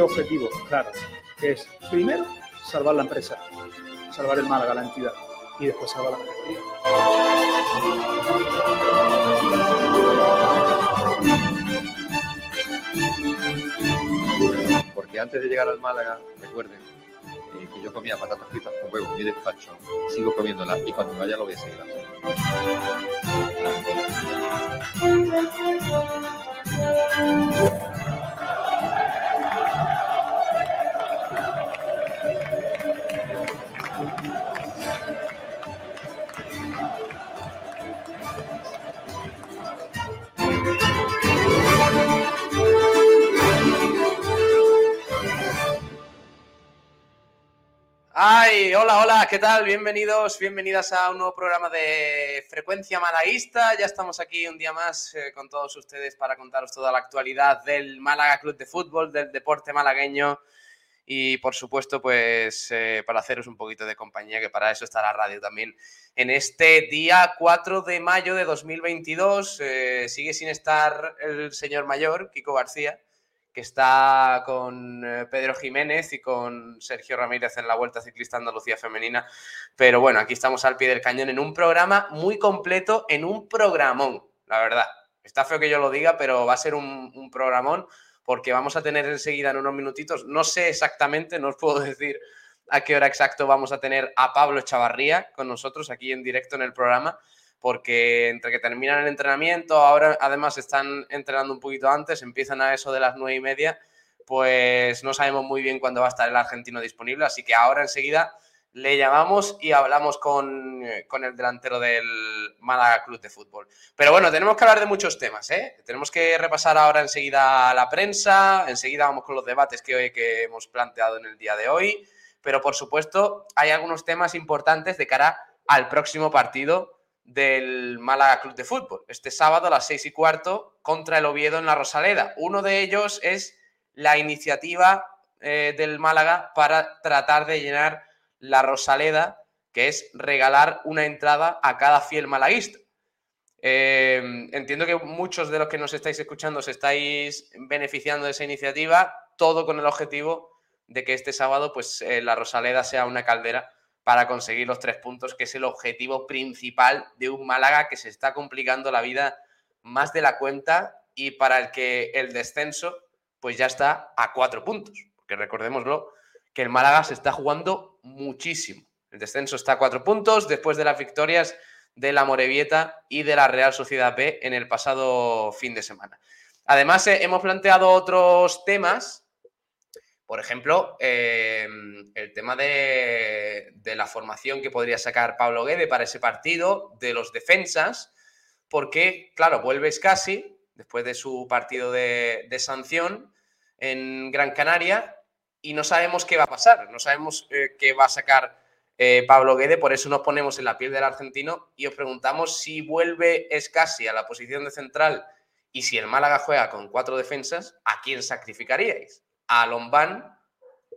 Dos objetivos, claro, que es primero salvar la empresa, salvar el Málaga, la entidad, y después salvar la categoría. Porque antes de llegar al Málaga, recuerden eh, que yo comía patatas fritas con huevo y despacho, sigo comiéndolas y cuando vaya lo voy a seguir. Ay, hola, hola, ¿qué tal? Bienvenidos, bienvenidas a un nuevo programa de Frecuencia Malaguista. Ya estamos aquí un día más eh, con todos ustedes para contaros toda la actualidad del Málaga Club de Fútbol, del deporte malagueño y, por supuesto, pues eh, para haceros un poquito de compañía, que para eso está la radio también. En este día 4 de mayo de 2022 eh, sigue sin estar el señor mayor, Kiko García que está con eh, Pedro Jiménez y con Sergio Ramírez en la Vuelta Ciclista Andalucía Femenina. Pero bueno, aquí estamos al pie del cañón en un programa muy completo, en un programón, la verdad. Está feo que yo lo diga, pero va a ser un, programón porque vamos a tener enseguida en unos minutitos, no sé exactamente, no os puedo decir a qué hora exacto vamos a tener a Pablo Chavarría con nosotros aquí en directo en el programa, porque entre que terminan el entrenamiento, ahora además están entrenando un poquito antes, empiezan a eso de las nueve y media, pues no sabemos muy bien cuándo va a estar el argentino disponible, así que ahora enseguida le llamamos y hablamos con, con, el delantero del Málaga Club de Fútbol. Pero bueno, tenemos que hablar de muchos temas, ¿eh? Tenemos que repasar ahora enseguida la prensa, enseguida vamos con los debates que, hoy, que hemos planteado en el día de hoy, pero por supuesto hay algunos temas importantes de cara al próximo partido del Málaga Club de Fútbol, este sábado a las seis y cuarto contra el Oviedo en la Rosaleda. Uno de ellos es la iniciativa eh, del Málaga para tratar de llenar la Rosaleda, que es regalar una entrada a cada fiel malaguista. Eh, entiendo que muchos de los que nos estáis escuchando os estáis beneficiando de esa iniciativa, todo con el objetivo de que este sábado pues, eh, la Rosaleda sea una caldera para conseguir los tres puntos, que es el objetivo principal de un Málaga que se está complicando la vida más de la cuenta y para el que el descenso pues ya está a cuatro puntos. Porque recordémoslo, que el Málaga se está jugando muchísimo. El descenso está a cuatro puntos después de las victorias de la Morevieta y de la Real Sociedad B en el pasado fin de semana. Además, eh, hemos planteado otros temas por ejemplo, em, el tema de, la formación que podría sacar Pablo Guede para ese partido, de los defensas, porque, claro, vuelves casi después de su partido de, sanción en Gran Canaria y no sabemos qué va a pasar, no sabemos eh, qué va a sacar eh, Pablo Guede, por eso nos ponemos en la piel del argentino y os preguntamos si vuelve Escasi a la posición de central y si el Málaga juega con cuatro defensas, ¿a quién sacrificaríais? A Lombán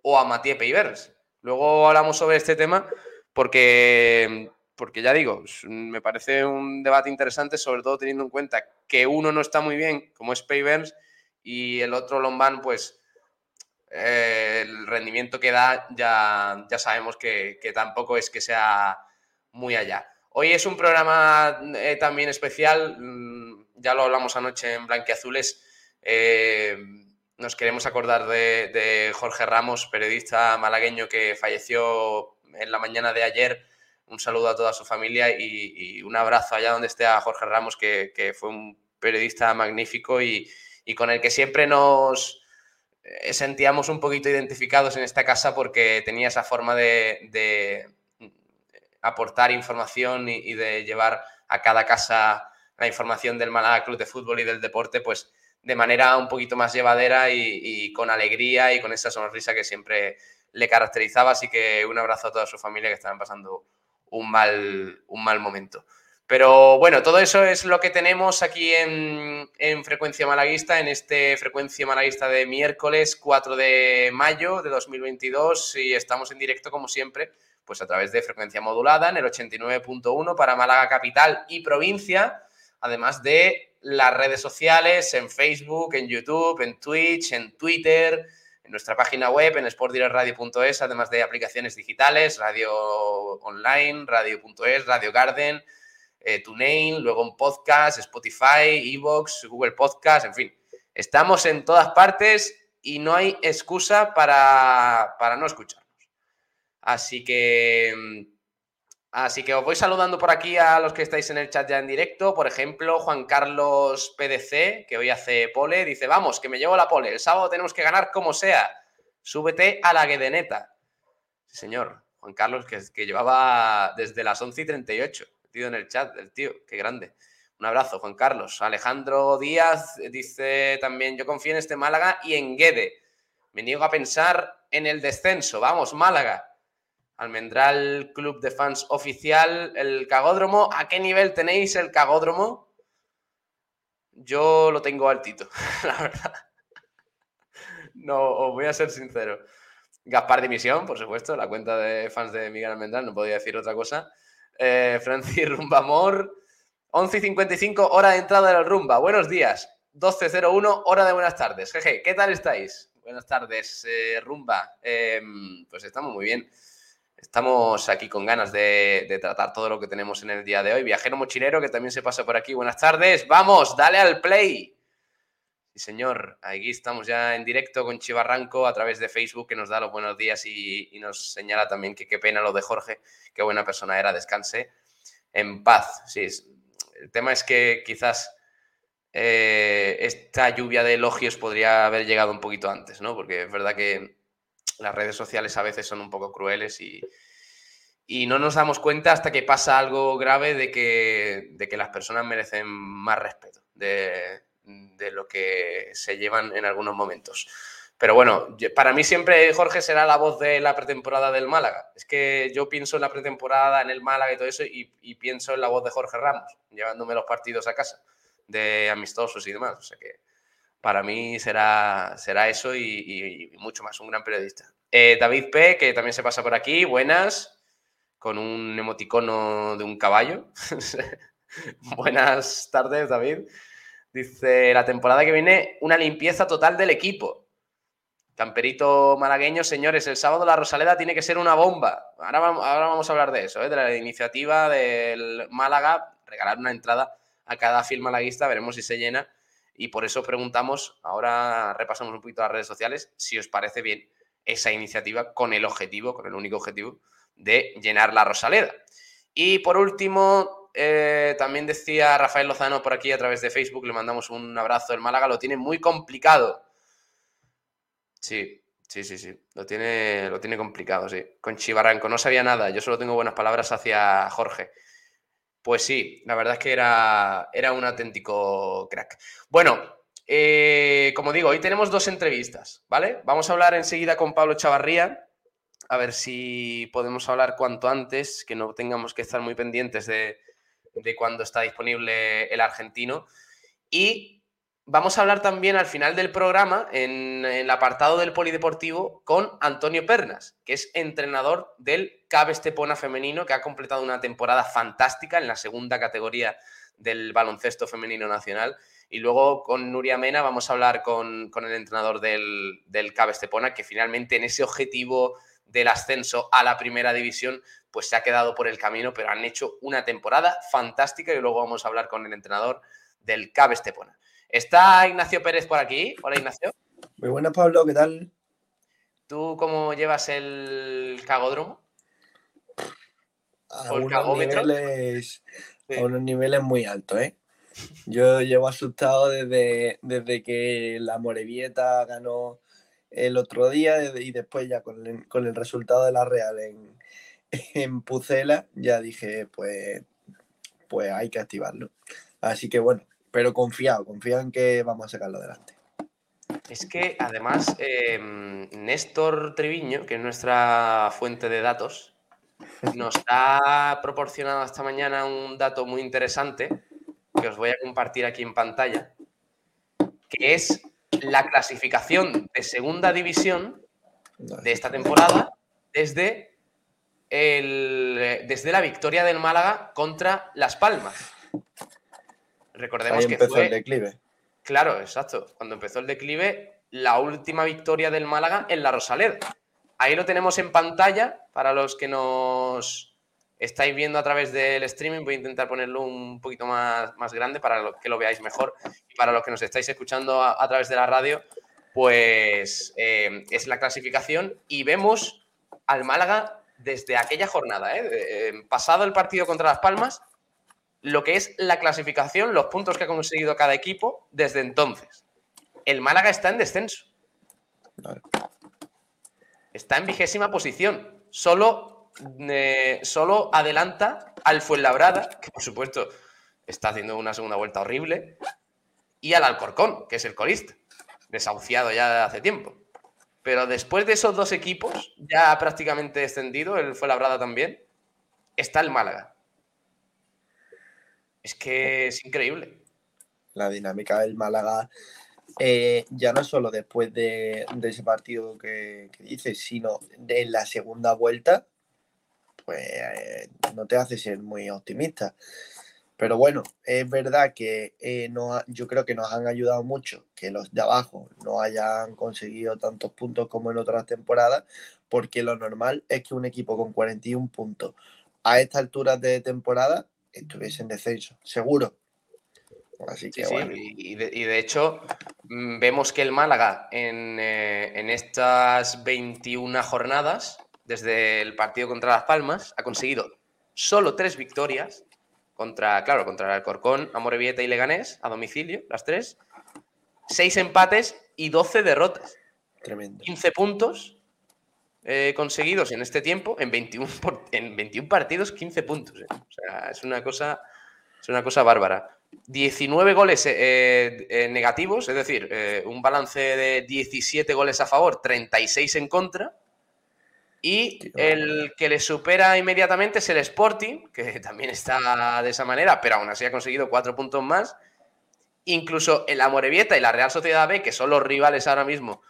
o a Matías Peivers. Luego hablamos sobre este tema porque, porque ya digo, me parece un debate interesante, sobre todo teniendo en cuenta que uno no está muy bien, como es Peivers, y el otro Lombán, pues eh, el rendimiento que da ya, ya sabemos que, tampoco es que sea muy allá. Hoy es un programa eh, también especial, mm, ya lo hablamos anoche en Blanquiazules. Eh, nos queremos acordar de, Jorge Ramos, periodista malagueño que falleció en la mañana de ayer. Un saludo a toda su familia y, un abrazo allá donde esté a Jorge Ramos, que, fue un periodista magnífico y, con el que siempre nos eh, sentíamos un poquito identificados en esta casa porque tenía esa forma de, aportar información y, de llevar a cada casa la información del Málaga Club de Fútbol y del deporte, pues de manera un poquito más llevadera y, con alegría y con esa sonrisa que siempre le caracterizaba. Así que un abrazo a toda su familia que estaban pasando un mal, un mal momento. Pero bueno, todo eso es lo que tenemos aquí en, Frecuencia Malaguista, en este Frecuencia Malaguista de miércoles 4 de mayo de 2022 y estamos en directo como siempre, pues a través de frecuencia modulada en el 89.1 para Málaga Capital y provincia además de las redes sociales, en Facebook, en YouTube, en Twitch, en Twitter, en nuestra página web, en sportdirectradio.es, además de aplicaciones digitales, radio online, radio.es, Radio Garden, eh, TuneIn, luego un podcast, Spotify, Evox, Google Podcast, en fin. Estamos en todas partes y no hay excusa para, para no escucharnos. Así que Así que os voy saludando por aquí a los que estáis en el chat ya en directo. Por ejemplo, Juan Carlos PDC, que hoy hace pole, dice, vamos, que me llevo la pole. El sábado tenemos que ganar como sea. Súbete a la guedeneta. Sí, señor. Juan Carlos, que, llevaba desde las 11 y 38, metido en el chat, el tío, qué grande. Un abrazo, Juan Carlos. Alejandro Díaz dice también, yo confío en este Málaga y en Guede. Me niego a pensar en el descenso. Vamos, Málaga. Almendral Club de Fans Oficial, el Cagódromo. ¿A qué nivel tenéis el Cagódromo? Yo lo tengo altito, la verdad. No, os voy a ser sincero. Gaspar Dimisión, por supuesto, la cuenta de fans de Miguel Almendral, no podía decir otra cosa. Eh, Francis Rumbamor, 11 y 55, hora de entrada del Rumba. Buenos días. 12.01, hora de buenas tardes. Jeje, ¿qué tal estáis? Buenas tardes, eh, Rumba. Em, pues estamos muy bien. Estamos aquí con ganas de, tratar todo lo que tenemos en el día de hoy. Viajero mochilero que también se pasa por aquí. Buenas tardes. Vamos, dale al play. Sí, señor. Aquí estamos ya en directo con Chivarranco a través de Facebook que nos da los buenos días y, nos señala también que qué pena lo de Jorge. Qué buena persona era. Descanse en paz. Sí, el tema es que quizás eh, esta lluvia de elogios podría haber llegado un poquito antes, ¿no? Porque es verdad que las redes sociales a veces son un poco crueles y, y no nos damos cuenta hasta que pasa algo grave de que, de que las personas merecen más respeto de, de, lo que se llevan en algunos momentos. Pero bueno, para mí siempre Jorge será la voz de la pretemporada del Málaga. Es que yo pienso en la pretemporada, en el Málaga y todo eso, y, y pienso en la voz de Jorge Ramos, llevándome los partidos a casa, de amistosos y demás. O sea que para mí será, será eso y, mucho más, un gran periodista. Eh, David P., que también se pasa por aquí, buenas, con un emoticono de un caballo. buenas tardes, David. Dice, la temporada que viene, una limpieza total del equipo. Camperito malagueño, señores, el sábado la Rosaleda tiene que ser una bomba. Ahora vamos, ahora vamos a hablar de eso, ¿eh? de la iniciativa del Málaga, regalar una entrada a cada film malaguista, veremos si se llena y por eso preguntamos, ahora repasamos un poquito las redes sociales, si os parece bien esa iniciativa con el objetivo, con el único objetivo de llenar la Rosaleda. Y por último, eh, también decía Rafael Lozano por aquí a través de Facebook, le mandamos un abrazo, el Málaga lo tiene muy complicado. Sí, sí, sí, sí, lo tiene, lo tiene complicado, sí. Con Chivarranco no sabía nada, yo solo tengo buenas palabras hacia Jorge. Pues sí, la verdad es que era, era un auténtico crack. Bueno, eh, como digo, hoy tenemos dos entrevistas, ¿vale? Vamos a hablar enseguida con Pablo Chavarría, a ver si podemos hablar cuanto antes, que no tengamos que estar muy pendientes de, de cuándo está disponible el argentino. Y vamos a hablar también al final del programa, en, el apartado del polideportivo, con Antonio Pernas, que es entrenador del CAB Estepona femenino, que ha completado una temporada fantástica en la segunda categoría del baloncesto femenino nacional. Y luego con Nuria Mena vamos a hablar con, el entrenador del, del Estepona, que finalmente en ese objetivo del ascenso a la primera división, pues se ha quedado por el camino, pero han hecho una temporada fantástica y luego vamos a hablar con el entrenador del CAB Estepona. Está Ignacio Pérez por aquí. Hola, Ignacio. Muy buenas, Pablo, ¿qué tal? ¿Tú cómo llevas el cagodromo? A, unos niveles, a unos niveles muy altos, ¿eh? Yo llevo asustado desde, desde que la Morevieta ganó el otro día y después ya con el, resultado de la Real en, en Pucela, ya dije, pues, pues hay que activarlo. Así que bueno, pero confiado, confiado en que vamos a sacarlo adelante. Es que además em, Néstor Treviño, que es nuestra fuente de datos, nos ha proporcionado esta mañana un dato muy interesante que os voy a compartir aquí en pantalla, que es la clasificación de segunda división de esta temporada desde, el, desde la victoria del Málaga contra Las Palmas. Recordemos que empezó fue... el declive. Claro, exacto. Cuando empezó el declive, la última victoria del Málaga en la Rosaleda. Ahí lo tenemos en pantalla para los que nos estáis viendo a través del streaming. Voy a intentar ponerlo un poquito más, más grande para que lo veáis mejor. Y para los que nos estáis escuchando a, través de la radio, pues eh, es la clasificación y vemos al Málaga desde aquella jornada, ¿eh? Eh, pasado el partido contra Las Palmas, lo que es la clasificación, los puntos que ha conseguido cada equipo desde entonces. El Málaga está en descenso. Está en vigésima posición. Solo, eh, solo adelanta al Fuenlabrada, que por supuesto está haciendo una segunda vuelta horrible, y al Alcorcón, que es el colista, desahuciado ya hace tiempo. Pero después de esos dos equipos, ya prácticamente descendido, el Fuenlabrada también, está el Málaga. Es que es increíble. La dinámica del Málaga, eh, ya no solo después de, ese partido que, dices, sino de la segunda vuelta, pues eh, no te hace ser muy optimista. Pero bueno, es verdad que eh, no yo creo que nos han ayudado mucho que los de abajo no hayan conseguido tantos puntos como en otras temporadas, porque lo normal es que un equipo con 41 puntos a esta altura de temporada estuviese en descenso, seguro. Así que y, de, hecho, mm, vemos que el Málaga en, eh, en, estas 21 jornadas, desde el partido contra Las Palmas, ha conseguido solo tres victorias contra, claro, contra el Alcorcón, Amorebieta y Leganés, a domicilio, las tres, seis empates y 12 derrotas. Tremendo. 15 puntos eh, conseguidos en este tiempo, en 21, en 21 partidos, 15 puntos. Eh. O sea, es una cosa, es una cosa bárbara. 19 goles eh, negativos, es decir, un balance de 17 goles a favor, 36 en contra. Y el que le supera inmediatamente es el Sporting, que también está de esa manera, pero aún así ha conseguido 4 puntos más. Incluso el Amorebieta y la Real Sociedad B, que son los rivales ahora mismo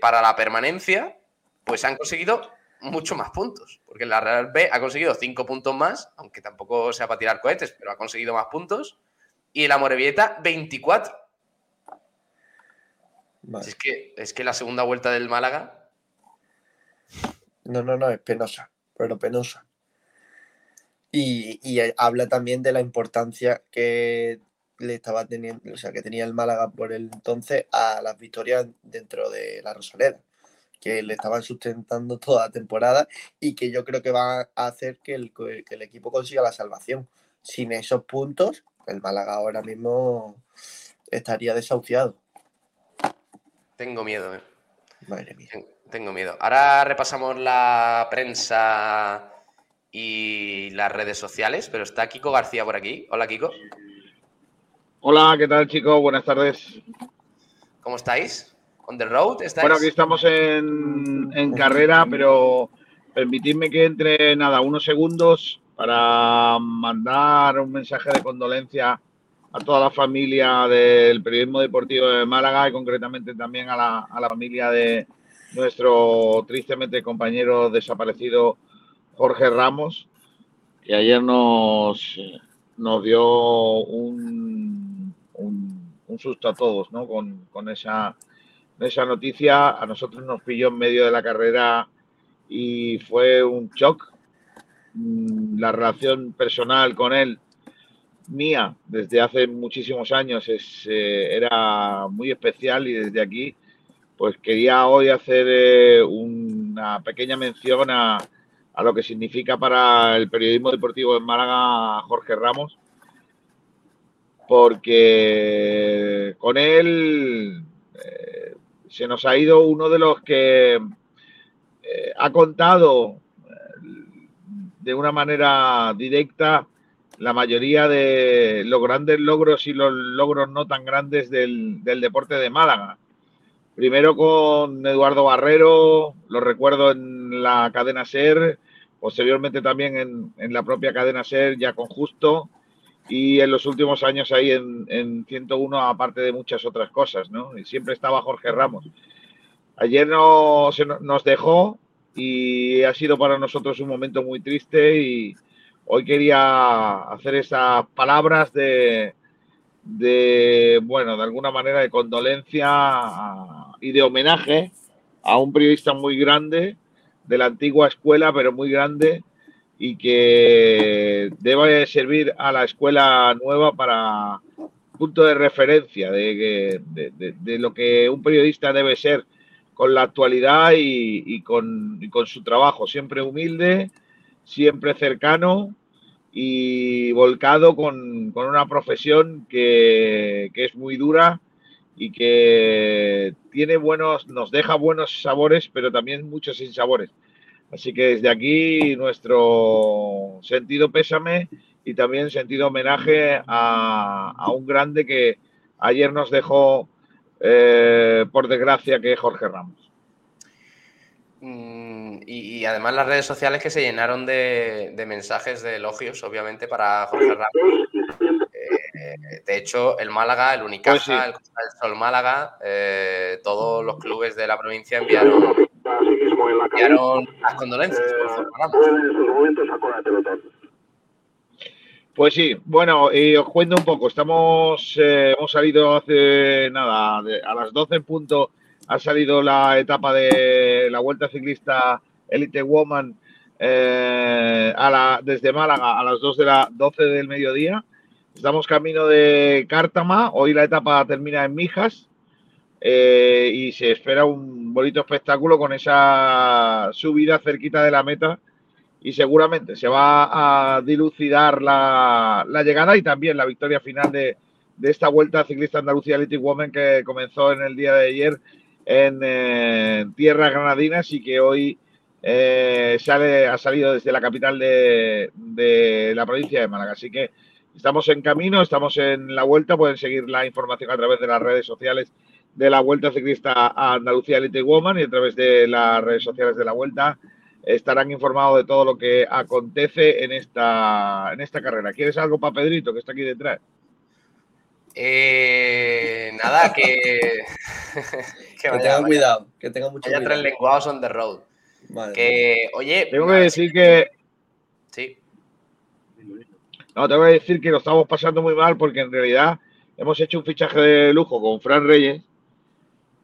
para la permanencia, pues han conseguido mucho más puntos, porque la Real B ha conseguido cinco puntos más, aunque tampoco sea para tirar cohetes, pero ha conseguido más puntos, y la Morevieta 24. Es, que, es que la segunda vuelta del Málaga... No, no, no, es penosa, pero penosa. Y, y, habla también de la importancia que le estaba teniendo, o sea, que tenía el Málaga por el entonces a las victorias dentro de la Rosaleda que le estaban sustentando toda la temporada y que yo creo que va a hacer que el, equipo consiga la salvación. Sin esos puntos, el Málaga ahora mismo estaría desahuciado. Tengo miedo, eh. Madre mía. Tengo miedo. Ahora repasamos la prensa y las redes sociales, pero está Kiko García por aquí. Hola, Kiko. Hola, ¿qué tal, chicos? Buenas tardes. ¿Cómo estáis? Bueno, aquí estamos en, carrera, pero permitidme que entre nada, unos segundos para mandar un mensaje de condolencia a toda la familia del periodismo deportivo de Málaga y concretamente también a la, familia de nuestro tristemente compañero desaparecido Jorge Ramos, que ayer nos, nos dio un, un, susto a todos ¿no? con esa esa noticia a nosotros nos pilló en medio de la carrera y fue un shock. Mm, la relación personal con él, mía, desde hace muchísimos años, es, eh, era muy especial y desde aquí, pues quería hoy hacer eh, una pequeña mención a, a, lo que significa para el periodismo deportivo en Málaga Jorge Ramos, porque con él... Eh, se nos ha ido uno de los que eh, ha contado eh, de una manera directa la mayoría de los grandes logros y los logros no tan grandes del, deporte de Málaga. Primero con Eduardo Barrero, lo recuerdo en la cadena SER, posteriormente también en, en la propia cadena SER ya con Justo, y en los últimos años ahí en, en 101, aparte de muchas otras cosas, ¿no? Y siempre estaba Jorge Ramos. Ayer no, se, nos dejó y ha sido para nosotros un momento muy triste y hoy quería hacer esas palabras de, de, bueno, de alguna manera de condolencia y de homenaje a un periodista muy grande de la antigua escuela, pero muy grande y que debe servir a la escuela nueva para punto de referencia de, de, lo que un periodista debe ser con la actualidad y, con, con, su trabajo, siempre humilde, siempre cercano y volcado con, con una profesión que, que, es muy dura y que tiene buenos, nos deja buenos sabores, pero también muchos sinsabores. Así que desde aquí nuestro sentido pésame y también sentido homenaje a, a un grande que ayer nos dejó, eh, por desgracia, que es Jorge Ramos. Mm, y, y, además las redes sociales que se llenaron de, de mensajes de elogios, obviamente, para Jorge Ramos. Eh, de hecho, el Málaga, el Unicaja, pues sí. el Costa del Sol Málaga, eh, todos los clubes de la provincia enviaron enviaron las condolencias. Pues sí, bueno, y os cuento un poco. Estamos, eh, hemos salido hace nada, de, a las 12 en punto ha salido la etapa de la Vuelta Ciclista Elite Woman eh, a la, desde Málaga a las 2 de la 12 del mediodía. Estamos camino de Cártama. Hoy la etapa termina en Mijas eh, y se espera un bonito espectáculo con esa subida cerquita de la meta y seguramente se va a dilucidar la, la llegada y también la victoria final de, de, esta vuelta ciclista Andalucía Elite Women que comenzó en el día de ayer en eh, tierras granadinas y que hoy eh, sale, ha salido desde la capital de, de, la provincia de Málaga. Así que estamos en camino, estamos en la vuelta, pueden seguir la información a través de las redes sociales de la Vuelta Ciclista a Andalucía Elite Woman y a través de las redes sociales de la Vuelta estarán informados de todo lo que acontece en esta, en esta carrera. ¿Quieres algo para Pedrito, que está aquí detrás? Eh, nada, que... que, que tenga cuidado, que tenga mucho cuidado. tres lenguados on the road. Vale. Que, oye... Tengo que decir que... Sí. No, tengo que decir que lo estamos pasando muy mal porque en realidad hemos hecho un fichaje de lujo con Fran Reyes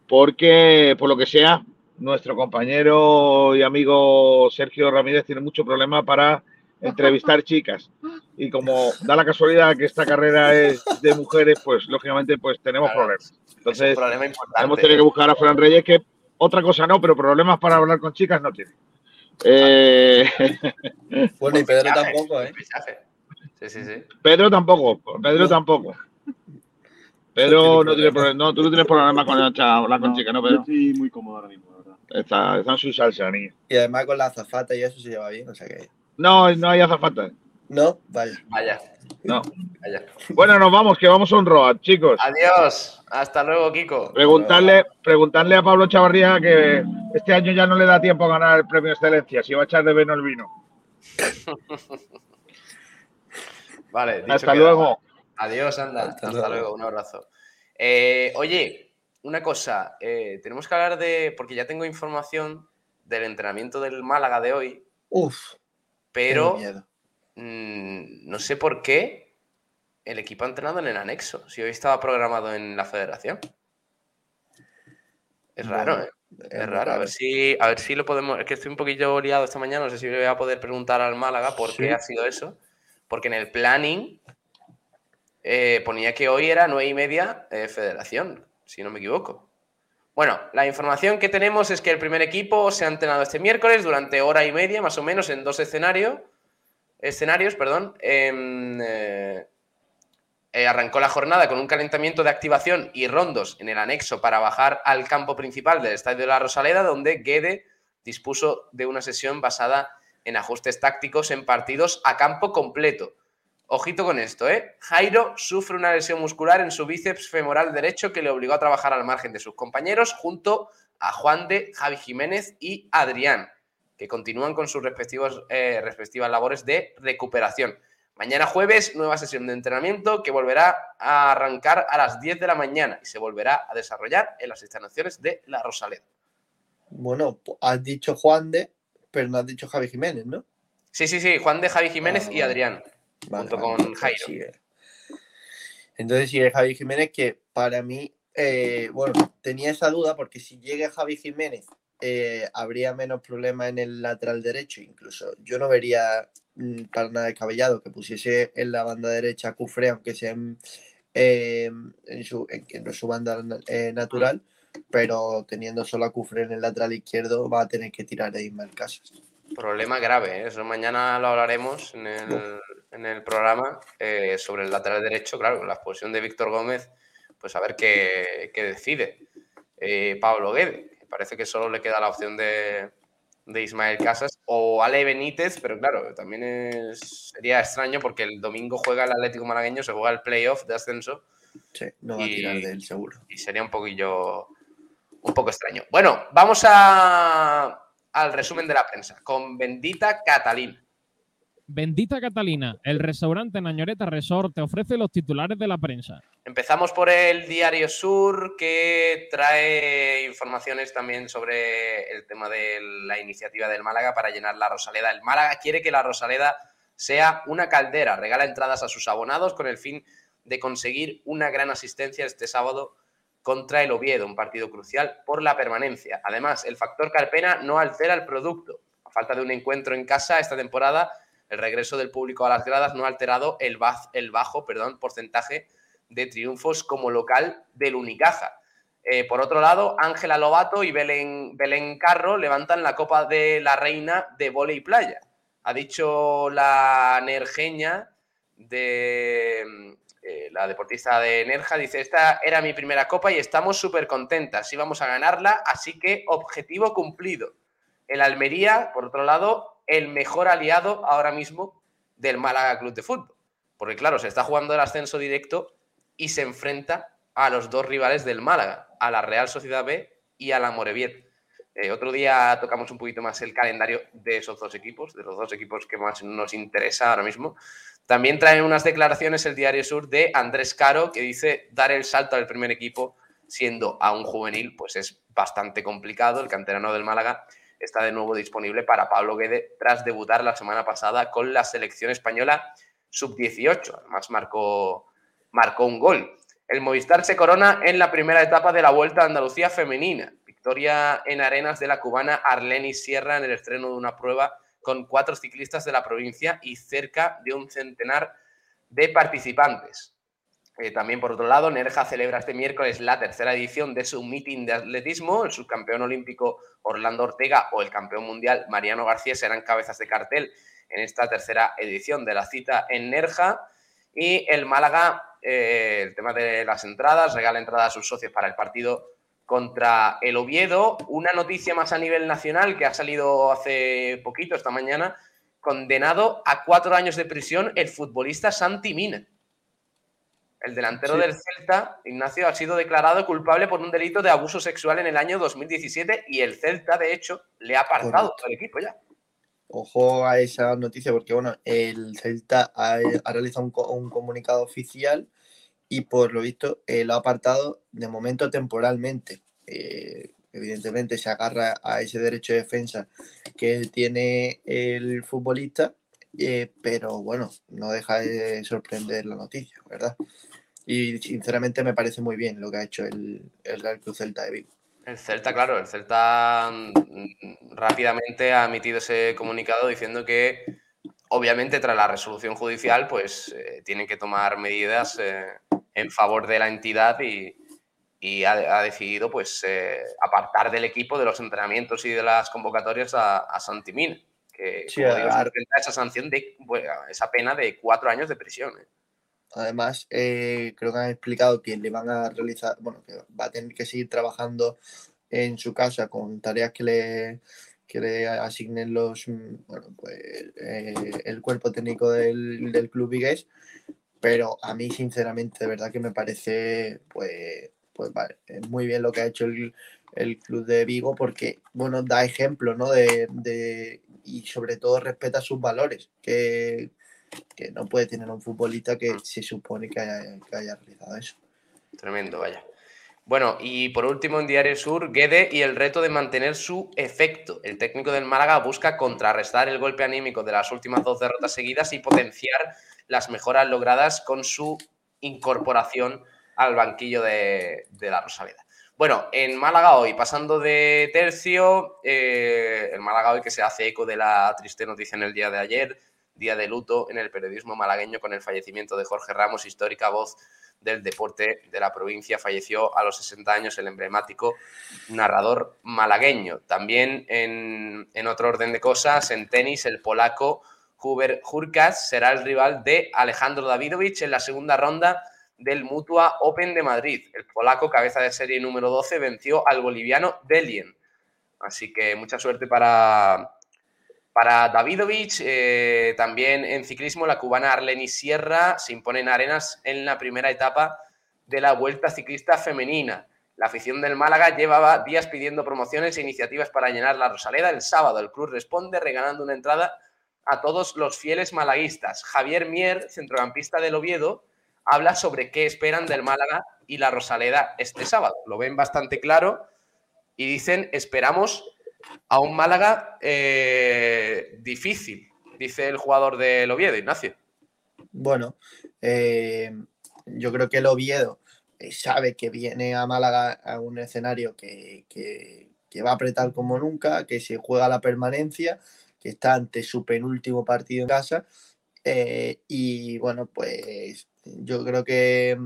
porque, por lo que sea, nuestro compañero y amigo Sergio Ramírez tiene mucho problema para entrevistar chicas. Y como da la casualidad que esta carrera es de mujeres, pues lógicamente pues tenemos claro, problemas. Entonces, un problema hemos tenido que buscar a Fran Reyes, que otra cosa no, pero problemas para hablar con chicas no tiene. Eh... Bueno, y Pedro tampoco, ¿eh? Sí, sí, sí. Pedro tampoco, Pedro tampoco. Pedro no tiene problema, no, tú no tienes problema con hablar con no, chicas, ¿no, Pedro? Estoy muy cómodo ahora mismo, la verdad. Está, está en su salsa, niño. Y además con la azafata y eso se lleva bien, o sea que. No, no hay azafata. No, vaya. Vaya. No. Vaya. Bueno, nos vamos, que vamos a un road, chicos. Adiós. Hasta luego, Kiko. Preguntarle, preguntarle a Pablo Chavarría que este año ya no le da tiempo a ganar el premio Excelencia, si va a echar de veno el vino. vale. Hasta luego. Adiós, anda. Hasta Hasta, luego. luego. Un abrazo. Eh, oye, una cosa. Eh, tenemos que hablar de. Porque ya tengo información del entrenamiento del Málaga de hoy. Uf. Pero mmm, no sé por qué el equipo ha entrenado en el anexo. Si hoy estaba programado en la federación. Es raro, ¿eh? es raro, a ver si, a ver si lo podemos. Es que estoy un poquillo liado esta mañana, no sé si le voy a poder preguntar al Málaga por Sí. qué ha sido eso. Porque en el planning eh, ponía que hoy era nueve y media eh, federación, si no me equivoco. Bueno, la información que tenemos es que el primer equipo se ha entrenado este miércoles durante hora y media, más o menos, en dos escenarios. Escenarios, perdón. eh, arrancó la jornada con un calentamiento de activación y rondos en el anexo para bajar al campo principal del Estadio de la Rosaleda, donde Guede dispuso de una sesión basada en ajustes tácticos en partidos a campo completo. Ojito con esto, ¿eh? Jairo sufre una lesión muscular en su bíceps femoral derecho que le obligó a trabajar al margen de sus compañeros junto a Juan de, Javi Jiménez y Adrián, que continúan con sus respectivos, eh, respectivas labores de recuperación. Mañana jueves, nueva sesión de entrenamiento que volverá a arrancar a las 10 de la mañana y se volverá a desarrollar en las instalaciones de La Rosaleda. Bueno, has dicho Juan de, pero no has dicho Javi Jiménez, ¿no? Sí, sí, sí, Juan de, Javi Jiménez Ah, y. Adrián. Vale, Junto vale, con Jairo. Entonces sigue Javi Jiménez, que para mí, eh, bueno, tenía esa duda porque si llega Javi Jiménez, eh, habría menos problemas en el lateral derecho. Incluso yo no vería mm, para nada descabellado que pusiese en la banda derecha a Cufre, aunque sea en, en, su, en, su banda natural, pero teniendo solo a Cufre en el lateral izquierdo, va a tener que tirar a Ismael Casas. Problema grave, ¿eh? eso mañana lo hablaremos en el, en el programa eh, sobre el lateral derecho, claro, la expulsión de Víctor Gómez, pues a ver qué, qué decide eh, Pablo Guede. Parece que solo le queda la opción de, de, Ismael Casas o Ale Benítez, pero claro, también es, sería extraño porque el domingo juega el Atlético Malagueño, se juega el playoff de ascenso. Sí, no va a tirar de él seguro. Y sería un poquillo, un poco extraño. Bueno, vamos a, al resumen de la prensa con Bendita Catalina. Bendita Catalina, el restaurante Nañoreta Resort te ofrece los titulares de la prensa. Empezamos por el Diario Sur, que trae informaciones también sobre el tema de la iniciativa del Málaga para llenar la Rosaleda. El Málaga quiere que la Rosaleda sea una caldera, regala entradas a sus abonados con el fin de conseguir una gran asistencia este sábado contra el Oviedo, un partido crucial por la permanencia. Además, el factor Carpena no altera el producto. A falta de un encuentro en casa esta temporada, el regreso del público a las gradas no ha alterado el, bajo porcentaje de triunfos como local del Unicaja. Eh, por otro lado, Ángela Lobato y Belén, Belén Carro levantan la Copa de la Reina de Voley Playa. Ha dicho la nergeña de, eh, la deportista de Nerja, dice, esta era mi primera copa y estamos súper contentas, íbamos a ganarla, así que objetivo cumplido. El Almería, por otro lado, el mejor aliado ahora mismo del Málaga Club de Fútbol. Porque claro, se está jugando el ascenso directo y se enfrenta a los dos rivales del Málaga, a la Real Sociedad B y a la Moreviet. Eh, otro día tocamos un poquito más el calendario de esos dos equipos, de los dos equipos que más nos interesa ahora mismo. También trae unas declaraciones el Diario Sur de Andrés Caro, que dice dar el salto al primer equipo siendo a un juvenil, pues es bastante complicado. El canterano del Málaga está de nuevo disponible para Pablo Guede tras debutar la semana pasada con la selección española sub-18. Además marcó, marcó un gol. El Movistar se corona en la primera etapa de la Vuelta a Andalucía femenina. Victoria en arenas de la cubana Arleni Sierra en el estreno de una prueba con cuatro ciclistas de la provincia y cerca de un centenar de participantes. Eh, también, por otro lado, Nerja celebra este miércoles la tercera edición de su meeting de atletismo. El subcampeón olímpico Orlando Ortega o el campeón mundial Mariano García serán cabezas de cartel en esta tercera edición de la cita en Nerja. Y el Málaga, eh, el tema de las entradas, regala entradas a sus socios para el partido contra el Oviedo. Una noticia más a nivel nacional que ha salido hace poquito, esta mañana, condenado a cuatro años de prisión el futbolista Santi Mina. El delantero del Celta, Ignacio, ha sido declarado culpable por un delito de abuso sexual en el año 2017 y el Celta, de hecho, le ha apartado del equipo ya. Ojo a esa noticia porque, bueno, el Celta ha, realizado un comunicado oficial y por lo visto eh, lo ha apartado de momento temporalmente. Eh, evidentemente se agarra a ese derecho de defensa que tiene el futbolista, eh, pero bueno, no deja de sorprender la noticia, ¿verdad? Y sinceramente me parece muy bien lo que ha hecho el, el Real Cruz Celta de Vigo. El Celta, claro, el Celta mm, rápidamente ha emitido ese comunicado diciendo que obviamente tras la resolución judicial pues tienen que tomar medidas en favor de la entidad y, ha, decidido pues eh, apartar del equipo de los entrenamientos y de las convocatorias a, a Santimina, que sí, esa sanción de esa pena de cuatro años de prisión. ¿eh? Además, eh, creo que han explicado que le van a realizar, bueno, que va a tener que seguir trabajando en su casa con tareas que le, que le asignen los, bueno, pues, el cuerpo técnico del, del club vigués pero a mí sinceramente de verdad que me parece pues, pues vale, muy bien lo que ha hecho el, club de Vigo porque bueno da ejemplo ¿no? de, y sobre todo respeta sus valores que, no puede tener un futbolista que se supone que haya, que haya realizado eso. Tremendo, vaya. Bueno, y por último en Diario Sur, Guede y el reto de mantener su efecto. El técnico del Málaga busca contrarrestar el golpe anímico de las últimas dos derrotas seguidas y potenciar las mejoras logradas con su incorporación al banquillo de, la Rosaleda. Bueno, en Málaga hoy, pasando de tercio, eh, el Málaga hoy que se hace eco de la triste noticia en el día de ayer, día de luto en el periodismo malagueño con el fallecimiento de Jorge Ramos, histórica voz del deporte de la provincia. Falleció a los 60 años el emblemático narrador malagueño. También en, en otro orden de cosas, en tenis, el polaco Huber Hurkacz será el rival de Alejandro Davidovich en la segunda ronda del Mutua Open de Madrid. El polaco, cabeza de serie número 12, venció al boliviano Delien. Así que mucha suerte para, para Davidovich. Eh, también en ciclismo, la cubana Arleni Sierra se impone en arenas en la primera etapa de la Vuelta Ciclista Femenina. La afición del Málaga llevaba días pidiendo promociones e iniciativas para llenar la Rosaleda. El sábado el club responde regalando una entrada a todos los fieles malaguistas. Javier Mier, centrocampista del Oviedo, habla sobre qué esperan del Málaga y la Rosaleda este sábado. Lo ven bastante claro y dicen, esperamos a un Málaga eh, difícil, dice el jugador del Oviedo, Ignacio. Bueno, eh, yo creo que el Oviedo eh, sabe que viene a Málaga a un escenario que, que, va a apretar como nunca, que se juega la permanencia, que está ante su penúltimo partido en casa. y bueno, pues yo creo que,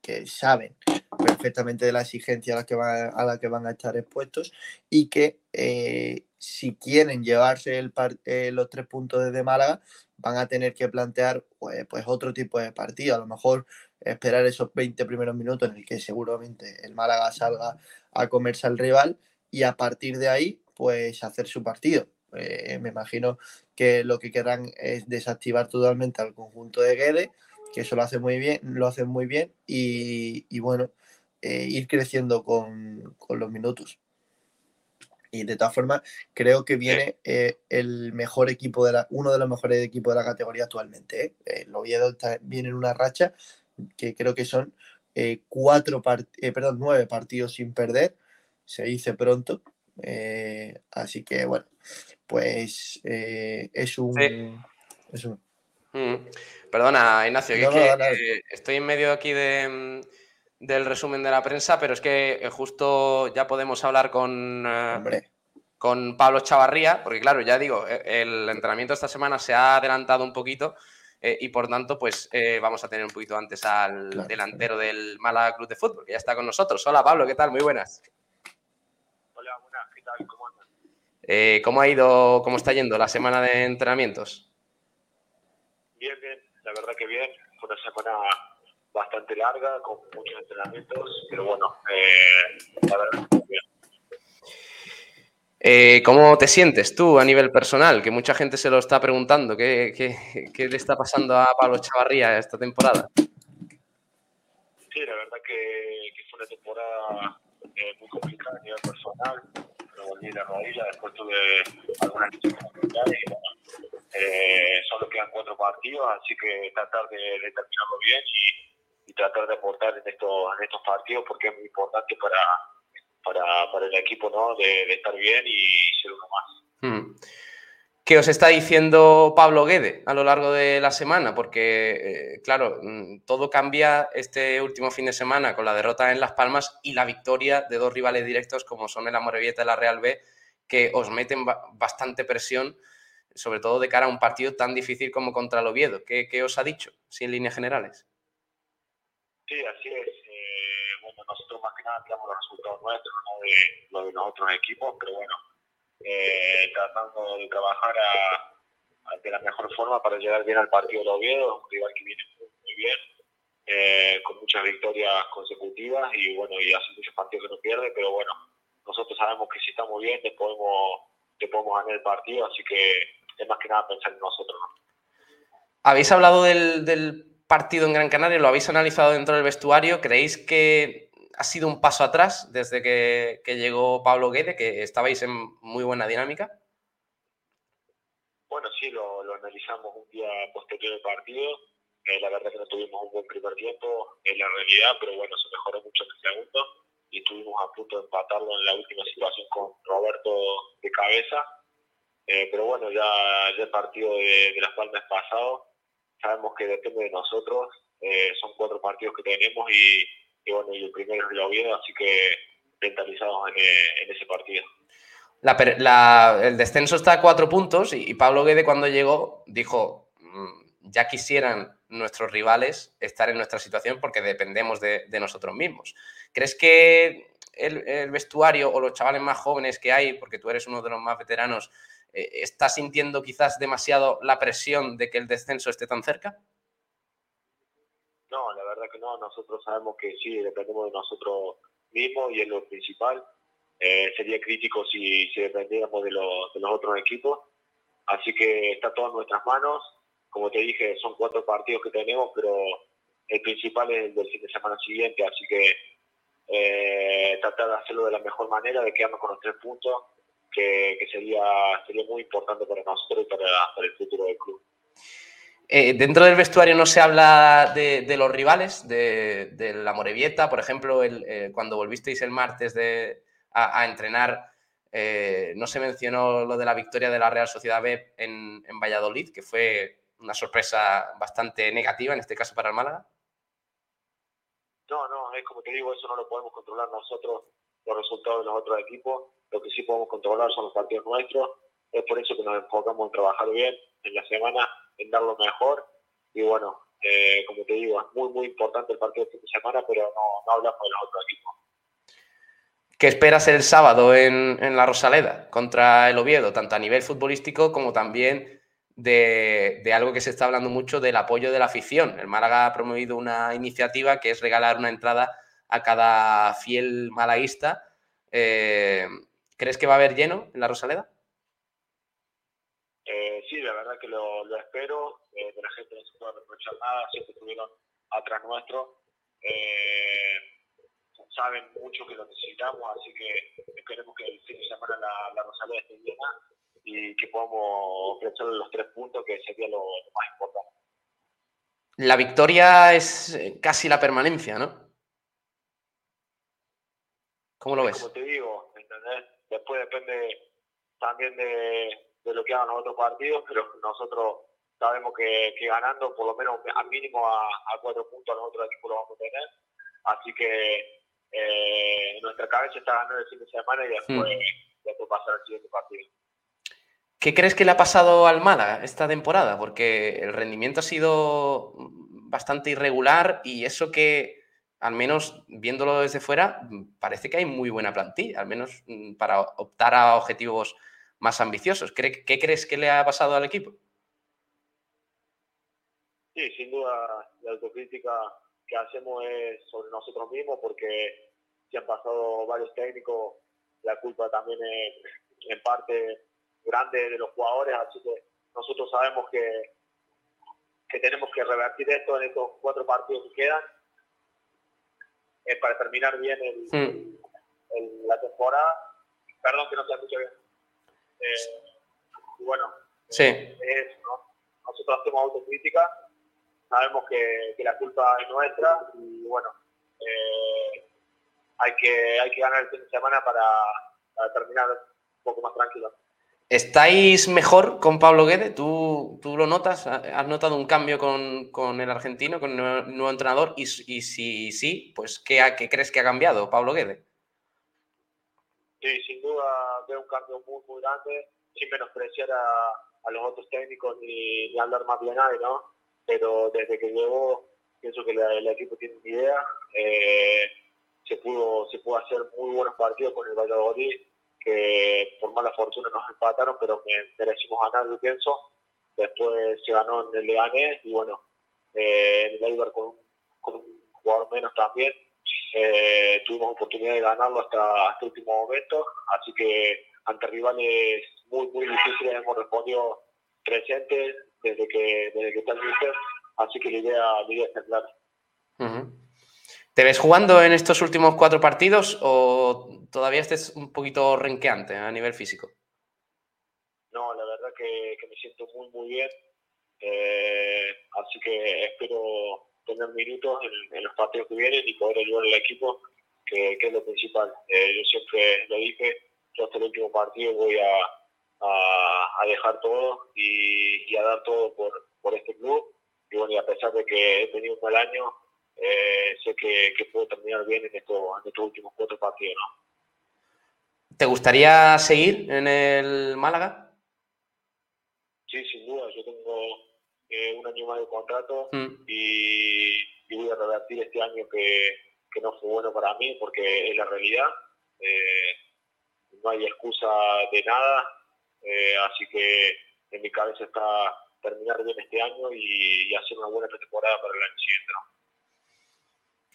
que saben perfectamente de la exigencia a la que, a la que van a estar expuestos y que eh, si quieren llevarse el eh, los tres puntos desde Málaga van a tener que plantear pues, pues, otro tipo de partido, a lo mejor esperar esos 20 primeros minutos en el que seguramente el Málaga salga a comerse al rival y a partir de ahí pues hacer su partido. Eh, me imagino que lo que querrán es desactivar totalmente al conjunto de Guede, que eso lo hace muy bien, lo hacen muy bien y, bueno, eh, ir creciendo con, los minutos. Y de todas formas, creo que viene eh, el mejor equipo de la, uno de los mejores equipos de la categoría actualmente. el Oviedo viene en una racha que creo que son cuatro perdón, nueve partidos sin perder. Se dice pronto. así que bueno, pues es un. Es un... Mm. Perdona, Ignacio, que estoy en medio aquí de, mm, del resumen de la prensa, pero es que eh, justo ya podemos hablar con, eh, con Pablo Chavarría, porque claro, ya digo, eh, el entrenamiento esta semana se ha adelantado un poquito y por tanto, pues vamos a tener un poquito antes al delantero del Málaga Club de Fútbol, que ya está con nosotros. Hola Pablo, ¿qué tal? Muy buenas. Hola, buenas, ¿qué tal? ¿Cómo andas? ¿Cómo ha ido, cómo está yendo la semana de entrenamientos? Bien, bien, la verdad que bien. Fue una semana bastante larga, con muchos entrenamientos, pero bueno, eh, la verdad bien. Eh, ¿Cómo te sientes tú a nivel personal? Que mucha gente se lo está preguntando. ¿Qué, qué, le está pasando a Pablo Chavarría esta temporada? Sí, la verdad que, fue una temporada eh, muy complicada a nivel personal. Volví la rodilla, después tuve algunas lesiones y bueno, eh, solo quedan cuatro partidos, así que tratar de, de terminarlo bien y, tratar de aportar en estos, en estos partidos porque es muy importante para, para, para el equipo ¿no? de, estar bien y ser uno más. Hmm. ¿Qué os está diciendo Pablo Guede a lo largo de la semana? Porque, eh, claro, mm, todo cambia este último fin de semana con la derrota en Las Palmas y la victoria de dos rivales directos como son el Amorebieta y la Real B, que os meten bastante presión, sobre todo de cara a un partido tan difícil como contra el Oviedo. ¿Qué, os ha dicho, si en líneas generales? Sí, así es. Eh, bueno, nosotros más que nada tenemos los resultados nuestros, no de los de los otros equipos, pero bueno, eh, tratando de trabajar de la mejor forma para llegar bien al partido de Oviedo, un rival que viene muy, bien, eh, con muchas victorias consecutivas y bueno, y hace muchos partidos que no pierde, pero bueno, nosotros sabemos que si estamos bien te podemos, te podemos ganar el partido, así que es más que nada pensar en nosotros. Habéis hablado del, del partido en Gran Canaria, lo habéis analizado dentro del vestuario, ¿creéis que ha sido un paso atrás desde que, llegó Pablo Guede, que estabais en muy buena dinámica? Bueno, sí, lo, analizamos un día posterior al partido. Eh, la verdad que no tuvimos un buen primer tiempo en la realidad, pero bueno, se mejoró mucho en el segundo y estuvimos a punto de empatarlo en la última situación con Roberto de cabeza. Eh, pero bueno, ya, el partido de, de Las Palmas pasado sabemos que depende de nosotros eh, son cuatro partidos que tenemos y, y bueno, y el primero es Oviedo, así que mentalizados en, eh, en ese partido. La la- el descenso está a cuatro puntos y, Pablo Guede cuando llegó dijo, "Mm, ya quisieran nuestros rivales estar en nuestra situación porque dependemos de, nosotros mismos. ¿Crees que el, el vestuario o los chavales más jóvenes que hay, porque tú eres uno de los más veteranos, eh, está sintiendo quizás demasiado la presión de que el descenso esté tan cerca? Nosotros sabemos que sí, dependemos de nosotros mismos y es lo principal. Eh, sería crítico si, si dependiéramos de los, de los otros equipos. Así que está todo en nuestras manos. Como te dije, son cuatro partidos que tenemos, pero el principal es el del fin de semana siguiente. Así que eh, tratar de hacerlo de la mejor manera, de quedarnos con los tres puntos, que, que sería, sería muy importante para nosotros y para, para el futuro del club. Eh, dentro del vestuario no se habla de, los rivales, de, la Morevieta, por ejemplo, eh, cuando volvisteis el martes de, a, entrenar, eh, no se mencionó lo de la victoria de la Real Sociedad B en Valladolid, que fue una sorpresa bastante negativa, en este caso para el Málaga. No, no, es como te digo, eso no lo podemos controlar nosotros, los resultados de los otros equipos. Lo que sí podemos controlar son los partidos nuestros. Es por eso que nos enfocamos en trabajar bien en la semana, en dar lo mejor. Y bueno, eh, como te digo, es muy, muy importante el partido de fin de semana, pero no, no hablamos de los otros equipos. ¿Qué esperas el sábado en, en la Rosaleda contra el Oviedo, tanto a nivel futbolístico como también de, de, algo que se está hablando mucho del apoyo de la afición? El Málaga ha promovido una iniciativa que es regalar una entrada a cada fiel malaguista. Eh, ¿Crees que va a haber lleno en la Rosaleda? Eh, verdad que lo, lo espero. Eh, de la gente no se puede reprochar nada, siempre estuvieron atrás nuestro. Eh, saben mucho que lo necesitamos, así que esperemos que el fin de semana la, la Rosaleda esté llena y que podamos ofrecerle los tres puntos, que sería lo, lo más importante. La victoria es casi la permanencia, ¿no? ¿Cómo lo ves? Como te digo, ¿entendés? Después depende también de, de lo que hagan los otros partidos, pero nosotros sabemos que, que ganando por lo menos al mínimo a, a, cuatro puntos a los otros equipos lo vamos a tener. Así que eh, nuestra cabeza está ganando el fin de semana y después, hmm. después pasar al siguiente partido. ¿Qué crees que le ha pasado al Málaga esta temporada? Porque el rendimiento ha sido bastante irregular y eso que, al menos viéndolo desde fuera, parece que hay muy buena plantilla, al menos mm, para optar a objetivos más ambiciosos. ¿Qué, qué crees que le ha pasado al equipo? Sí, sin duda la autocrítica que hacemos es sobre nosotros mismos porque si han pasado varios técnicos, la culpa también es en parte grande de los jugadores, así que nosotros sabemos que, que tenemos que revertir esto en estos cuatro partidos que quedan eh, para terminar bien el, Hmm. el, la temporada. Perdón que no se escuche bien. Eh, y bueno, Sí. eh, es, ¿no? nosotros hacemos autocrítica, sabemos que, que, la culpa es nuestra y bueno, eh, hay, que, hay que ganar el fin de semana para, para terminar un poco más tranquilo. ¿Estáis mejor con Pablo Guede? ¿Tú, tú lo notas? ¿Has notado un cambio con, con el argentino, con el nuevo, nuevo entrenador? Y, y, si sí, pues ¿qué, ¿qué, crees que ha cambiado Pablo Guede? Sí, sin duda veo un cambio muy, muy grande, sin menospreciar a, los otros técnicos ni, ni, hablar más de nadie, ¿no? Pero desde que llegó, pienso que la, el equipo tiene una idea. Eh, se pudo se pudo hacer muy buenos partidos con el Valladolid que por mala fortuna nos empataron, pero que merecimos ganar, yo pienso. Después se ganó en el Leganés y bueno, eh, en el Eibar con, con, un jugador menos también. Eh, tuvimos oportunidad de ganarlo hasta, hasta el último momento, así que ante rivales muy, muy difíciles hemos respondido presentes desde que, desde que está el así que la idea, la idea está clara. Uh -huh. ¿Te ves jugando en estos últimos cuatro partidos o todavía estés un poquito renqueante a nivel físico? No, la verdad que, que me siento muy, muy bien. Eh, así que espero tener minutos en, en, los partidos que vienen y poder ayudar al equipo, que, que es lo principal. Eh, yo siempre lo dije, yo hasta el último partido voy a, a, a dejar todo y, y, a dar todo por, por este club. Y bueno, y a pesar de que he tenido un mal año, eh, sé que, que, puedo terminar bien en, esto, en estos últimos cuatro partidos. ¿no? ¿Te gustaría seguir en el Málaga? Sí, sin duda. Yo tengo eh, un año más de contrato mm. y, y, voy a revertir este año que, que, no fue bueno para mí porque es la realidad. Eh, no hay excusa de nada, eh, así que en mi cabeza está terminar bien este año y, y hacer una buena pretemporada para el año siguiente. ¿no?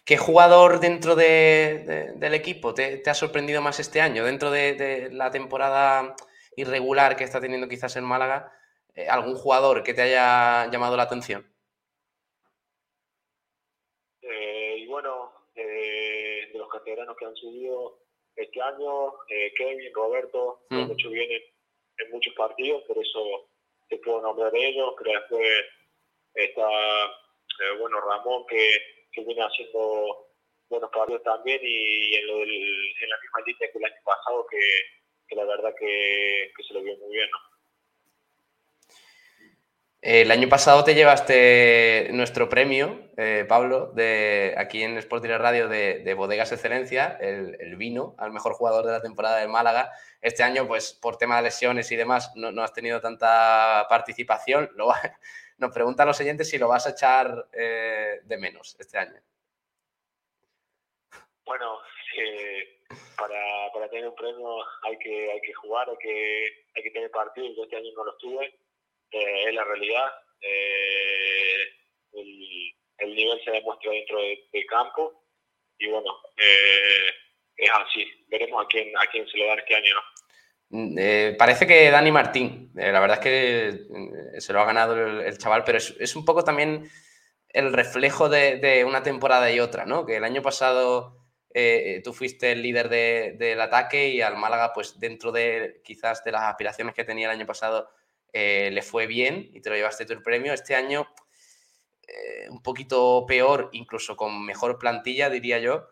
¿Qué jugador dentro de, de, del equipo te, te, ha sorprendido más este año? Dentro de, de, la temporada irregular que está teniendo quizás en Málaga, ¿algún jugador que te haya llamado la atención? Eh, y bueno, eh, de los canteranos que han subido este año, eh, Kevin, Roberto, mm. han hecho bien en, muchos partidos, por eso te puedo nombrar de ellos. Creo que después está, eh, bueno, Ramón, que que viene haciendo buenos partidos también y en, lo del, en la misma línea que el año pasado, que, que la verdad que, que, se lo vio muy bien. ¿no? El año pasado te llevaste nuestro premio, eh, Pablo, de aquí en Sport Direct Radio de, de Bodegas Excelencia, el, vino al mejor jugador de la temporada de Málaga. Este año, pues por tema de lesiones y demás, no, has tenido tanta participación. Nos preguntan los siguientes si lo vas a echar eh, de menos este año. Bueno, eh, para, para, tener un premio hay que, hay que jugar, hay que, hay que tener partidos. Yo este año no los tuve, eh, es la realidad. Eh, el, el, nivel se demuestra dentro del de campo y bueno, eh, es así. Veremos a quién, a quién se lo da este año, ¿no? Mm, eh, parece que Dani Martín, eh, la verdad es que eh, se lo ha ganado el, el chaval, pero es, es, un poco también el reflejo de, de, una temporada y otra, ¿no? Que el año pasado eh, tú fuiste el líder de, del ataque y al Málaga, pues dentro de quizás de las aspiraciones que tenía el año pasado, eh, le fue bien y te lo llevaste tu premio. Este año un poquito peor, incluso con mejor plantilla, diría yo.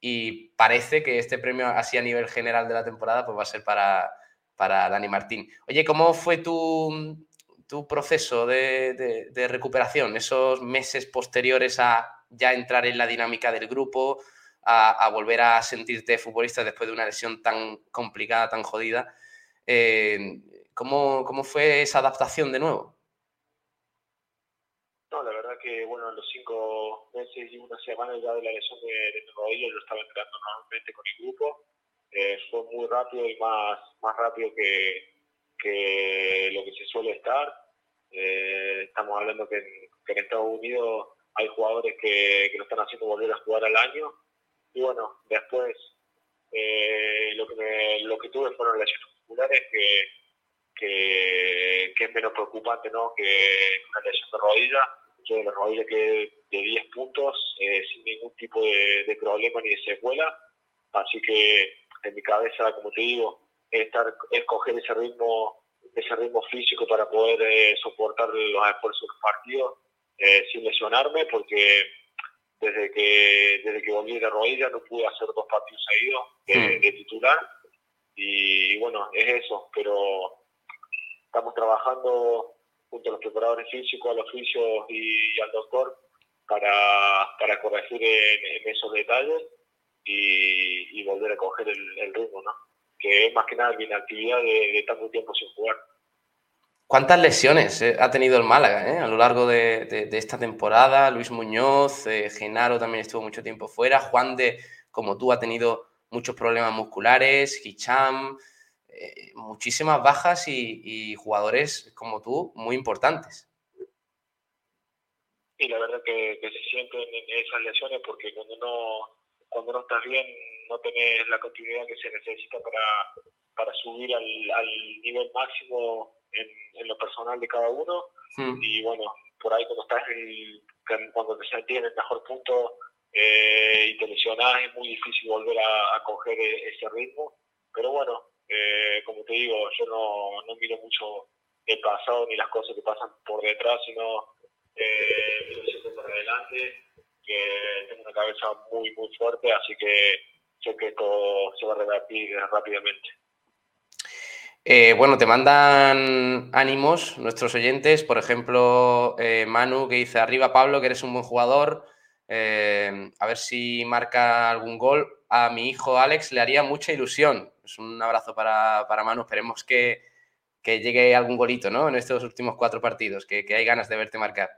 Y parece que este premio, así a nivel general de la temporada, pues va a ser para, para Dani Martín. Oye, ¿cómo fue tu, tu proceso de, recuperación? Esos meses posteriores a ya entrar en la dinámica del grupo, a, a, volver a sentirte futbolista después de una lesión tan complicada, tan jodida. Eh, ¿cómo, ¿Cómo fue esa adaptación de nuevo? No, la verdad que, bueno, en los cinco meses y una semana ya de la lesión de, de rodillo, yo estaba entrenando normalmente con el grupo eh, fue muy rápido y más, más rápido que, que lo que se suele estar. Eh, estamos hablando que en, que en, Estados Unidos hay jugadores que, que están haciendo volver a jugar al año. Y bueno, después eh, lo, que me, lo que tuve fueron lesiones musculares que, que, que, es menos preocupante ¿no? que una lesión de rodilla. Yo de la rodilla que de 10 puntos eh, sin ningún tipo de, de problema ni de secuela. Así que en mi cabeza, como te digo, es estar, escoger ese ritmo, ese ritmo físico para poder eh, soportar los esfuerzos de los partidos eh, sin lesionarme, porque desde que desde que volví de rodilla no pude hacer dos partidos seguidos de, mm. de titular y bueno, es eso, pero estamos trabajando junto a los preparadores físicos, a los fisios y, y al doctor para, para corregir en, en esos detalles y, y volver a coger el, el, ritmo, ¿no? Que es más que nada la inactividad de, de tanto tiempo sin jugar. ¿Cuántas lesiones eh, ha tenido el Málaga eh, a lo largo de, de, de, esta temporada? Luis Muñoz, eh, Genaro también estuvo mucho tiempo fuera, Juan de, como tú, ha tenido muchos problemas musculares, Hicham, eh, muchísimas bajas y, y, jugadores como tú muy importantes. Y la verdad que, que se sienten esas lesiones porque cuando no cuando no estás bien no tenés la continuidad que se necesita para, para subir al, al nivel máximo en, en, lo personal de cada uno. Mm. Y bueno, por ahí cuando estás en, cuando te sentís en el mejor punto eh, y te lesionás es muy difícil volver a, a coger e, ese ritmo. Pero bueno, eh, como te digo, yo no, no miro mucho el pasado ni las cosas que pasan por detrás, sino eh, miro siempre por adelante que tengo una cabeza muy, muy fuerte, así que sé que esto se va a revertir rápidamente. Eh, bueno, te mandan ánimos nuestros oyentes, por ejemplo, eh, Manu que dice, arriba Pablo, que eres un buen jugador, a ver si marca algún gol. A mi hijo Alex le haría mucha ilusión. Es un abrazo para, Manu, esperemos que, llegue algún golito ¿no? en estos últimos cuatro partidos, que, hay ganas de verte marcar.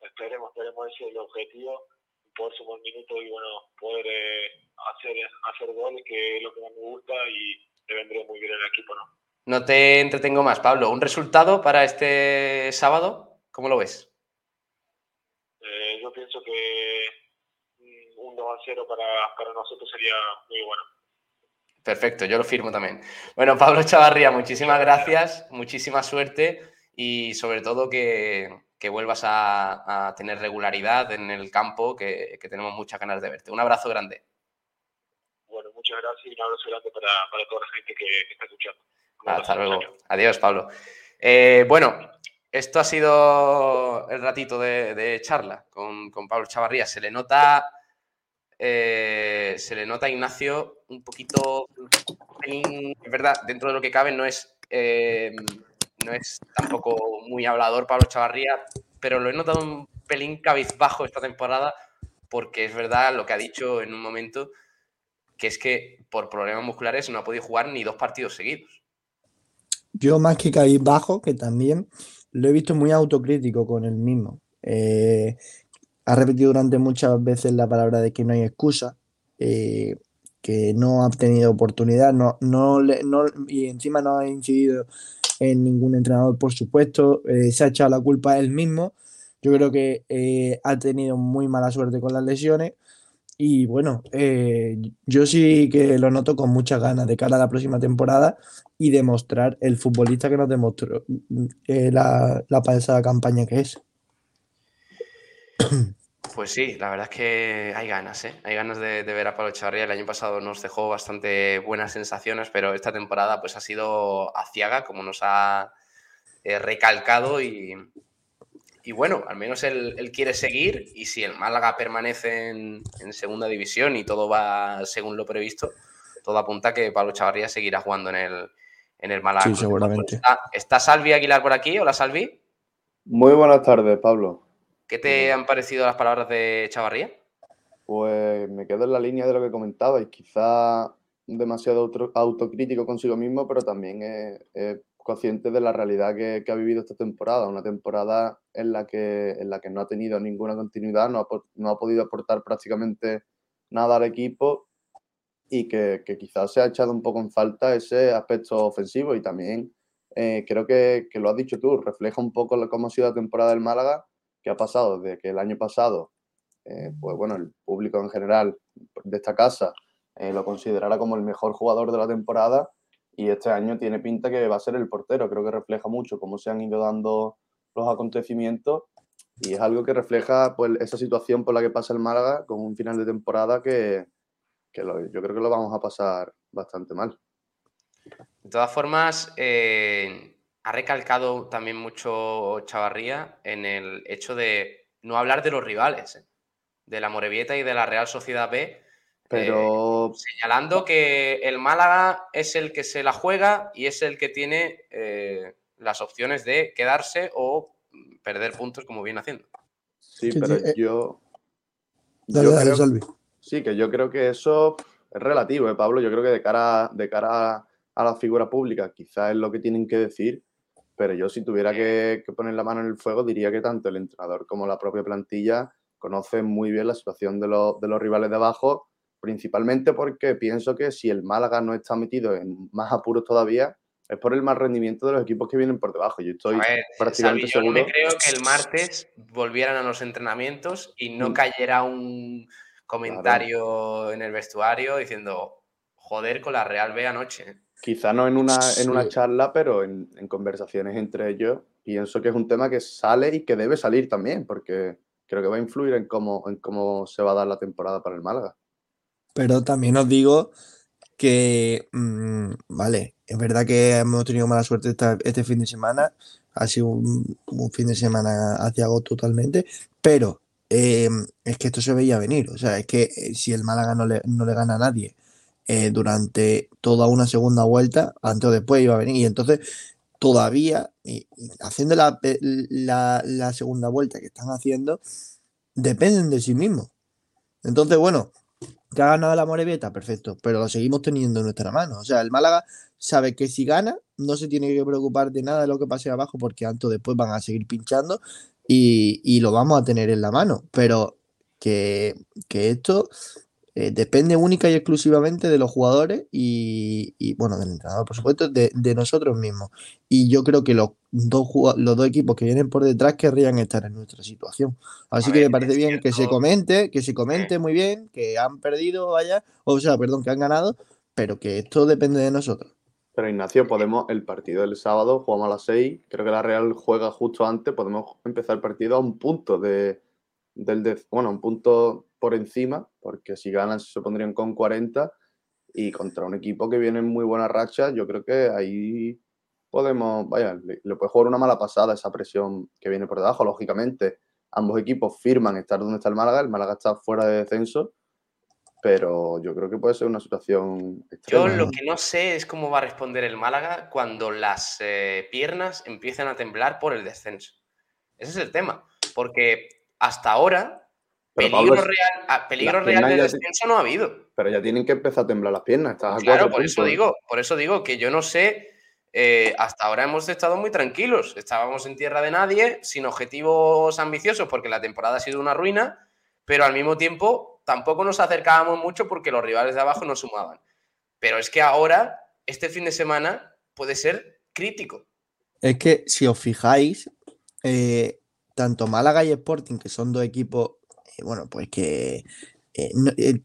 Esperemos, esperemos ese es el objetivo, poder sumar minutos y bueno, poder hacer, hacer goles, que es lo que más me gusta y te vendría muy bien el equipo, ¿no? No te entretengo más, Pablo. ¿Un resultado para este sábado? ¿Cómo lo ves? Eh, yo pienso que un 2 a 0 para, para nosotros sería muy bueno. Perfecto, yo lo firmo también. Bueno, Pablo Chavarría, muchísimas gracias, muchísima suerte y sobre todo que, que vuelvas a, a, tener regularidad en el campo, que, que tenemos muchas ganas de verte. Un abrazo grande muchas gracias y un abrazo grande para, para toda la gente que, está escuchando. Hasta luego. Adiós, Pablo. Eh, bueno, esto ha sido el ratito de, charla con, con, Pablo Chavarría. Se le nota, eh, se le nota a Ignacio un poquito, es verdad, dentro de lo que cabe no es, eh, no es tampoco muy hablador Pablo Chavarría, pero lo he notado un pelín cabizbajo esta temporada porque es verdad lo que ha dicho en un momento que es que por problemas musculares no ha podido jugar ni dos partidos seguidos. Yo más que caí bajo, que también lo he visto muy autocrítico con él mismo. Eh, ha repetido durante muchas veces la palabra de que no hay excusa, eh, que no ha tenido oportunidad, no, no, no, y encima no ha incidido en ningún entrenador, por supuesto, eh, se ha echado la culpa a él mismo. Yo creo que ha tenido muy mala suerte con las lesiones y bueno, eh, yo sí que lo noto con muchas ganas de cara a la próxima temporada y demostrar el futbolista que nos demostró eh, la, la pasada campaña que es. Pues sí, la verdad es que hay ganas, ¿eh? Hay ganas de, ver a Pablo Echevarría. El año pasado nos dejó bastante buenas sensaciones, pero esta temporada pues ha sido aciaga, como nos ha recalcado y, y bueno, al menos él, quiere seguir y si el Málaga permanece en, segunda división y todo va según lo previsto, todo apunta que Pablo Chavarría seguirá jugando en el, en el Málaga. Sí, seguramente. ¿Está, Salvi Aguilar por aquí? Hola, Salvi. Muy buenas tardes, Pablo. ¿Qué te han parecido las palabras de Chavarría? Pues me quedo en la línea de lo que comentaba y quizá demasiado autocrítico consigo mismo, pero también es consciente de la realidad que, ha vivido esta temporada, una temporada en la que, en la que no ha tenido ninguna continuidad, no ha, no ha podido aportar prácticamente nada al equipo y que, quizás se ha echado un poco en falta ese aspecto ofensivo. Y también eh, creo que, lo has dicho tú, refleja un poco cómo ha sido la temporada del Málaga, que ha pasado de que el año pasado, eh, pues bueno, el público en general de esta casa eh, lo considerara como el mejor jugador de la temporada y este año tiene pinta que va a ser el portero. Creo que refleja mucho cómo se han ido dando los acontecimientos y es algo que refleja pues, esa situación por la que pasa el Málaga con un final de temporada que, yo creo que lo vamos a pasar bastante mal. De todas formas, eh, ha recalcado también mucho Chavarría en el hecho de no hablar de los rivales, eh, de la Morevieta y de la Real Sociedad B, pero... Eh, señalando que el Málaga es el que se la juega y es el que tiene eh, las opciones de quedarse o perder puntos como viene haciendo. Sí, pero yo... creo, Sí, que yo creo que eso es relativo, ¿eh, Pablo? Yo creo que de cara, de cara a la figura pública quizás es lo que tienen que decir, pero yo si tuviera que, que poner la mano en el fuego diría que tanto el entrenador como la propia plantilla conocen muy bien la situación de, los, de los rivales de abajo principalmente porque pienso que si el Málaga no está metido en más apuros todavía, es por el mal rendimiento de los equipos que vienen por debajo. Yo estoy prácticamente seguro. Yo me creo que el martes volvieran a los entrenamientos y no mm. cayera un comentario en el vestuario diciendo joder con la Real B anoche. Quizá no en una, en una charla, pero en, conversaciones entre ellos, pienso que es un tema que sale y que debe salir también, porque creo que va a influir en cómo, en cómo se va a dar la temporada para el Málaga. Pero también os digo que, mm, vale, es verdad que hemos tenido mala suerte este fin de semana, ha sido un, fin de semana aciago totalmente, pero em, es que esto se veía venir, o sea, es que eh, si el Málaga no le, no le gana a nadie eh, durante toda una segunda vuelta, antes o después iba a venir. Y entonces todavía, y, haciendo la, segunda vuelta que están haciendo, dependen de sí mismos. Entonces, bueno, que ha ganado la Morevieta, perfecto, pero lo seguimos teniendo en nuestra mano. O sea, el Málaga sabe que si gana, no se tiene que preocupar de nada de lo que pase abajo, porque antes o después van a seguir pinchando y, lo vamos a tener en la mano. Pero que esto eh, depende única y exclusivamente de los jugadores y, bueno, del entrenador, por supuesto, de, nosotros mismos. Y yo creo que los dos, los dos equipos que vienen por detrás querrían estar en nuestra situación. Así que me parece bien que se comente, que se comente muy bien, que han perdido, vaya, o sea, perdón, que han ganado, pero que esto depende de nosotros. Pero Ignacio, podemos, el partido del sábado, jugamos a las 6, creo que la Real juega justo antes, podemos empezar el partido a un punto de, del, de, bueno, un punto por encima, porque si ganan se pondrían con 40 y contra un equipo que viene en muy buena racha, yo creo que ahí podemos, vaya, le, puede jugar una mala pasada esa presión que viene por debajo, lógicamente. Ambos equipos firman estar donde está el Málaga, el Málaga está fuera de descenso, pero yo creo que puede ser una situación Yo lo que no sé es cómo va a responder el Málaga cuando las eh, piernas empiecen a temblar por el descenso. Ese es el tema, porque hasta ahora peligro real, ah, peligro real de descenso no ha habido. Pero ya tienen que empezar a temblar las piernas. claro, por eso, digo, por eso digo que yo no sé. Eh, hasta ahora hemos estado muy tranquilos. Estábamos en tierra de nadie, sin objetivos ambiciosos, porque la temporada ha sido una ruina, pero al mismo tiempo tampoco nos acercábamos mucho porque los rivales de abajo no sumaban. Pero es que ahora, este fin de semana, puede ser crítico. Es que si os fijáis, eh, tanto Málaga y Sporting, que son dos equipos bueno, pues que eh, eh,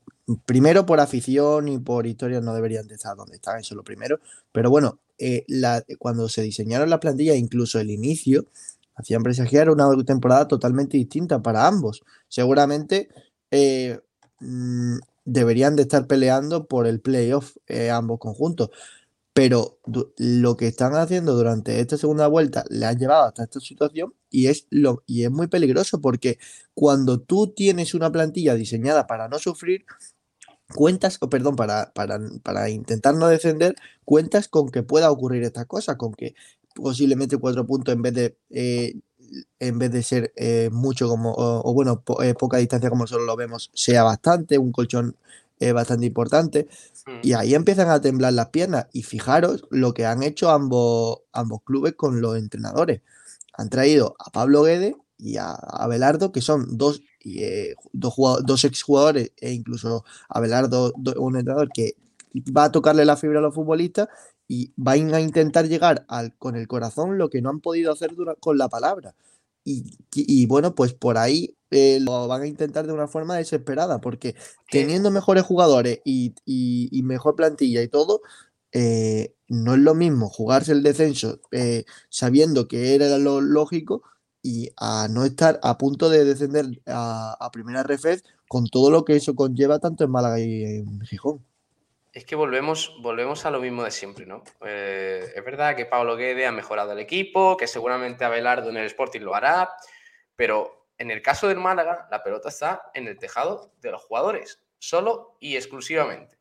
primero por afición y por historia no deberían de estar donde están, eso es lo primero. Pero bueno, eh, cuando se diseñaron las plantillas, incluso el inicio, hacían presagiar una temporada totalmente distinta para ambos. Seguramente mm, deberían de estar peleando por el playoff ambos conjuntos pero lo que están haciendo durante esta segunda vuelta le ha llevado hasta esta situación y es, lo, y es muy peligroso porque cuando tú tienes una plantilla diseñada para no sufrir, cuentas, o perdón, para, para, intentar no descender, cuentas con que pueda ocurrir esta cosa, con que posiblemente cuatro puntos en vez de... Eh, en vez de ser eh, mucho como, o, bueno, eh, poca distancia como solo lo vemos, sea bastante, un colchón es bastante importante. Y mm. ahí empiezan a temblar las piernas. Y fijaros lo que han hecho ambos, ambos clubes con los entrenadores. Han traído a Pablo Guede y a Abelardo, que son dos, eh, dos, dos exjugadores, e incluso Abelardo, un entrenador que va a tocarle la fibra a los futbolistas y van a intentar llegar al, con el corazón lo que no han podido hacer con la palabra. Y, bueno, pues por ahí eh, lo van a intentar de una forma desesperada, porque teniendo mejores jugadores y, mejor plantilla y todo, eh, no es lo mismo jugarse el descenso eh, sabiendo que era lo lógico y a no estar a punto de descender a, primera refez con todo lo que eso conlleva tanto en Málaga y en Gijón. Es que volvemos, volvemos a lo mismo de siempre, ¿no? Eh, es verdad que Pablo Guede ha mejorado el equipo, que seguramente Abelardo en el Sporting lo hará, pero en el caso del Málaga, la pelota está en el tejado de los jugadores, solo y exclusivamente.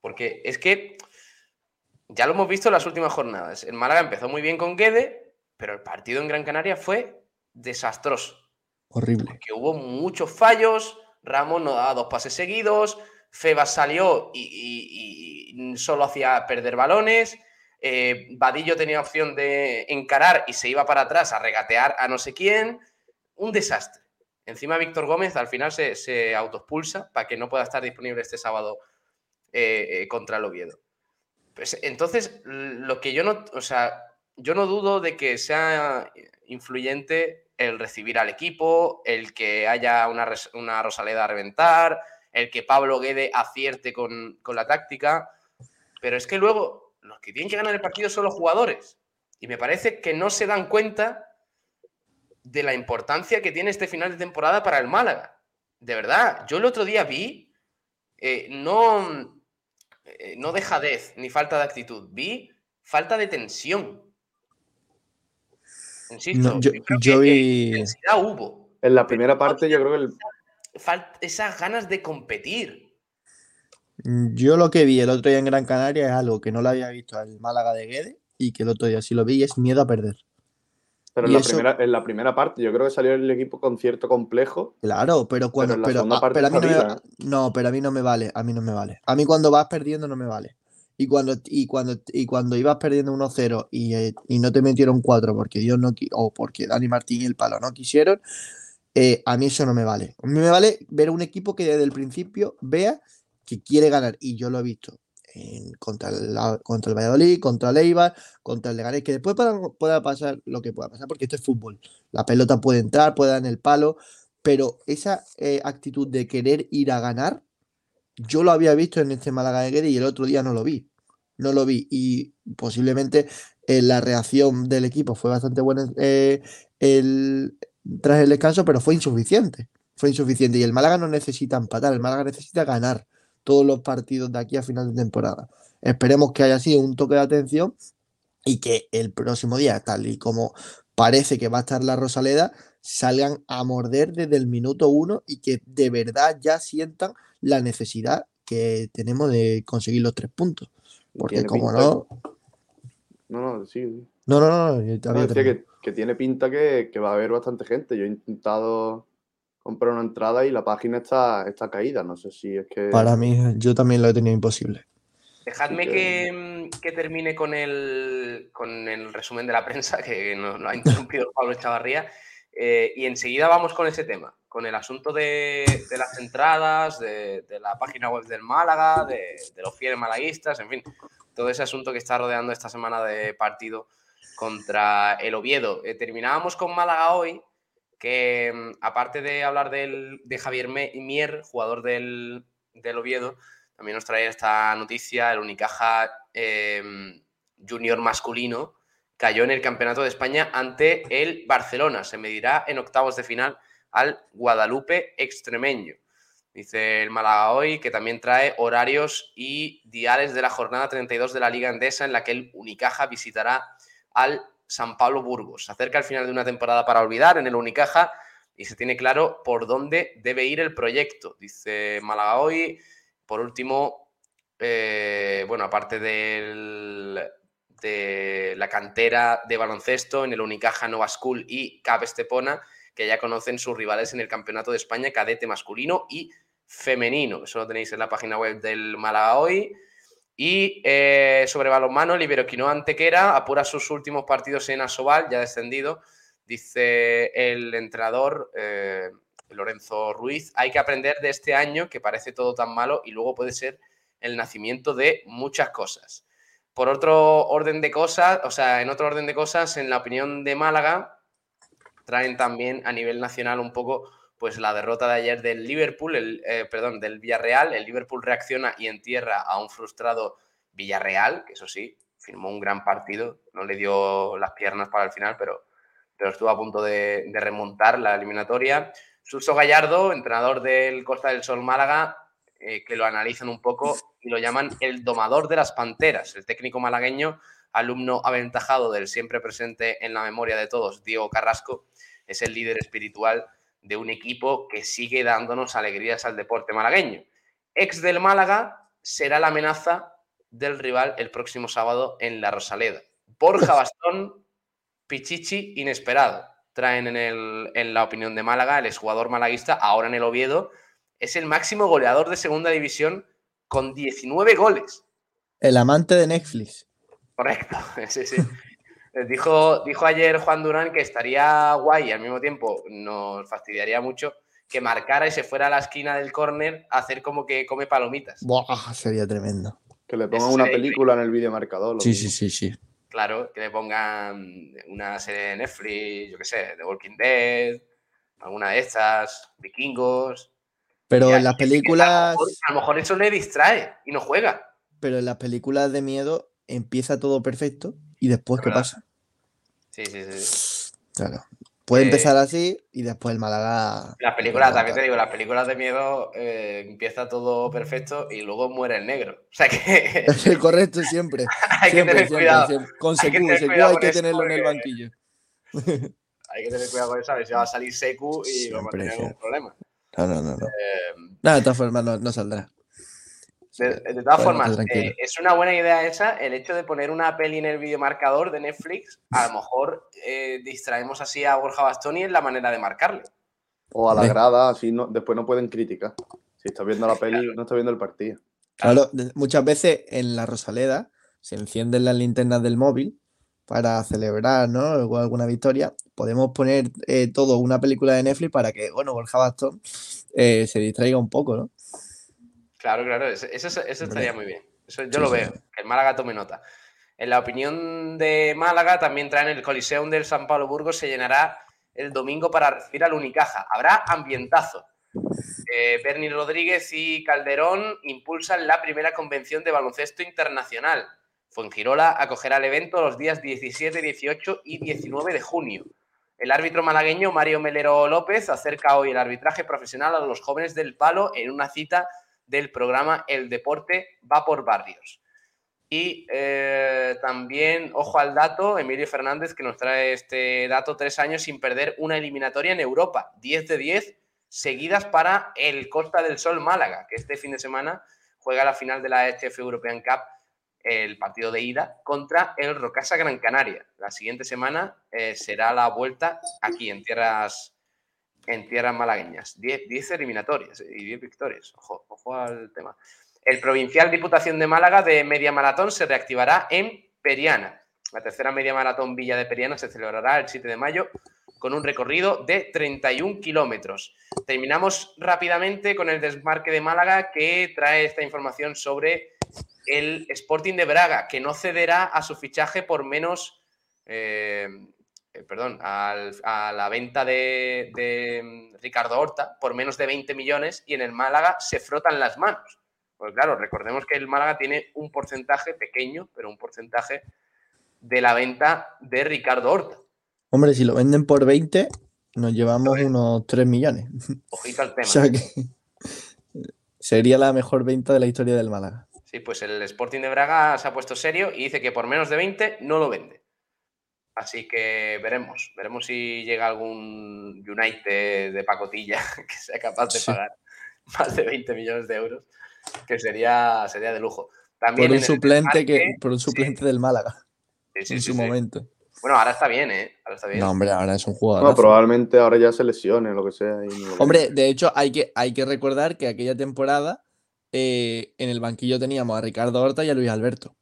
Porque es que ya lo hemos visto en las últimas jornadas. El Málaga empezó muy bien con Guede, pero el partido en Gran Canaria fue desastroso. Horrible. Que hubo muchos fallos, Ramos no daba dos pases seguidos, Febas salió y, solo hacía perder balones. Eh, Vadillo tenía opción de encarar y se iba para atrás a regatear a no sé quién. Un desastre. Encima Víctor Gómez al final se, se autoexpulsa para que no pueda estar disponible este sábado eh, eh, contra el Oviedo. Pues entonces, lo que yo no, o sea, yo no dudo de que sea influyente el recibir al equipo, el que haya una, una Rosaleda a reventar, el que Pablo Guede acierte con, la táctica, pero es que luego los que tienen que ganar el partido son los jugadores. Y me parece que no se dan cuenta de la importancia que tiene este final de temporada para el Málaga. De verdad, yo el otro día vi, eh, no, eh, no dejadez ni falta de actitud, vi falta de tensión. Insisto, yo, vi... intensidad hubo. En la primera parte yo creo que el, esas ganas de competir. Yo lo que vi el otro día en Gran Canaria es algo que no lo había visto al Málaga de Guede y que el otro día sí lo vi y es miedo a perder. Pero en la, eso- primera, en la primera parte, yo creo que salió el equipo con cierto complejo. Claro, pero cuando. Pero, ah, pero a mí no me, no, pero a mí no me vale. A mí no me vale. A mí cuando vas perdiendo no me vale. Y cuando, y cuando, y cuando ibas perdiendo 1-0 y, eh, y no te metieron 4 porque Dios no o porque Dani Martín y el palo no quisieron, eh, a mí eso no me vale. A mí me vale ver un equipo que desde el principio vea que quiere ganar. Y yo lo he visto contra, el, contra el Valladolid, contra el Eibar, contra el Leganés, que después pueda, pueda pasar lo que pueda pasar, porque esto es fútbol. La pelota puede entrar, puede dar en el palo, pero esa eh, actitud de querer ir a ganar, yo lo había visto en este Málaga de Guede y el otro día no lo vi. No lo vi. Y posiblemente eh, la reacción del equipo fue bastante buena eh, el- tras el descanso, pero fue insuficiente. Fue insuficiente. Y el Málaga no necesita empatar, el Málaga necesita ganar todos los partidos de aquí a final de temporada. Esperemos que haya sido un toque de atención y que el próximo día, tal y como parece que va a estar la Rosaleda, salgan a morder desde el minuto uno y que de verdad ya sientan la necesidad que tenemos de conseguir los tres puntos. Porque como no... No, no, sí. sí. No, no, no, no, decía que, que tiene pinta que, que va a haber bastante gente. Yo he intentado comprar una entrada y la página está, está caída. No sé si es que. Para mí, yo también lo he tenido imposible. Dejadme que, que termine con el, con el resumen de la prensa, que nos lo ha interrumpido Pablo Chavarría, eh, y enseguida vamos con ese tema, con el asunto de, de las entradas, de, de la página web del Málaga, de, de los fieles malaguistas, en fin, todo ese asunto que está rodeando esta semana de partido contra el Oviedo. Eh, terminábamos con Málaga hoy, que mm, aparte de hablar de Javier Mier, jugador del, del Oviedo, también nos trae esta noticia, el Unicaja eh, Junior masculino cayó en el Campeonato de España ante el Barcelona. Se medirá en octavos de final al Guadalupe extremeño. Dice el Málaga hoy que también trae horarios y diales de la jornada 32 de la Liga Endesa en la que el Unicaja visitará al San Pablo Burgos. Se acerca el final de una temporada para olvidar en el Unicaja y se tiene claro por dónde debe ir el proyecto. Dice Málaga hoy. Por último, eh, bueno, aparte del, de la cantera de baloncesto en el Unicaja Nova School y CAP Estepona, que ya conocen sus rivales en el Campeonato de España cadete masculino y femenino. Eso lo tenéis en la página web del Málaga hoy. Y eh, sobre balonmano, el Iberoquinoa Antequera apura sus últimos partidos en Asobal, ya descendido. Dice el entrenador eh, Lorenzo Ruiz, hay que aprender de este año que parece todo tan malo y luego puede ser el nacimiento de muchas cosas. Por otro orden de cosas, o sea, en otro orden de cosas, en la opinión de Málaga, traen también a nivel nacional un poco pues la derrota de ayer del Liverpool, el, eh, perdón, del Villarreal. El Liverpool reacciona y entierra a un frustrado Villarreal, que eso sí, firmó un gran partido, no le dio las piernas para el final, pero, pero estuvo a punto de, remontar la eliminatoria. Suso Gallardo, entrenador del Costa del Sol Málaga, eh, que lo analizan un poco y lo llaman el domador de las panteras. El técnico malagueño, alumno aventajado del siempre presente en la memoria de todos, Diego Carrasco, es el líder espiritual de un equipo que sigue dándonos alegrías al deporte malagueño. Ex del Málaga será la amenaza del rival el próximo sábado en la Rosaleda. Borja Bastón, Pichichi inesperado. Traen en, el, en la opinión de Málaga, el exjugador malaguista, ahora en el Oviedo, es el máximo goleador de segunda división con 19 goles. El amante de Netflix. Correcto, sí, sí. Dijo, dijo ayer Juan Durán que estaría guay y al mismo tiempo nos fastidiaría mucho que marcara y se fuera a la esquina del córner a hacer como que come palomitas. Buah, sería tremendo. Que le pongan Eso una película en el videomarcador. Sí, mismo. sí, sí, sí. Claro, que le pongan una serie de Netflix, yo qué sé, The Walking Dead, alguna de estas, vikingos. Pero en las películas, A lo, mejor, a lo mejor eso le distrae y no juega. pero en las películas de miedo empieza todo perfecto y después ¿qué pasa? Sí, sí, sí. Claro. Puede Eh, empezar así y después el Málaga. Las películas, también te digo, las películas de miedo eh, empieza todo perfecto y lugo muere el negro. O sea que Es correcto siempre. hay que Siempre, tener siempre, cuidado. siempre. Con Hay que Secu, tener Secu hay que tenerlo en el banquillo. Hay que tener cuidado con eso, a ver si va a salir secu y vamos a tener algún problema. No, no, no. no. Eh, de todas formas no, no saldrá. De, de todas formas, eh, es una buena idea esa, el hecho de poner una peli en el videomarcador de Netflix, a lo mejor eh, distraemos así a Borja Bastoni en la manera de marcarle. O a la grada, así no, después no pueden criticar. Si estás viendo la peli, no estás viendo el partido. Claro, muchas veces en la Rosaleda se encienden las linternas del móvil para celebrar, ¿no? alguna victoria. Podemos poner eh, todo una película de Netflix para que, bueno, Borja Bastón se distraiga un poco, ¿no? Claro, claro, eso, estaría muy bien. Eso yo lo veo, que el Málaga tome nota. En la opinión de Málaga, también traen el Coliseum del San Pablo Burgos, se llenará el domingo para recibir al Unicaja. Habrá ambientazo. Eh, Bernie Rodríguez y Calderón impulsan la primera convención de baloncesto internacional. Fuengirola acogerá el evento los días 17, 18 y 19 de junio. El árbitro malagueño Mario Melero López acerca hoy el arbitraje profesional a los jóvenes del palo en una cita del programa El Deporte va por barrios. Y eh, también, ojo al dato, Emilio Fernández, que nos trae este dato, tres años sin perder una eliminatoria en Europa, 10 de 10 seguidas para el Costa del Sol Málaga, que este fin de semana juega la final de la HF European Cup, el partido de ida, contra el Rocasa Gran Canaria. La siguiente semana eh, será la vuelta aquí en tierras en tierras malagueñas. 10 eliminatorias y 10 victorias. Ojo, ojo al tema. El Provincial Diputación de Málaga de Media Maratón se reactivará en Periana. La tercera Media Maratón Villa de Periana se celebrará el 7 de mayo con un recorrido de 31 kilómetros. Terminamos rápidamente con el desmarque de Málaga que trae esta información sobre el Sporting de Braga, que no cederá a su fichaje por menos eh, eh, perdón, a la venta de, mm, Ricardo Horta por menos de 20 millones y en el Málaga se frotan las manos. Pues claro, recordemos que el Málaga tiene un porcentaje pequeño, pero un porcentaje de la venta de Ricardo Horta. Hombre, si lo venden por 20, nos llevamos unos 3 millones. Ojito al tema. o sea que sería la mejor venta de la historia del Málaga. Sí, pues el Sporting de Braga se ha puesto serio y dice que por menos de 20 no lo vende. Así que veremos, veremos si llega algún United de pacotilla que sea capaz de pagar más de 20 millones de euros, que sería, sería de lujo. También por un suplente que, por un suplente del Málaga. en su momento. Bueno, ahora está bien, ¿eh? Ahora está bien. No, hombre, ahora es un jugador. No, probablemente ahora ya se lesione, lo que sea. hombre, de hecho, hay que, hay que recordar que aquella temporada eh, en el banquillo teníamos a Ricardo Horta y a Luis Alberto.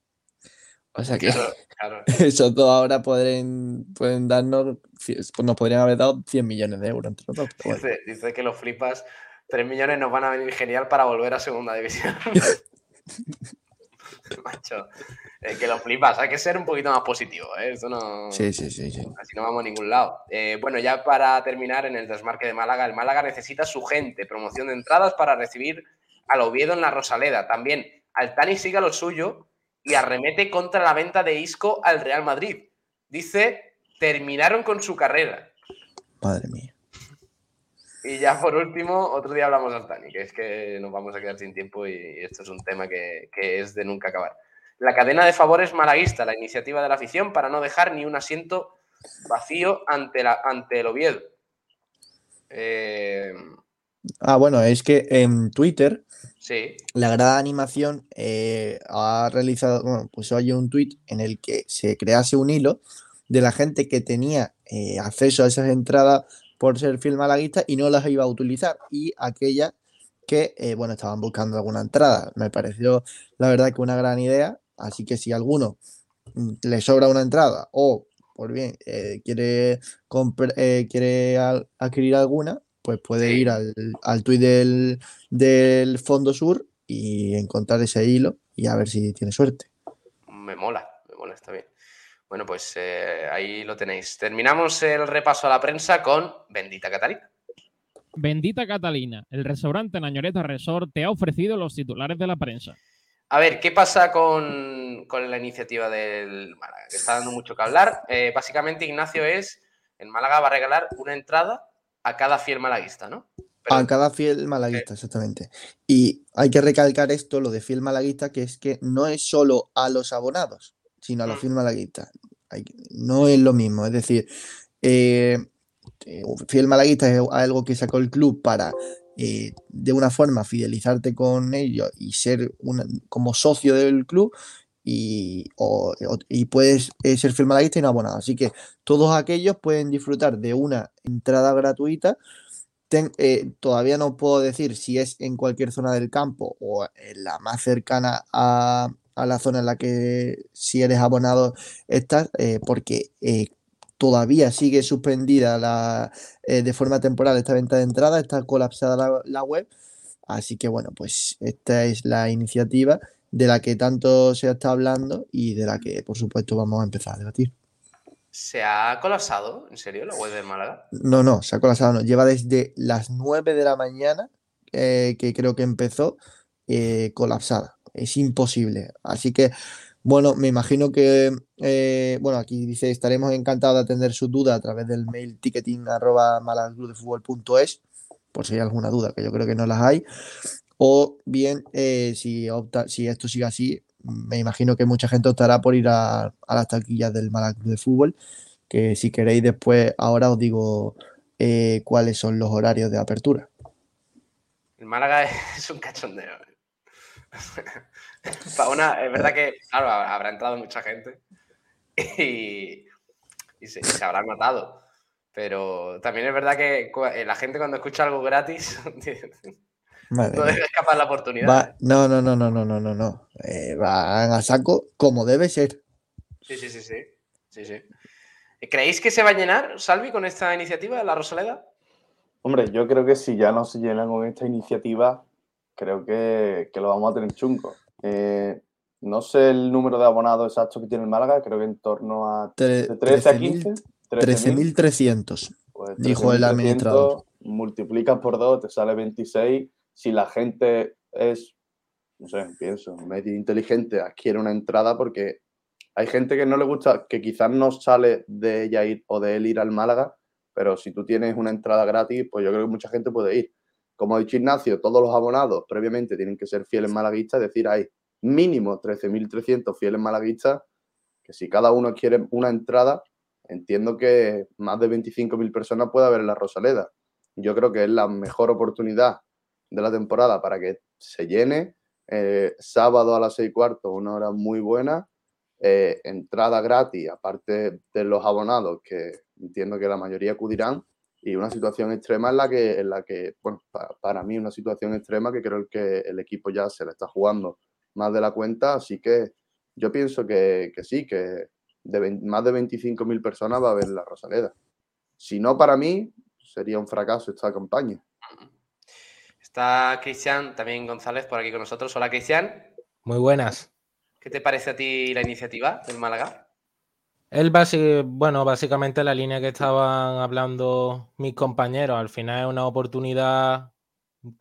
O sea que esos dos ahora pueden, pueden darnos, pues nos podrían haber dado 100 millones de euros entre los dos. Dice, que los flipas, 3 millones nos van a venir genial para volver a segunda división. Macho, que los flipas, hay que ser un poquito más positivo, ¿eh? Esto no... Sí, sí, sí, Así no vamos a ningún lado. Eh, bueno, ya para terminar en el desmarque de Málaga, el Málaga necesita su gente, promoción de entradas para recibir al Oviedo en la Rosaleda. También Altani siga lo suyo y arremete contra la venta de Isco al Real Madrid. Dice, terminaron con su carrera. Madre mía. Y ya por último, otro día hablamos de Tani, que es que nos vamos a quedar sin tiempo y esto es un tema que, es de nunca acabar. La cadena de favores malaguista, la iniciativa de la afición para no dejar ni un asiento vacío ante, la, ante el Oviedo. Eh, ah, bueno, es que en Twitter La grada animación eh, ha realizado, bueno, pues hay un tweet en el que se crease un hilo de la gente que tenía eh, acceso a esas entradas por ser film malaguista y no las iba a utilizar y aquellas que, eh, bueno, estaban buscando alguna entrada. Me pareció, la verdad, que una gran idea. Así que si a alguno mm, le sobra una entrada o, por bien, quiere, quiere adquirir alguna, pues puede ir al, al tuit del, del Fondo Sur y encontrar ese hilo y a ver si tiene suerte. Me mola, me mola, está bien. Bueno, pues eh, ahí lo tenéis. Terminamos el repaso a la prensa con Bendita Catalina. Bendita Catalina, el restaurante Nañoreta Resort te ha ofrecido los titulares de la prensa. A ver, ¿qué pasa con, la iniciativa del Málaga? Que está dando mucho que hablar. Eh, básicamente, Ignacio es, en Málaga va a regalar una entrada a cada fiel malaguista, ¿no? a cada fiel malaguista, exactamente. Y hay que recalcar esto, lo de fiel malaguista, que es que no es solo a los abonados, sino a los mm. fiel malaguistas. no es lo mismo, es decir, eh, fiel malaguista es algo que sacó el club para eh, de una forma fidelizarte con ellos y ser como socio del club y, y puedes eh, ser fiel malaguista y no abonado. Así que todos aquellos pueden disfrutar de una entrada gratuita. Eh, todavía no puedo decir si es en cualquier zona del campo o en la más cercana a, la zona en la que si eres abonado estás, porque todavía sigue suspendida la, eh, de forma temporal esta venta de entrada, está colapsada la, web. Así que bueno, pues esta es la iniciativa de la que tanto se está hablando y de la que por supuesto vamos a empezar a debatir. ¿Se ha colapsado? ¿En serio la web de Málaga? No, no, se ha colapsado. No. Lleva desde las 9 de la mañana, eh, que creo que empezó, eh, colapsada. Es imposible. Así que bueno, me imagino que, eh, bueno, aquí dice, estaremos encantados de atender su duda a través del mail ticketing arroba por si hay alguna duda, que yo creo que no las hay. O bien, eh, si, opta, si esto sigue así, me imagino que mucha gente optará por ir a, las taquillas del Málaga de Fútbol, que si queréis después, ahora os digo eh, cuáles son los horarios de apertura. El Málaga es un cachondeo. Para es verdad que, claro, habrá entrado mucha gente y, se, habrá matado. Pero también es verdad que eh, la gente cuando escucha algo gratis no deja escapar la oportunidad. no, no, no, no, no, no, no, no. Eh, van a saco como debe ser. Sí, sí, sí, sí. sí, sí. ¿Creéis que se va a llenar, Salvi, con esta iniciativa de la Rosaleda? Hombre, yo creo que si ya no se llena con esta iniciativa, creo que, que lo vamos a tener chungo. Eh, no sé el número de abonados exacto que tiene el Málaga, creo que en torno a 13, a 15. 13.300, pues dijo el administrador. Multiplicas por 2, te sale 26. Si la gente es, no sé, pienso, medio inteligente, adquiere una entrada porque hay gente que no le gusta, que quizás no sale de ella ir o de él ir al Málaga, pero si tú tienes una entrada gratis, pues yo creo que mucha gente puede ir. Como ha dicho Ignacio, todos los abonados previamente tienen que ser fieles malaguistas, es decir, hay mínimo 13.300 fieles malaguistas, que si cada uno quiere una entrada, entiendo que más de 25.000 personas puede haber en la Rosaleda. Yo creo que es la mejor oportunidad de la temporada para que se llene. Eh, sábado a las seis cuartos, una hora muy buena. Eh, entrada gratis, aparte de los abonados, que entiendo que la mayoría acudirán y una situación extrema en la que, en la que bueno, para, mí una situación extrema que creo que el equipo ya se le está jugando más de la cuenta, así que yo pienso que, que sí, que de más de 25.000 personas va a haber la Rosaleda. Si no, para mí sería un fracaso esta campaña. Está Cristian, también González, por aquí con nosotros. Hola, Cristian. Muy buenas. ¿Qué te parece a ti la iniciativa del Málaga? Él, bueno, básicamente la línea que estaban hablando mis compañeros, al final es una oportunidad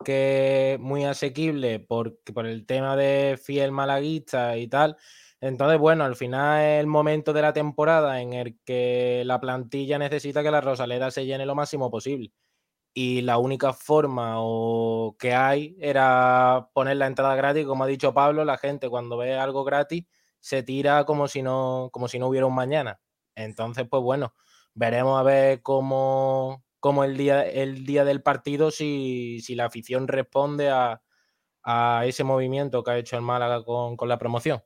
que muy asequible por, por el tema de fiel malaguista y tal. Entonces, bueno, al final es el momento de la temporada en el que la plantilla necesita que la Rosaleda se llene lo máximo posible. Y la única forma o que hay era poner la entrada gratis, como ha dicho Pablo, la gente cuando ve algo gratis se tira como si no, como si no hubiera un mañana. Entonces, pues bueno, veremos a ver cómo, cómo el, día, el día del partido, si, si la afición responde a, a, ese movimiento que ha hecho el Málaga con, con la promoción.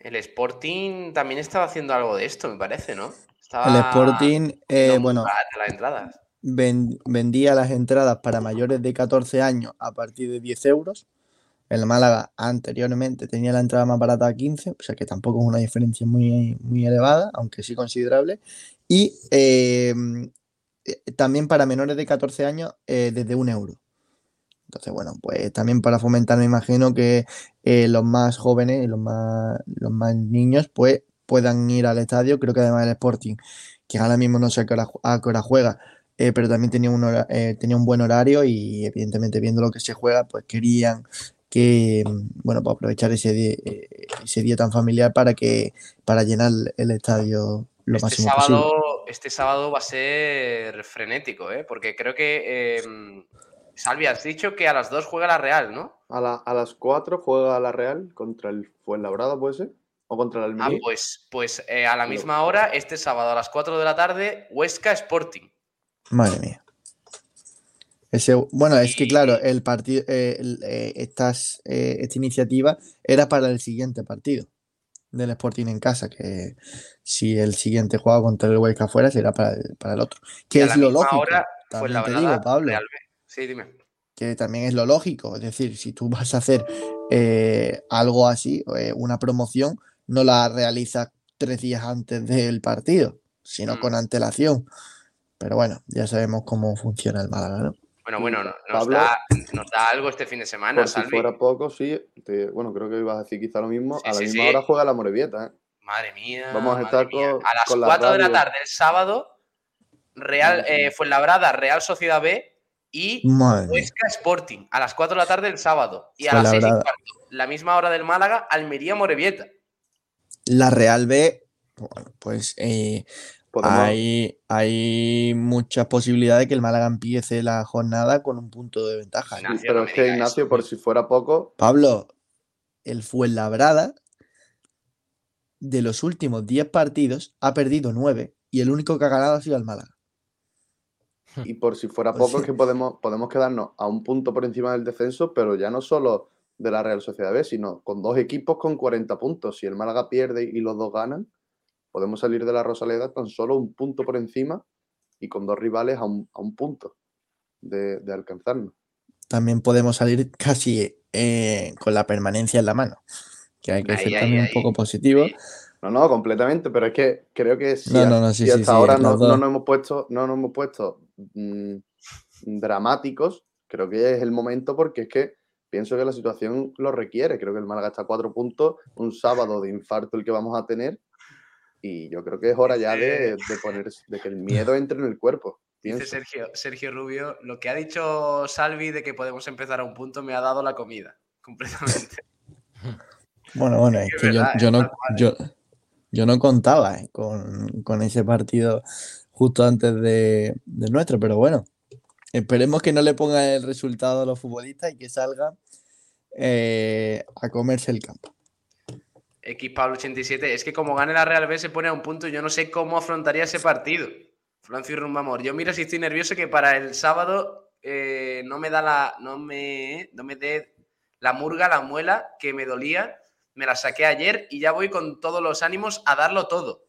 El Sporting también estaba haciendo algo de esto, me parece, ¿no? el Sporting, eh, bueno, vendía las entradas para mayores de 14 años a partir de 10 euros el Málaga anteriormente tenía la entrada más barata a 15, o sea que tampoco es una diferencia muy, muy elevada, aunque sí considerable. Y eh, también para menores de 14 años eh, desde un euro. Entonces, bueno, pues también para fomentar, me imagino que eh, los más jóvenes, los más, los más niños, pues puedan ir al estadio. Creo que además el Sporting, que ahora mismo no sé a qué hora, juega, pero también tenía un, tenía un buen horario y evidentemente viendo lo que se juega, pues querían que, bueno, para aprovechar ese día, eh, ese día tan familiar para que para llenar el estadio lo este máximo sábado, posible. Este sábado va a ser frenético, ¿eh? porque creo que, eh, Salvi, has dicho que a las 2 juega la Real, ¿no? A, a las 4 juega la Real contra el Fuenlabrada, ¿puede ser? ¿O contra el Ah, pues, pues eh, a la misma hora, este sábado a las 4 de la tarde, Huesca Sporting. Madre mía. Ese, bueno, es que claro, el partido, eh, eh, estas, eh, esta iniciativa era para el siguiente partido del Sporting en casa, que si el siguiente juega contra el Huesca afuera será para el, para el otro. Que es la lo lógico. hora, también te Fuenlabrada, digo, Pablo. Sí, dime. que también es lo lógico. Es decir, si tú vas a hacer eh, algo así, eh, una promoción, no la realizas tres días antes del partido, sino Mm. con antelación. Pero bueno, ya sabemos cómo funciona el Málaga, ¿no? Bueno, bueno, no- nos, Pablo. da, nos da algo este fin de semana, Por si fuera poco, sí. te- bueno, creo que ibas a decir quizá lo mismo. Sí, a la sí, misma sí. hora juega la Morevieta, ¿eh? Madre mía. Vamos a estar con- a las con la 4 de la tarde el sábado, Real, eh, Fuenlabrada, Real Sociedad B y Madre. Huesca Sporting. A las 4 de la tarde el sábado. Y a las 6 y cuarto, la misma hora del Málaga, Almería Morevieta. La Real B, bueno, pues eh, Podemos- hay, hay muchas posibilidades de que el Málaga empiece la jornada con un punto de ventaja. pero no es que Ignacio, eso. por si fuera poco, Pablo, el Fuenlabrada de los últimos 10 partidos ha perdido 9 y el único que ha ganado ha sido el Málaga. y por si fuera O poco, sea- es que podemos, podemos quedarnos a un punto por encima del descenso, pero ya no solo de la Real Sociedad B, sino con dos equipos con 40 puntos. Si el Málaga pierde y los dos ganan, podemos salir de la Rosaleda tan solo un punto por encima y con dos rivales a un, a un punto de, de alcanzarnos. También podemos salir casi eh, con la permanencia en la mano, que hay que Ahí, ser ahí, también ahí. un poco positivo. Sí. No, no, completamente, pero es que creo que si, No, no, no, sí, si hasta sí, ahora no nos hemos puesto, no nos hemos puesto mm, dramáticos, creo que es el momento porque es que pienso que la situación lo requiere. Creo que el Málaga está a cuatro puntos, un sábado de infarto el que vamos a tener, y yo creo que es hora ya de, de poner, de que el miedo entre en el cuerpo. Dice. Sergio, Sergio Rubio, lo que ha dicho Salvi de que podemos empezar a un punto me ha dado la comida, completamente. Bueno, bueno, es Es que yo, verdad, yo es no, yo, yo no contaba eh, con, con ese partido justo antes de, del nuestro, pero bueno, esperemos que no le pongan el resultado a los futbolistas y que salgan eh, a comerse el campo. X Pablo 87, es que como gane la Real B se pone a un punto yo no sé cómo afrontaría ese partido. Francis Rumbamor, yo mira si estoy nervioso que para el sábado eh, no me da la, no me, no me dé la murga, la muela que me dolía, me la saqué ayer y ya voy con todos los ánimos a darlo todo.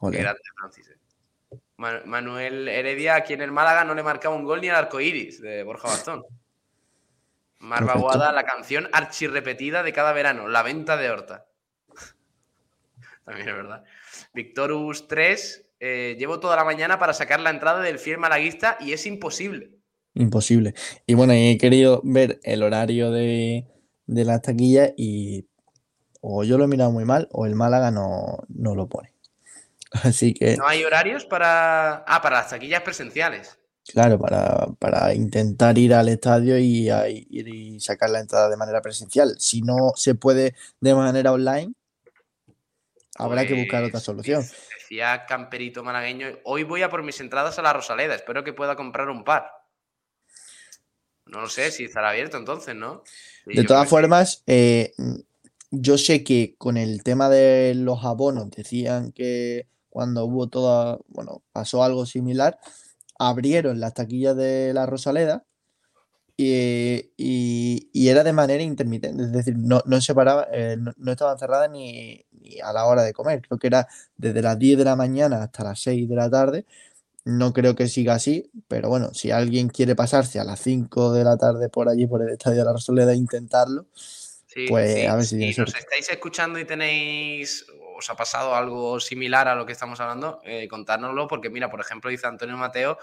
Qué grande, Francis. eh. Ma- Manuel Heredia aquí en el Málaga no le marcaba un gol ni al arco iris de Borja Bastón. Marva. Guada, la canción archirrepetida de cada verano, La venta de Horta. También es verdad. Victorus 3, eh, llevo toda la mañana para sacar la entrada del fiel malaguista y es imposible. Imposible. Y bueno, he querido ver el horario de, de las taquillas y o yo lo he mirado muy mal o el Málaga no, no lo pone. Así que, No hay horarios para. Ah, para las taquillas presenciales. claro, para, para intentar ir al estadio y, a- ir y sacar la entrada de manera presencial. Si no se puede de manera online, habrá que buscar otra Pues, solución. Decía Camperito Malagueño, hoy voy a por mis entradas a la Rosaleda, espero que pueda comprar un par. No lo sé si estará abierto entonces, ¿no? Sí, De todas que formas, eh, yo sé que con el tema de los abonos decían que cuando hubo toda, bueno, pasó algo similar, abrieron las taquillas de la Rosaleda y, y- y era de manera intermitente, es decir, no, no se paraba, eh, no, no estaban cerradas ni, ni a la hora de comer, creo que era desde las 10 de la mañana hasta las 6 de la tarde. No creo que siga así, pero bueno, si alguien quiere pasarse a las 5 de la tarde por allí, por el Estadio de la Rosaleda, intentarlo, Sí, pues, sí, a ver si tiene nos estáis escuchando y tenéis, os ha pasado algo similar a lo que estamos hablando, eh, contárnoslo, porque mira, por ejemplo, dice Antonio Mateo,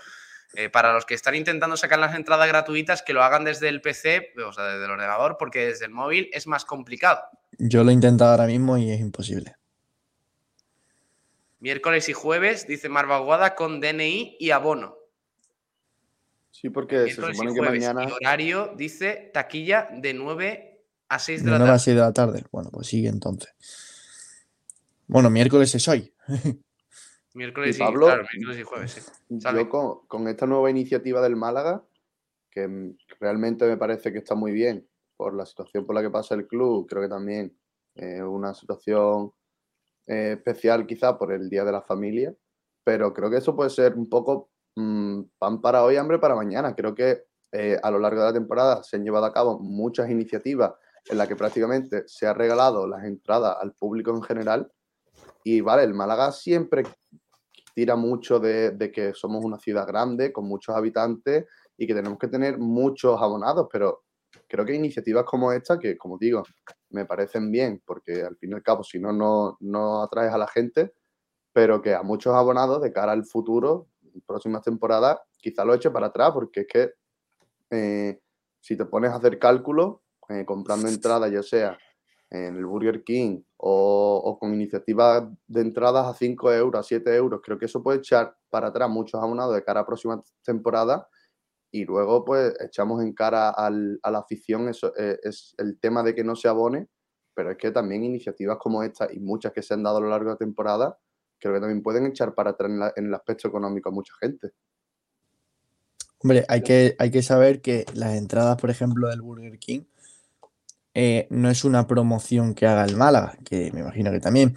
eh, para los que están intentando sacar las entradas gratuitas, que lo hagan desde el PC, o sea, desde el ordenador, porque desde el móvil es más complicado. Yo lo he intentado ahora mismo y es imposible. Miércoles y jueves, dice Marvaguada, con DNI y abono. Sí, porque se y supone que mañana. Y horario, dice taquilla de 9 a 6 de De la 9 a tarde. 6 de la tarde. Bueno, pues sigue entonces. Bueno, miércoles es hoy. Miércoles Y y, Pablo, claro, miércoles y jueves, sí. Yo con, con esta nueva iniciativa del Málaga, que mm, realmente me parece que está muy bien por la situación por la que pasa el club, creo que también es una situación eh, especial quizá por el Día de la Familia, pero creo que eso puede ser un poco mm, pan para hoy, hambre para mañana. Creo que eh, a lo largo de la temporada se han llevado a cabo muchas iniciativas en las que prácticamente se ha regalado las entradas al público en general. Y vale, el Málaga siempre tira mucho de, de que somos una ciudad grande, con muchos habitantes y que tenemos que tener muchos abonados, pero creo que iniciativas como esta, que como digo, me parecen bien, porque al fin y al cabo, si no, no, no atraes a la gente, pero que a muchos abonados de cara al futuro, próximas temporadas, quizá lo eche para atrás, porque es que eh, si te pones a hacer cálculos, eh, comprando entradas, ya sea en el Burger King o, o, con iniciativas de entradas a 5 euros, a 7 euros, creo que eso puede echar para atrás muchos abonados de cara a próxima temporada y luego pues echamos en cara al, a la afición eso, eh, es el tema de que no se abone, pero es que también iniciativas como esta y muchas que se han dado a lo largo de la temporada, creo que también pueden echar para atrás en, la, en el aspecto económico a mucha gente. Hombre, hay que, hay que saber que las entradas, por ejemplo, del Burger King, eh, no es una promoción que haga el Málaga, que me imagino que también.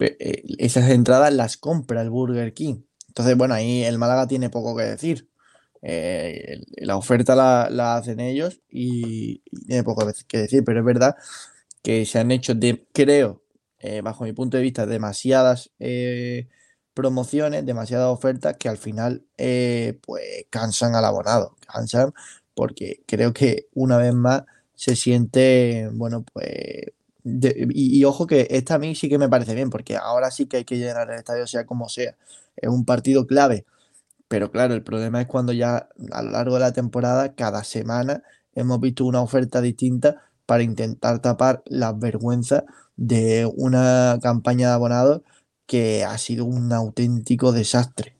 Eh, esas entradas las compra el Burger King. Entonces, bueno, ahí el Málaga tiene poco que decir. Eh, la oferta la, hacen ellos y, tiene poco que decir, pero es verdad que se han hecho, de, creo, bajo mi punto de vista, demasiadas promociones, demasiadas ofertas que al final pues cansan al abonado, cansan porque creo que una vez más se siente, bueno, pues y, y, ojo que esta a mí sí que me parece bien, porque ahora sí que hay que llenar el estadio sea como sea. Es un partido clave pero claro, el problema es cuando ya a lo largo de la temporada, cada semana, hemos visto una oferta distinta para intentar tapar las vergüenzas de una campaña de abonados que ha sido un auténtico desastre.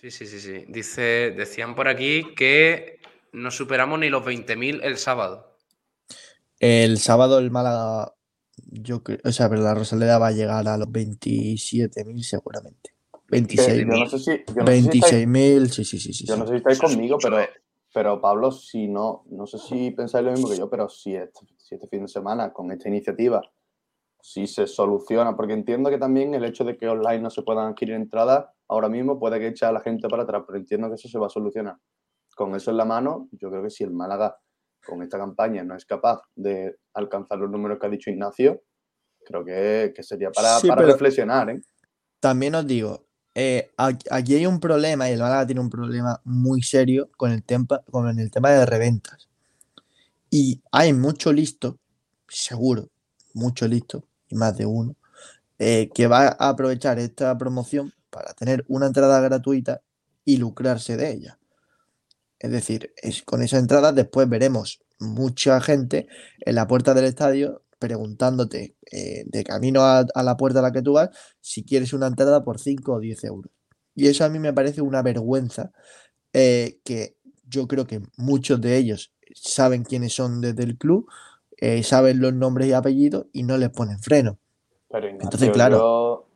Sí, sí, sí, sí. Dice, decían por aquí que no superamos ni los 20.000 el sábado. El sábado el Málaga, yo creo, o sea, pero la Rosaleda va a llegar a los 27.000 seguramente. 26 mil. No sé si, no 26 mil, sí, sí, sí, sí. Yo no sé si estáis conmigo, pero, pero Pablo, si no, no sé si pensáis lo mismo que yo, pero si este, si este fin de semana con esta iniciativa si se soluciona, porque entiendo que también el hecho de que online no se puedan adquirir entradas ahora mismo puede que eche a la gente para atrás, pero entiendo que eso se va a solucionar. Con eso en la mano, yo creo que si el Málaga con esta campaña no es capaz de alcanzar los números que ha dicho Ignacio, creo que, que sería para, Sí, para pero- reflexionar, ¿eh? También os digo, eh, aquí hay un problema y el Málaga tiene un problema muy serio con el, tema, con el tema de reventas. Y hay mucho listo, seguro, mucho listo, y más de uno, eh, que va a aprovechar esta promoción para tener una entrada gratuita y lucrarse de ella. Es decir, es, con esa entrada después veremos mucha gente en la puerta del estadio preguntándote eh, de camino a, a la puerta a la que tú vas si quieres una entrada por 5 o 10 euros. Y eso a mí me parece una vergüenza eh, que yo creo que muchos de ellos saben quiénes son desde el club, eh, saben los nombres y apellidos y no les ponen freno. Pero Ignacio, Entonces, claro. yo-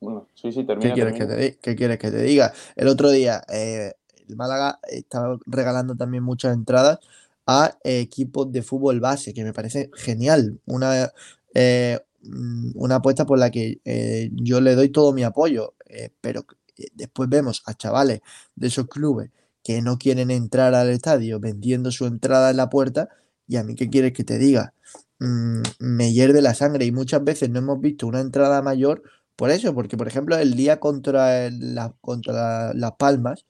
Bueno, sí, sí, ¿Qué termina. quieres, que termina. te, di- qué quieres que te diga? El otro día, eh, el Málaga estaba regalando también muchas entradas a equipos de fútbol base, que me parece genial. Una, eh, mm, una apuesta por la que eh, yo le doy todo mi apoyo, eh, pero eh, después vemos a chavales de esos clubes que no quieren entrar al estadio vendiendo su entrada en la puerta. Y a mí, ¿qué quieres que te diga? Mm, me hierve la sangre y muchas veces no hemos visto una entrada mayor por eso, porque por ejemplo el día contra, la- contra Las Palmas,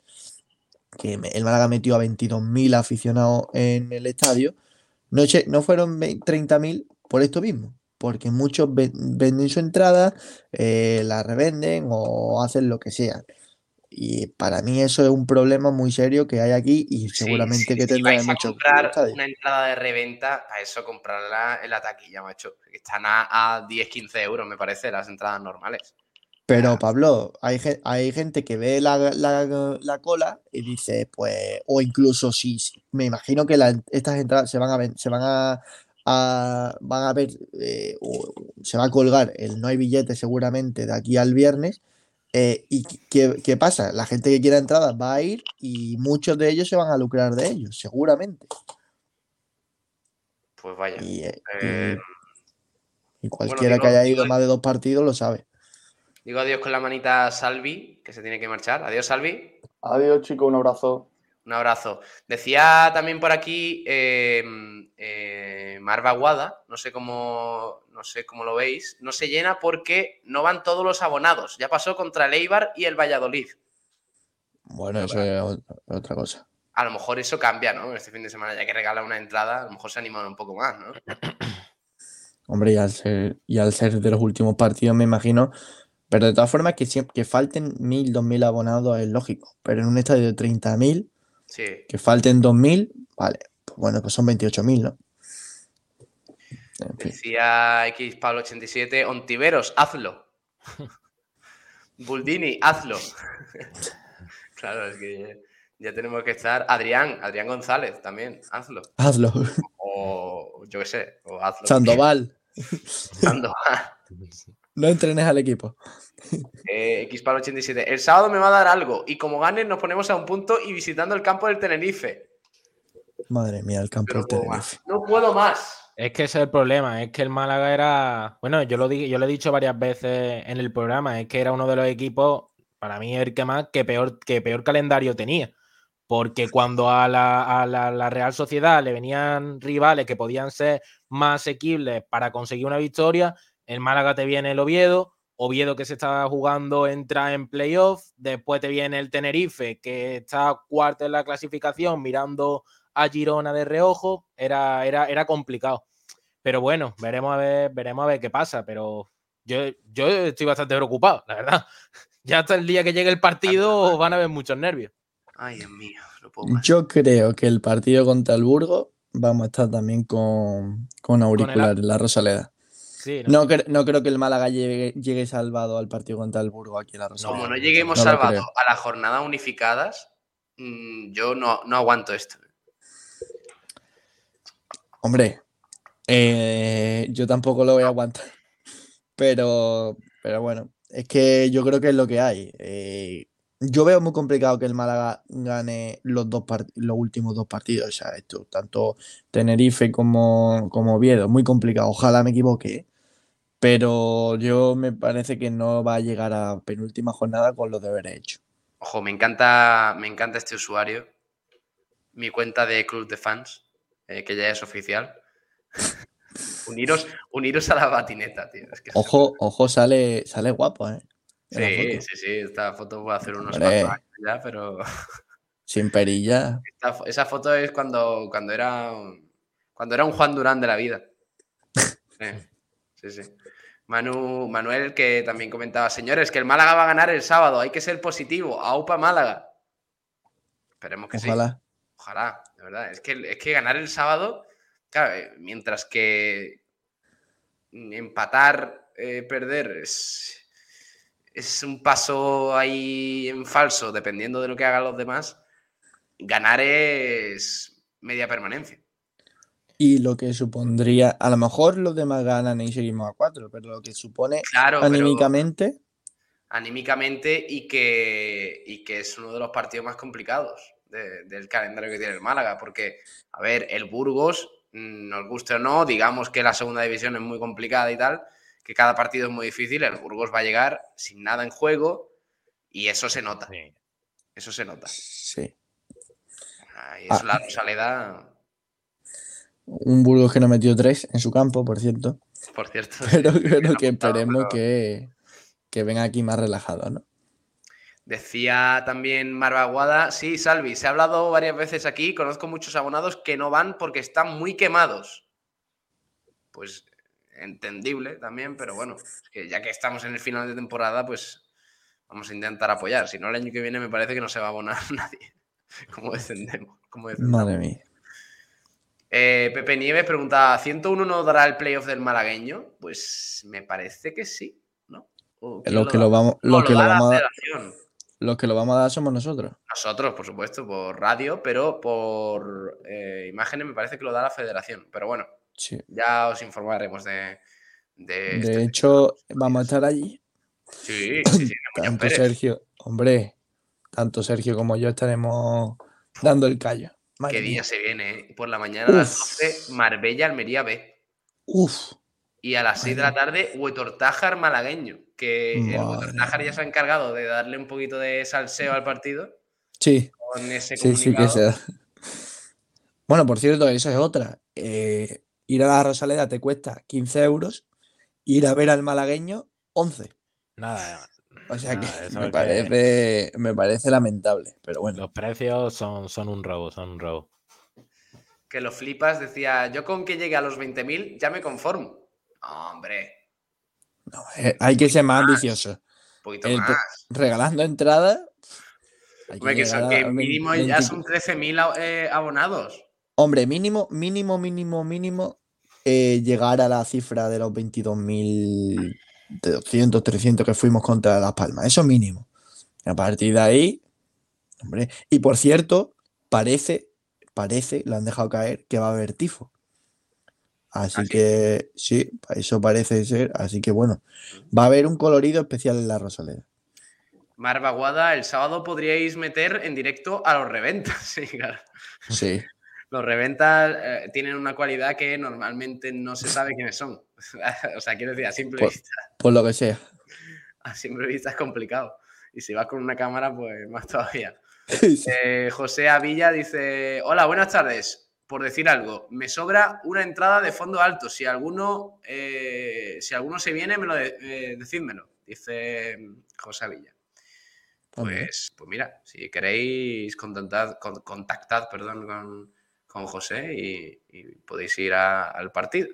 que el Málaga metió a 22.000 aficionados en el estadio, no, no fueron ve- 30.000 por esto mismo, porque muchos ven- venden su entrada, eh, la revenden o hacen lo que sea. Y para mí eso es un problema muy serio que hay aquí y Sí, seguramente sí, que si tendrá a muchos comprar una entrada de reventa, para eso comprarla en la taquilla, macho. Que están a, a 10-15 euros, me parece, las entradas normales. Pero Pablo, hay, hay gente que ve la, la- la cola y dice, pues, o incluso si, me imagino que la- estas entradas se van a se van a, a- van a ver, eh, o se va a colgar el no hay billete seguramente de aquí al viernes. eh, ¿y qué, qué pasa? La gente que quiera entradas va a ir y muchos de ellos se van a lucrar de ellos, seguramente. Pues vaya. Y, eh, y- y cualquiera que haya ido más de dos partidos lo sabe. Digo adiós con la manita a Salvi, que se tiene que marchar. Adiós, Salvi. Adiós, chicos, un abrazo. Un abrazo. Decía también por aquí eh, eh, Marva Guada, no sé cómo no sé cómo lo veis, no se llena porque no van todos los abonados. Ya pasó contra el Eibar y el Valladolid. Bueno, eso es ot- otra cosa. A lo mejor eso cambia, ¿no? Este fin de semana, ya que regala una entrada, a lo mejor se animan un poco más, ¿no? Hombre, y al ser, y al ser de los últimos partidos, me imagino. Pero de todas formas, que, que falten 1.000, 2.000 abonados es lógico. Pero en un estadio de 30.000, Sí. que falten 2.000, vale. Pues bueno, pues son 28.000, ¿no? En fin. Decía X Pablo 87, Ontiveros, hazlo. Buldini, hazlo. claro, es que ya tenemos que estar. Adrián, Adrián González también, hazlo. Hazlo. O yo qué sé, o hazlo. Sandoval, Sandoval. no entrenes al equipo. Eh, X Pablo 87, el sábado me va a dar algo y como ganes nos ponemos a un punto y visitando el campo del Tenerife. Madre mía, el campo del Tenerife. No puedo más. Es que ese es el problema, es que el Málaga era, bueno, yo lo, di- yo lo he dicho varias veces en el programa, es que era uno de los equipos, para mí el que más, que peor, que peor calendario tenía. Porque cuando a la, a la- la Real Sociedad le venían rivales que podían ser más asequibles para conseguir una victoria, el Málaga te viene el Oviedo, Oviedo que se está jugando entra en playoff, después te viene el Tenerife que está cuarto en la clasificación mirando a Girona de reojo, era, era, era complicado. Pero bueno, veremos a ver, veremos a ver qué pasa. Pero yo, yo estoy bastante preocupado, la verdad. Ya hasta el día que llegue el partido van a haber muchos nervios. Ay, Dios mío, no puedo más. Yo creo que el partido contra el Burgo vamos a estar también con, con auricular en la Rosaleda. Sí, ¿no? No, cre- no creo que el Málaga llegue, llegue salvado al partido contra el Burgo aquí en la Rosaleda. Como no lleguemos No creo. a las jornadas unificadas, mm, yo no, no aguanto esto. Hombre, eh, yo tampoco lo voy a aguantar. Pero, pero bueno, es que yo creo que es lo que hay. Eh, yo veo muy complicado que el Málaga gane los dos part- los últimos dos partidos. O sea, esto, tanto Tenerife como, como Oviedo. Muy complicado. Ojalá me equivoque. ¿Eh? Pero yo me parece que no va a llegar a penúltima jornada con los deberes hechos. Ojo, me encanta, me encanta este usuario. Mi cuenta de Club de Fans, eh, que ya es oficial. uniros, uniros a la batineta, tío. Es que es- Ojo, ojo, sale, sale guapo, ¿eh? Sí, sí, sí. Esta foto va a hacer unos cuantos años ya, pero Sin perilla. esta esa foto es cuando, cuando era un- cuando era un Juan Durán de la vida. Sí, sí, sí. Manu, Manuel, que también comentaba, señores, que el Málaga va a ganar el sábado, hay que ser positivo, AUPA Málaga. Esperemos que sí. Ojalá. Ojalá, de verdad. Es que, es que ganar el sábado, claro, eh, mientras que empatar, eh, perder, es, es un paso ahí en falso, dependiendo de lo que hagan los demás. Ganar es media permanencia. Y lo que supondría, a lo mejor los demás ganan y seguimos a cuatro, pero lo que supone Claro, pero anímicamente, anímicamente y que, y que es uno de los partidos más complicados de- del calendario que tiene el Málaga, porque, a ver, el Burgos, mm, nos guste o no, digamos que la segunda división es muy complicada y tal, que cada partido es muy difícil, el Burgos va a llegar sin nada en juego y eso se nota, eso se nota. sí. Ah. es la Rosaleda, Un Burgos que no metió tres en su campo, por cierto. por cierto. Pero, sí, bien que esperemos pero- que, que venga aquí más relajado, ¿no? Decía también Marvaguada, sí, Salvi, se ha hablado varias veces aquí, conozco muchos abonados que no van porque están muy quemados. Pues entendible también, pero bueno, es que ya que estamos en el final de temporada, pues vamos a intentar apoyar. Si no, el año que viene me parece que no se va a abonar nadie. ¿Cómo descendemos? ¿Cómo descendemos? Madre mía. Eh, Pepe Nieves pregunta, ¿101 no dará el playoff del malagueño? Pues me parece que sí, ¿no? ¿O quién Los que da? lo que lo vamos a, federación. los que lo vamos a dar somos nosotros. Nosotros, por supuesto, por radio, pero por eh, imágenes me parece que lo da la federación. Pero bueno, Sí. ya os informaremos de, de este- De hecho, vamos a estar allí. Sí, sí, sí, Tanto. Sergio, hombre, tanto Sergio como yo estaremos dando el callo. Madre Qué día mía. se viene, ¿eh? Por la mañana a las Uf. 12, Marbella, Almería B. Uf, Y a las 6 de la tarde, Huetortájar malagueño, que el Huetortájar ya se ha encargado de darle un poquito de salseo al partido Sí, con ese sí, sí que sea. Bueno, por cierto, esa es otra. Eh, ir a la Rosaleda te cuesta 15 euros, ir a ver al malagueño 11. Nada, O sea Nada, que eso me que- parece, me parece lamentable, pero bueno. los precios son, son un robo, son un robo. Que lo flipas, decía, yo con que llegue a los 20.000 ya me conformo. Hombre, no, eh, hay que ser más ambicioso. un poquito El más. regalando entradas. hay Hombre, que, son, que mínimo 20 ya son 13.000 a- eh, abonados. Hombre, mínimo, mínimo, mínimo, mínimo eh, llegar a la cifra de los 22.000 de 200, 300 que fuimos contra Las Palmas. Eso mínimo. A partir de ahí, hombre. Y por cierto, parece, parece, lo han dejado caer, que va a haber tifo. Así ¿Ah, que sí, eso parece ser. Así que bueno, va a haber un colorido especial en la Rosaleda. Mar Baguada, el sábado podríais meter en directo a los reventas. Sí, claro. Sí. Los reventas eh, tienen una cualidad que normalmente no se sabe quiénes son. o sea, quiero decir, a simple Por- vista, Por lo que sea. a simple vista es complicado. Y si vas con una cámara, pues más todavía. Sí. Eh, José Avilla dice: Hola, buenas tardes. Por decir algo, me sobra una entrada de fondo alto. Si alguno, eh, si alguno se viene, me lo de- eh, decídmelo. Dice mm, José Avilla. Pues, pues mira, si queréis contactad, con- contactad perdón, con, con José y, y podéis ir a- al partido.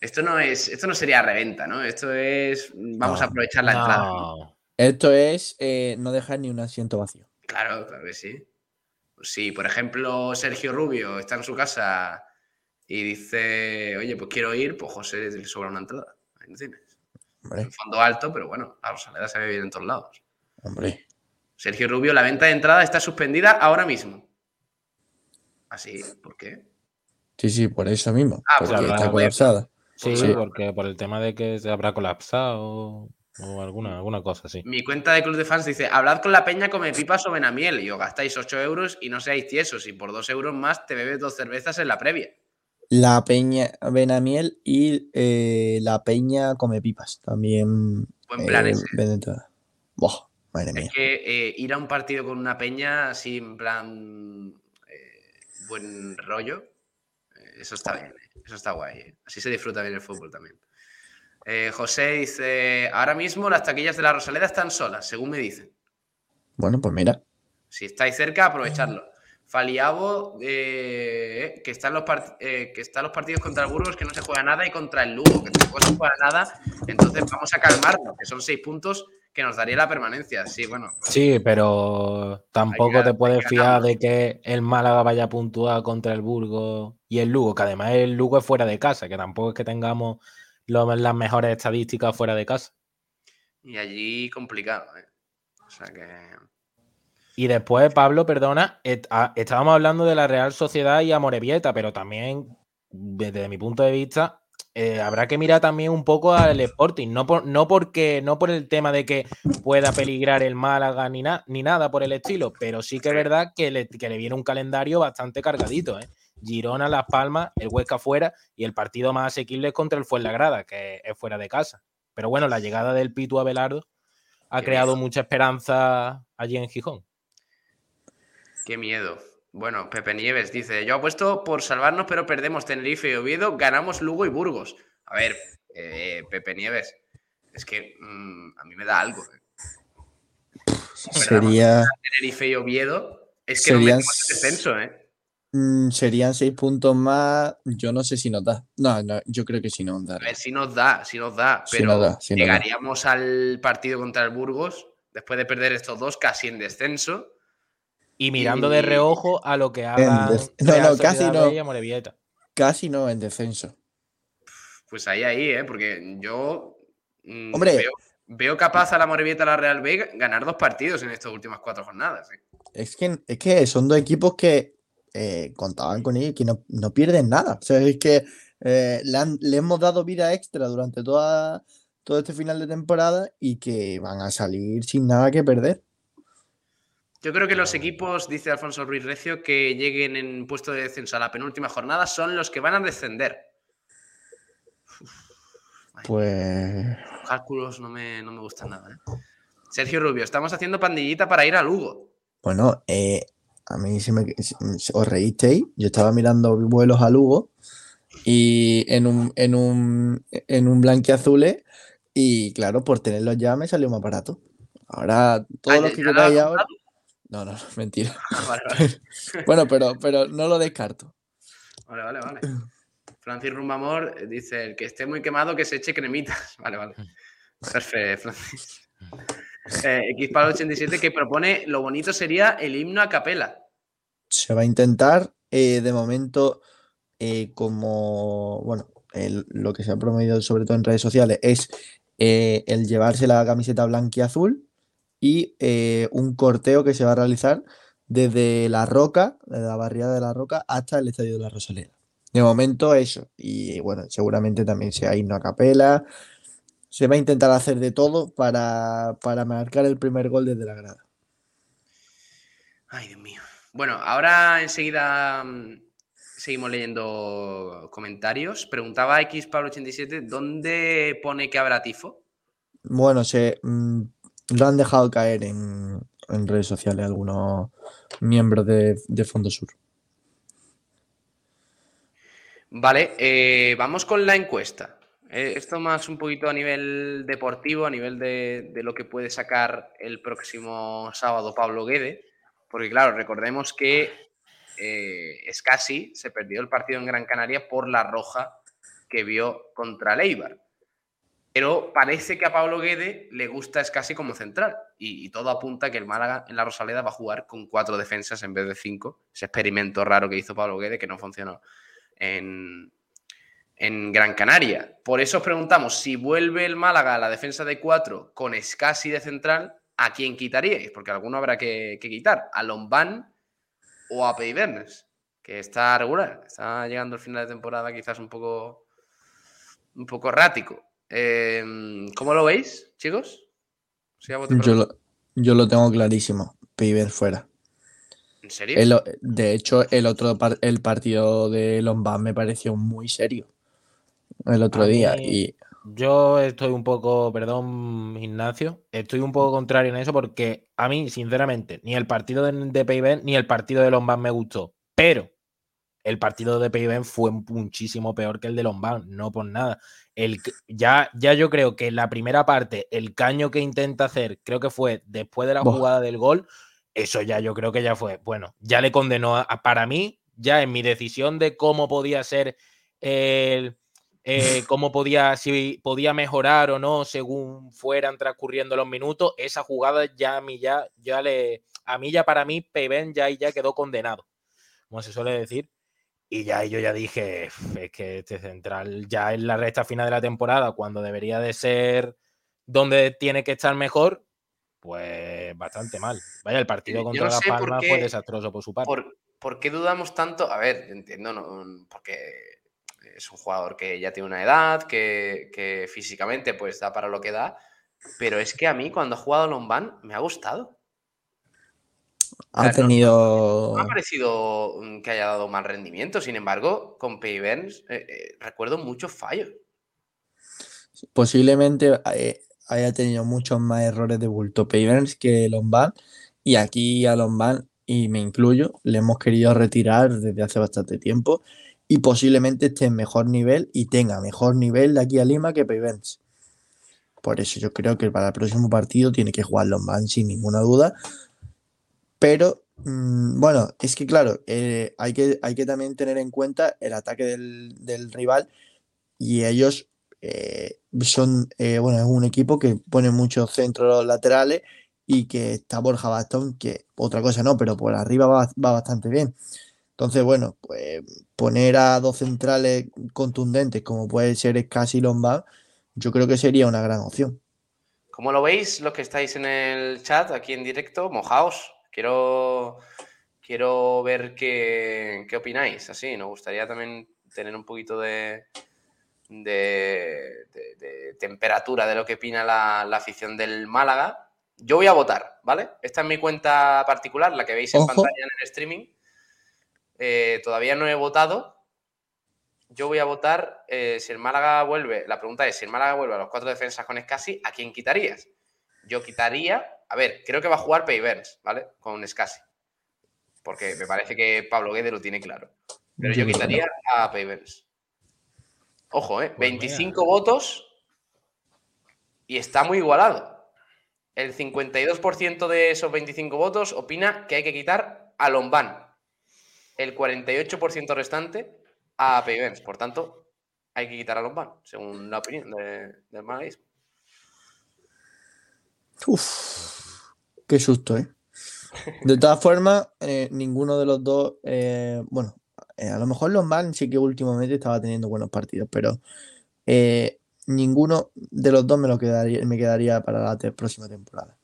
Esto no es, esto no sería reventa, ¿no? Esto es vamos a aprovechar la entrada. No, Esto es eh, no dejar ni un asiento vacío. Claro, claro que sí. Si, por ejemplo, Sergio Rubio está en su casa y dice, oye, pues quiero ir, pues José le sobra una entrada. Ahí lo tienes. Hombre, En fondo alto, pero bueno, la Rosaleda se ve bien en todos lados. hombre. Sergio Rubio, la venta de entrada está suspendida ahora mismo. ¿Así? ¿Por qué? Sí, sí, por eso mismo. Ah, porque pues está colapsada. Sí, Sí. porque por el tema de que se habrá colapsado o alguna, alguna cosa así. Mi cuenta de Club de Fans dice, hablad con la peña, come pipas o benamiel. Y os gastáis 8 euros y no seáis tiesos. Y por 2 euros más te bebes dos cervezas en la previa. La peña Benamiel y eh, la peña come pipas. También Buen plan eh, ese. venden todas. Buah, madre mía. Es que eh, ir a un partido con una peña así en plan eh, buen rollo, eso está bien, eh, eso está guay. eh. Así se disfruta bien el fútbol también. Eh, José dice, ahora mismo las taquillas de la Rosaleda están solas, según me dicen. Bueno, pues mira. Si estáis cerca, aprovechadlo. Faliabo, eh, que, están los eh, que están los partidos contra el Burgos, que no se juega nada, y contra el Lugo, que tampoco se juega nada. Entonces vamos a calmarnos, que son seis puntos que nos daría la permanencia. Sí, bueno, Sí, pero tampoco que- te puedes fiar de que el Málaga vaya a puntuar contra el Burgos y el Lugo, que además el Lugo es fuera de casa, que tampoco es que tengamos lo- las mejores estadísticas fuera de casa. y allí complicado. eh. O sea que. Y después, Pablo, perdona, et- a- estábamos hablando de la Real Sociedad y Amorebieta, pero también, desde mi punto de vista, eh, habrá que mirar también un poco al Sporting, no, por, no, porque, no por el tema de que pueda peligrar el Málaga ni, na- ni nada por el estilo, pero sí que es verdad que le, que le viene un calendario bastante cargadito. ¿eh? Girona, Las Palmas, el Huesca fuera y el partido más asequible es contra el Fuenlagrada, que es fuera de casa. Pero bueno, la llegada del Pitu Abelardo ha Qué creado miedo. mucha esperanza allí en Gijón. Qué miedo. Bueno, Pepe Nieves dice: Yo apuesto por salvarnos, pero perdemos Tenerife y Oviedo, ganamos Lugo y Burgos. A ver, eh, Pepe Nieves, es que mm, a mí me da algo. eh. Sería, Tenerife y Oviedo, es que no Serían el descenso, ¿eh? mm, serían seis puntos más. Yo no sé si nos da. No, no, yo creo que sí nos da. A ver si nos da, si nos da, pero nos da, sí nos da. llegaríamos al partido contra el Burgos después de perder estos dos casi en descenso. Y mirando de reojo a lo que hagan des- no, no, casi no. Casi no en descenso. Pues ahí, ahí, ¿eh? Porque yo mm, Hombre. veo, veo capaz a la Morevieta a la Real B ganar dos partidos en estas últimas cuatro jornadas. ¿eh? Es que, es que son dos equipos que eh, contaban con ellos y que no, no pierden nada. O sea, es que eh, le, han- le hemos dado vida extra durante toda, todo este final de temporada y que van a salir sin nada que perder. Yo creo que los equipos, dice Alfonso Ruiz Recio, que lleguen en puesto de descenso a la penúltima jornada son los que van a descender. Uf, Pues. Cálculos no me, no me gustan nada. ¿eh? Sergio Rubio, estamos haciendo pandillita para ir a Lugo. Bueno, eh, a mí si me si- os reísteis, yo estaba mirando vuelos a Lugo y en un, en un, en un blanquiazule y claro, por tenerlos ya me salió más barato. Ahora, todos Ah, los ¿ya- que has ahora. No, no, no, mentira. Vale, vale. Bueno, pero, pero no lo descarto. Vale, vale, vale. Francis Rumbamor dice, el que esté muy quemado que se eche cremitas. Vale, vale. Perfecto, Francis. Eh, Xpal87 que propone, lo bonito sería el himno a capela. Se va a intentar, eh, de momento, eh, como, bueno, el- lo que se ha promovido sobre todo en redes sociales es eh, el llevarse la camiseta blanca y azul y eh, un corteo que se va a realizar desde La Roca, desde la barriada de La Roca, hasta el Estadio de la Rosaleda. De momento eso, y bueno, seguramente también sea himno a capela. Se va a intentar hacer de todo para, para marcar el primer gol desde la grada. Ay, Dios mío. Bueno, ahora enseguida mm, seguimos leyendo comentarios. Preguntaba X Pablo 87 ¿dónde pone que habrá tifo? Bueno, se mm, lo han dejado caer en, redes sociales algunos miembros de, Fondo Sur. Vale, eh, vamos con la encuesta. Eh, esto más un poquito a nivel deportivo, a nivel de, de lo que puede sacar el próximo sábado Pablo Guede, porque claro, recordemos que eh, Scassi se perdió el partido en Gran Canaria por la roja que vio contra el Eibar. Pero parece que a Pablo Guede le gusta Scassi como central y, todo apunta que el Málaga en la Rosaleda va a jugar con cuatro defensas en vez de cinco. Ese experimento raro que hizo Pablo Guede que no funcionó en, Gran Canaria. Por eso os preguntamos, si vuelve el Málaga a la defensa de cuatro con Scassi de central, ¿a quién quitaríais? Porque alguno habrá que, quitar. ¿A Lombán o a Peibernes? Que está regular, está llegando el final de temporada quizás un poco, un poco errático. Eh, ¿Cómo lo veis, chicos? Yo lo, yo lo tengo clarísimo. Piber fuera. ¿En serio? El de hecho, el otro par- el partido de Lombard me pareció muy serio el otro A día. mí- Y Yo estoy un poco, perdón, Ignacio, estoy un poco contrario en eso porque a mí, sinceramente, ni el partido de, de ni el partido de Lombard me gustó. Pero el partido de Peiben fue muchísimo peor que el de Lombard, no por nada. El, ya, ya yo creo que en la primera parte, el caño que intenta hacer, creo que fue después de la jugada del gol, eso ya yo creo que ya fue, bueno, ya le condenó a, a- para mí, ya en mi decisión de cómo podía ser el, eh, cómo podía, si podía mejorar o no según fueran transcurriendo los minutos, esa jugada ya a mí ya, ya le, a mí ya para mí, Peiben ya, ahí ya quedó condenado, como se suele decir. Y ya yo ya dije, "Uf, es que este central ya en la recta final de la temporada, cuando debería de ser donde tiene que estar mejor, pues bastante mal. Vaya, el partido contra no Palmas qué- fue desastroso por su parte. ¿Por, por qué dudamos tanto? A ver, entiendo, ¿no? porque es un jugador que ya tiene una edad, que, que físicamente pues da para lo que da, pero es que a mí cuando ha jugado Lombán me ha gustado. Ha Claro, tenido. No ha parecido mm, que haya dado mal rendimiento, sin embargo, con Payburns recuerdo muchos fallos. Posiblemente eh, haya tenido muchos más errores de bulto Pavers que Lombard. Y aquí a Lombard, y me incluyo, le hemos querido retirar desde hace bastante tiempo. Y posiblemente esté en mejor nivel y tenga mejor nivel de aquí a Lima que Pavers. Por eso yo creo que para el próximo partido tiene que jugar Lombard sin ninguna duda. Pero mm, bueno, es que claro, eh, hay que, también tener en cuenta el ataque del, rival y ellos eh, son, eh, bueno, es un equipo que pone muchos centros laterales y que está Borja Bastón, que otra cosa no, pero por arriba va, bastante bien. Entonces, bueno, pues poner a dos centrales contundentes como puede ser Scassi Lombard, yo creo que sería una gran opción. ¿Cómo lo veis los que estáis en el chat aquí en directo? Mojaos. Quiero, quiero ver qué, qué opináis. Así, nos gustaría también tener un poquito de, de, de- de temperatura de lo que opina la, la afición del Málaga. Yo voy a votar, ¿vale? Esta es mi cuenta particular, la que veis en Ojo. pantalla en el streaming. Eh, todavía no he votado, yo voy a votar eh, si el Málaga vuelve. La pregunta es: si el Málaga vuelve a los cuatro defensas con Scassi, ¿a quién quitarías? Yo quitaría. A ver, creo que va a jugar Payverns, ¿vale? Con Scassi. Porque me parece que Pablo Guede lo tiene claro. Pero yo quitaría a Payverns. Ojo, ¿eh? 25 Pues votos y está muy igualado. El 52% de esos 25 votos opina que hay que quitar a Lombán. El 48% restante a Payvens. Por tanto, hay que quitar a Lombán, según la opinión de- del malaguismo. Uf, qué susto, ¿eh? De todas formas, eh, ninguno de los dos, eh, bueno, eh, a lo mejor Lombán sí que últimamente estaba teniendo buenos partidos, pero ninguno de los dos me lo quedaría, me quedaría para la te- próxima temporada.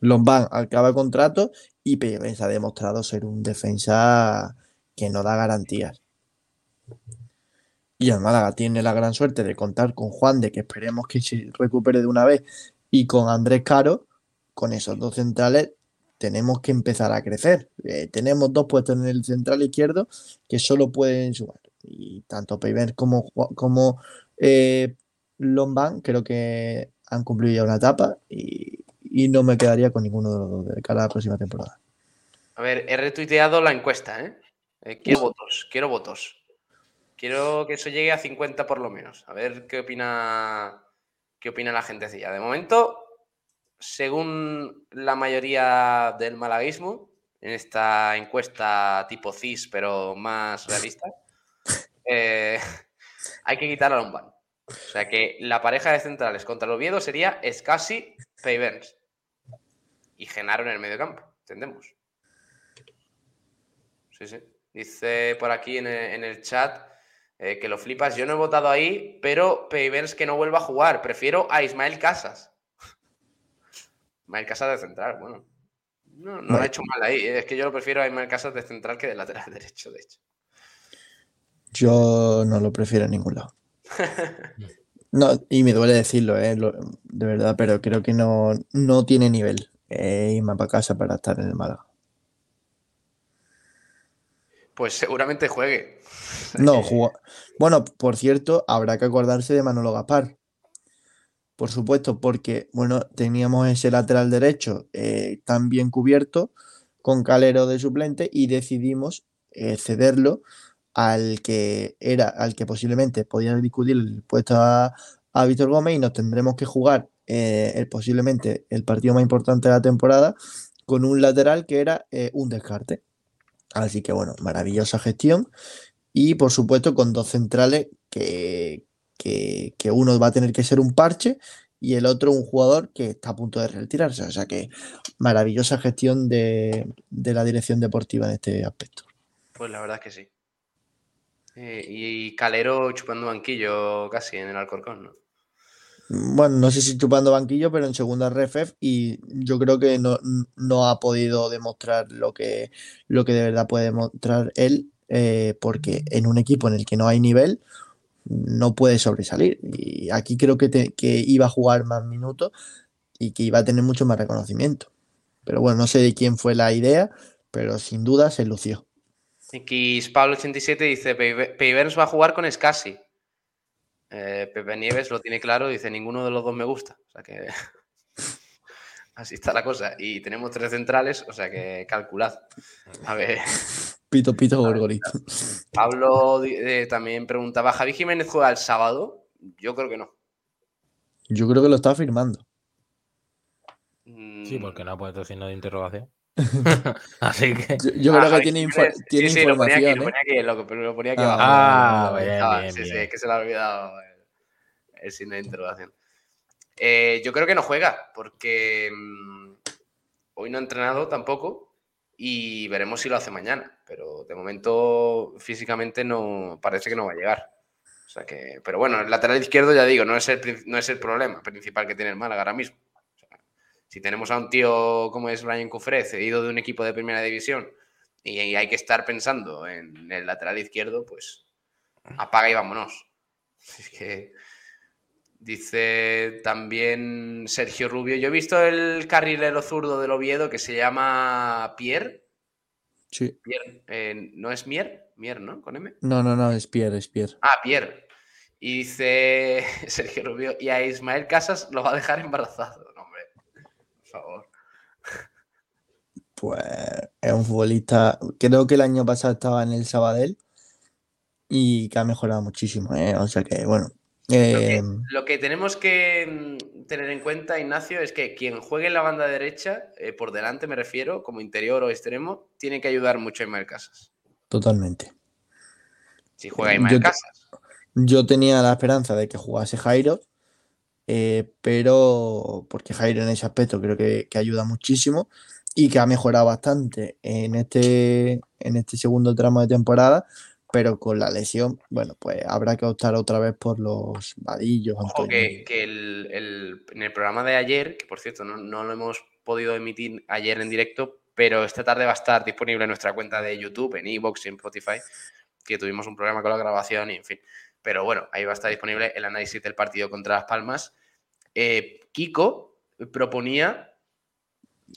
Lombán acaba contrato y Pérez ha demostrado ser un defensa que no da garantías. Y el Málaga tiene la gran suerte de contar con Juan de que esperemos que se recupere de una vez y con Andrés Caro, con esos dos centrales, tenemos que empezar a crecer. Eh, tenemos dos puestos en el central izquierdo que solo pueden sumar. Y tanto Peiber como, como eh, Lombán creo que han cumplido ya una etapa y, y no me quedaría con ninguno de los dos de cara a la próxima temporada. A ver, he retuiteado la encuesta, ¿eh? Eh, quiero votos, quiero votos. Quiero que eso llegue a 50 por lo menos. A ver qué opina, qué opina la gentecilla. De momento, según la mayoría del malaguismo, en esta encuesta tipo CIS, pero más realista, eh, hay que quitar a Lombán. O sea que la pareja de centrales contra el Oviedo sería Scassi, Payverns y Genaro en el medio campo. ¿Entendemos? Sí, sí. Dice por aquí en el, en el chat eh, que lo flipas. Yo no he votado ahí, pero Payverns que no vuelva a jugar. Prefiero a Ismael Casas. Ismael Casas de central, bueno. No, no lo ha hecho mal ahí. Es que yo lo prefiero a Ismael Casas de central que de lateral derecho, de hecho. Yo no lo prefiero en ningún lado. No, y me duele decirlo, eh, lo- de verdad, pero creo que no, no tiene nivel eh, para casa para estar en el Málaga. Pues seguramente juegue. No, juga- Bueno, por cierto, habrá que acordarse de Manolo Gaspar. Por supuesto, porque, bueno, teníamos ese lateral derecho eh, tan bien cubierto con Calero de suplente y decidimos eh, cederlo al que era, al que posiblemente podía discutir el puesto a, a Víctor Gómez y nos tendremos que jugar eh, el- posiblemente el partido más importante de la temporada con un lateral que era eh, un descarte. Así que bueno, maravillosa gestión. Y por supuesto con dos centrales que, que, que uno va a tener que ser un parche y el otro un jugador que está a punto de retirarse. O sea que maravillosa gestión de, de la dirección deportiva en este aspecto. Pues la verdad es que sí. Eh, y Calero chupando banquillo casi en el Alcorcón, ¿no? Bueno, no sé si chupando banquillo, pero en segunda RFF y yo creo que no, no ha podido demostrar lo que, lo que de verdad puede demostrar él, eh, porque en un equipo en el que no hay nivel no puede sobresalir. Y aquí creo que, te- que iba a jugar más minutos y que iba a tener mucho más reconocimiento. Pero bueno, no sé de quién fue la idea, pero sin duda se lució. X Pablo87 dice: Peyverns va a jugar con Scassi. Eh, Pepe Nieves lo tiene claro, dice: ninguno de los dos me gusta. O sea que. Así está la cosa. Y tenemos tres centrales, o sea que calculad. A ver, Pito, pito, gorgorito. Pablo eh, también preguntaba: ¿Javi Jiménez juega el sábado? Yo creo que no. Yo creo que lo está firmando. Sí, porque no ha puesto signo de interrogación. Así que. Yo, yo Ah, creo que tiene, Jiménez. tiene sí, sí, lo ponía aquí, información, lo ¿eh? ponía aquí, lo, lo ponía aquí Ah, abajo. Ah, bien, Ah, bien, sí, sí, bien. es que se le ha olvidado el, el signo de interrogación. Eh, yo creo que no juega, porque mm, hoy no ha entrenado tampoco y veremos si lo hace mañana. Pero de momento físicamente no parece que no va a llegar. O sea que, pero bueno, el lateral izquierdo, ya digo, no es el, no es el problema principal que tiene el Málaga ahora mismo. Si tenemos a un tío como es Ryan Cufré, cedido de un equipo de primera división, y, y hay que estar pensando en el lateral izquierdo, pues apaga y vámonos. Es que dice también Sergio Rubio. Yo he visto el carrilero zurdo del Oviedo que se llama Pierre. Sí. Pierre, eh, ¿No es Mier? Mier, ¿no? Con M. No, no, no, es Pierre, es Pierre. Ah, Pierre. Y dice Sergio Rubio, y a Ismael Casas lo va a dejar embarazado. Favor. Pues es un futbolista, creo que el año pasado estaba en el Sabadell y que ha mejorado muchísimo, ¿eh? O sea que, bueno. eh, Lo que tenemos que mm, tener en cuenta, Ignacio, es que quien juegue en la banda derecha, eh, por delante me refiero, como interior o extremo, tiene que ayudar mucho a Ismael Casas. totalmente. Si juega Yo te- Casas. Yo tenía la esperanza de que jugase Jairo, eh, pero porque Jairo en ese aspecto creo que, que ayuda muchísimo y que ha mejorado bastante en este, en este segundo tramo de temporada, pero con la lesión, bueno, pues habrá que optar otra vez por los vadillos. Ojo que, que el- el- en el programa de ayer, que por cierto no, no lo hemos podido emitir ayer en directo, pero esta tarde va a estar disponible en nuestra cuenta de YouTube, en Evox y en Spotify, que tuvimos un programa con la grabación y en fin. Pero bueno, ahí va a estar disponible el análisis del partido contra Las Palmas. Eh, Kiko proponía,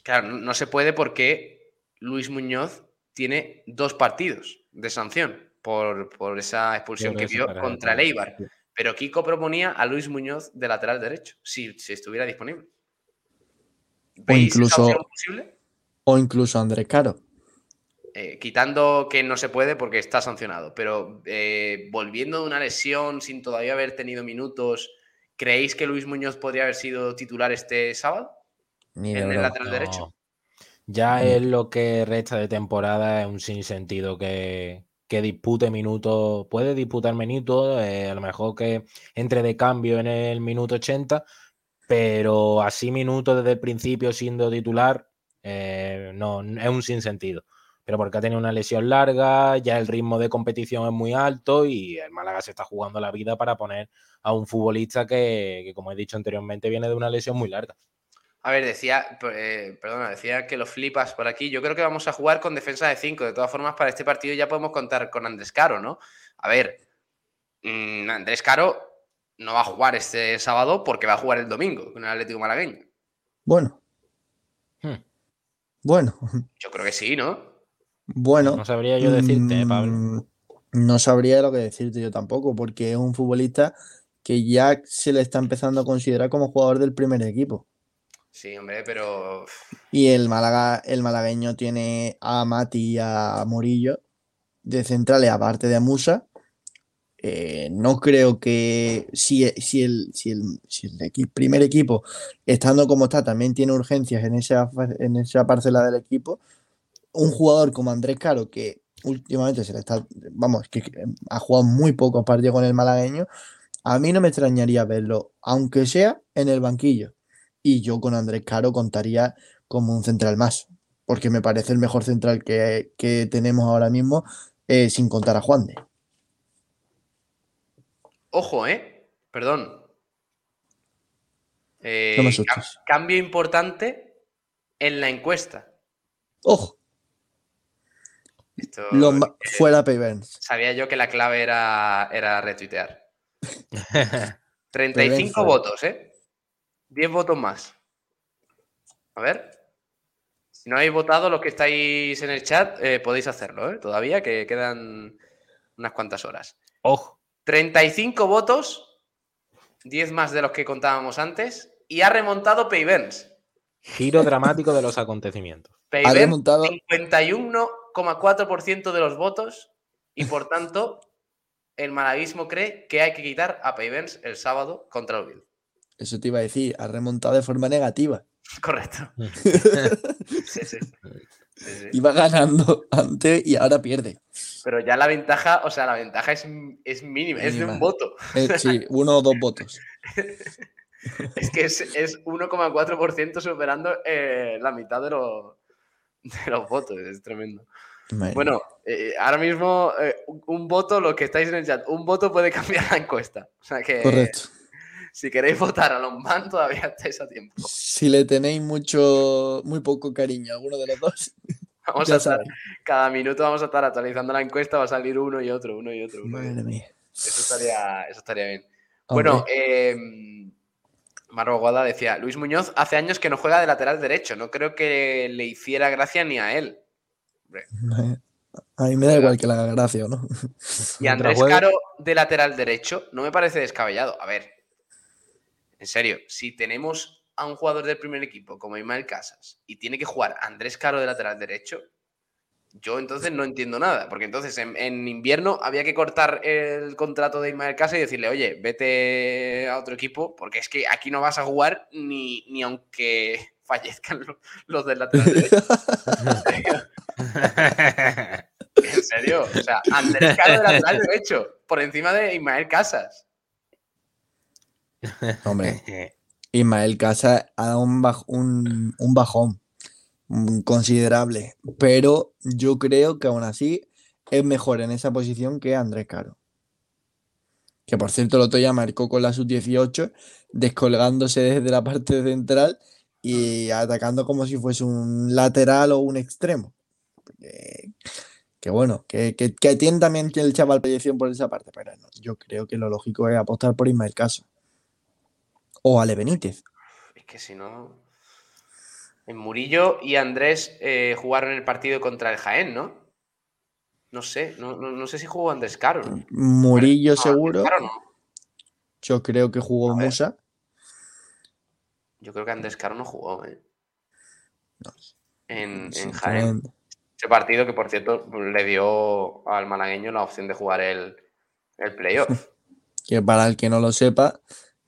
claro, no- se puede porque Luis Muñoz tiene dos partidos de sanción por, por esa expulsión que vio contra el Eibar. Pero Kiko proponía a Luis Muñoz de lateral derecho, si, si estuviera disponible. ¿Veis esa incluso- posible? O incluso Andrés Caro. Eh, quitando que no se puede porque está sancionado, pero eh, volviendo de una lesión sin todavía haber tenido minutos, ¿creéis que Luis Muñoz podría haber sido titular este sábado? Ni de en el lateral derecho. Ya Mm. en lo que resta de temporada es un sinsentido que, que dispute minutos, puede disputar minutos, eh, a lo mejor que entre de cambio en el minuto 80, pero así minutos desde el principio siendo titular, eh, no, es un sinsentido. Pero porque ha tenido una lesión larga, ya el ritmo de competición es muy alto y el Málaga se está jugando la vida para poner a un futbolista que, que, como he dicho anteriormente, viene de una lesión muy larga. A ver, decía, eh, perdona, decía que lo flipas por aquí. Yo creo que vamos a jugar con defensa de 5. De todas formas, para este partido ya podemos contar con Andrés Caro, ¿no? A ver, mm, Andrés Caro no va a jugar este sábado porque va a jugar el domingo con el Atlético Malagueño. Bueno. Hmm. Bueno, Yo creo que sí, ¿no? Bueno. No sabría yo decirte, eh, Pablo. Mm, No sabría lo que decirte yo tampoco, porque es un futbolista que ya se le está empezando a considerar como jugador del primer equipo. Sí, hombre, pero Y el Málaga, el malagueño tiene a Mati y a Murillo de centrales, aparte de a Musa. Eh, no creo que si, si el, si el, si el primer equipo, estando como está, también tiene urgencias en esa, en esa parcela del equipo, un jugador como Andrés Caro, que últimamente se le está, vamos, que ha jugado muy pocos partidos con el malagueño, a mí no me extrañaría verlo, aunque sea en el banquillo. Y yo con Andrés Caro contaría como un central más, porque me parece el mejor central que, que tenemos ahora mismo, eh, sin contar a Juan de. ojo, ¿eh? Perdón. Eh, No me asustes. cambio importante en la encuesta. Ojo, Esto, lo eh, fuera Payburns. sabía yo que la clave era, era retuitear. 35 fuera. votos, ¿eh? 10 votos más. A ver. Si no habéis votado, los que estáis en el chat, eh, podéis hacerlo, ¿eh? Todavía, que quedan unas cuantas horas. Ojo. 35 votos, 10 más de los que contábamos antes, y ha remontado Payvens. Giro dramático de los acontecimientos. Ha Payvens, remontado 51,4% de los votos, y por tanto, el malaguismo cree que hay que quitar a Payvens el sábado contra el Oviedo. Eso te iba a decir, ha remontado de forma negativa. Correcto. Sí, sí. Sí, sí. Iba ganando antes y ahora pierde. Pero ya la ventaja, o sea, la ventaja es, es mínima, es de un voto. Eh, sí, uno o dos votos. Es que es, es 1,4% superando eh, la mitad de los votos, es tremendo. Madre Bueno, eh, ahora mismo eh, un, voto, los que estáis en el chat, un voto puede cambiar la encuesta. O sea que Correcto. si queréis votar a los man todavía estáis a tiempo. Si le tenéis mucho, muy poco cariño a alguno de los dos, Vamos a estar, cada minuto vamos a estar actualizando la encuesta, va a salir uno y otro, uno y otro. uno Madre mía. Eso estaría, eso estaría bien. Hombre, Bueno, eh, Marro Guada decía, Luis Muñoz hace años que no juega de lateral derecho, no creo que le hiciera gracia ni a él. A mí me da igual que la haga gracia o no. Y Andrés Caro de lateral derecho no me parece descabellado. A ver, en serio, si tenemos a un jugador del primer equipo como Ismael Casas y tiene que jugar Andrés Caro de lateral derecho, yo entonces no entiendo nada, porque entonces en, invierno había que cortar el contrato de Ismael Casas y decirle, oye, vete a otro equipo, porque es que aquí no vas a jugar ni, ni aunque fallezcan los, del lateral derecho. en serio, o sea, Andrés Caro de lateral derecho, por encima de Ismael Casas. Hombre, Ismael Casa ha dado un, un, bajón considerable, pero yo creo que aún así es mejor en esa posición que Andrés Caro. Que por cierto, lo ya marcó con la sub-18, descolgándose desde la parte central y atacando como si fuese un lateral o un extremo. Que, bueno, que, que, tiene también el chaval proyección por esa parte, pero yo creo que lo lógico es apostar por Ismael Casa o Ale Benítez. Es que si no. En Murillo y Andrés eh, jugaron el partido contra el Jaén, ¿no? No sé, no, sé si jugó Andrés Caro. Murillo seguro. Yo creo que jugó Musa. Yo creo que Andrés Caro no jugó, ¿eh? en, Jaén. Ese partido que, por cierto, le dio al malagueño la opción de jugar el, el playoff. que para el que no lo sepa,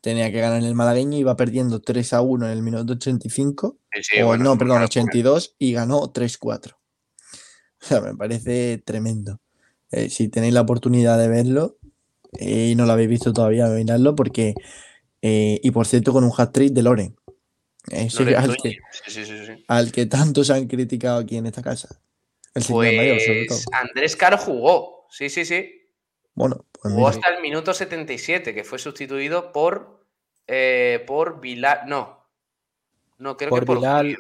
tenía que ganar el malagueño, iba perdiendo 3 a 1 en el minuto 85, o no, perdón, 82 y ganó 3-4. O sea, me parece tremendo. Eh, si tenéis la oportunidad de verlo eh, y no lo habéis visto todavía, mirarlo porque, eh, y por cierto, con un hat-trick de Loren. al, que, al que tantos han criticado aquí en esta casa. El pues, mayor, sobre todo. Andrés Caro jugó, sí, sí, sí. Bueno, pues Jugó hasta el minuto 77, que fue sustituido por, eh, por Bilal. No. No, creo por que por Bilal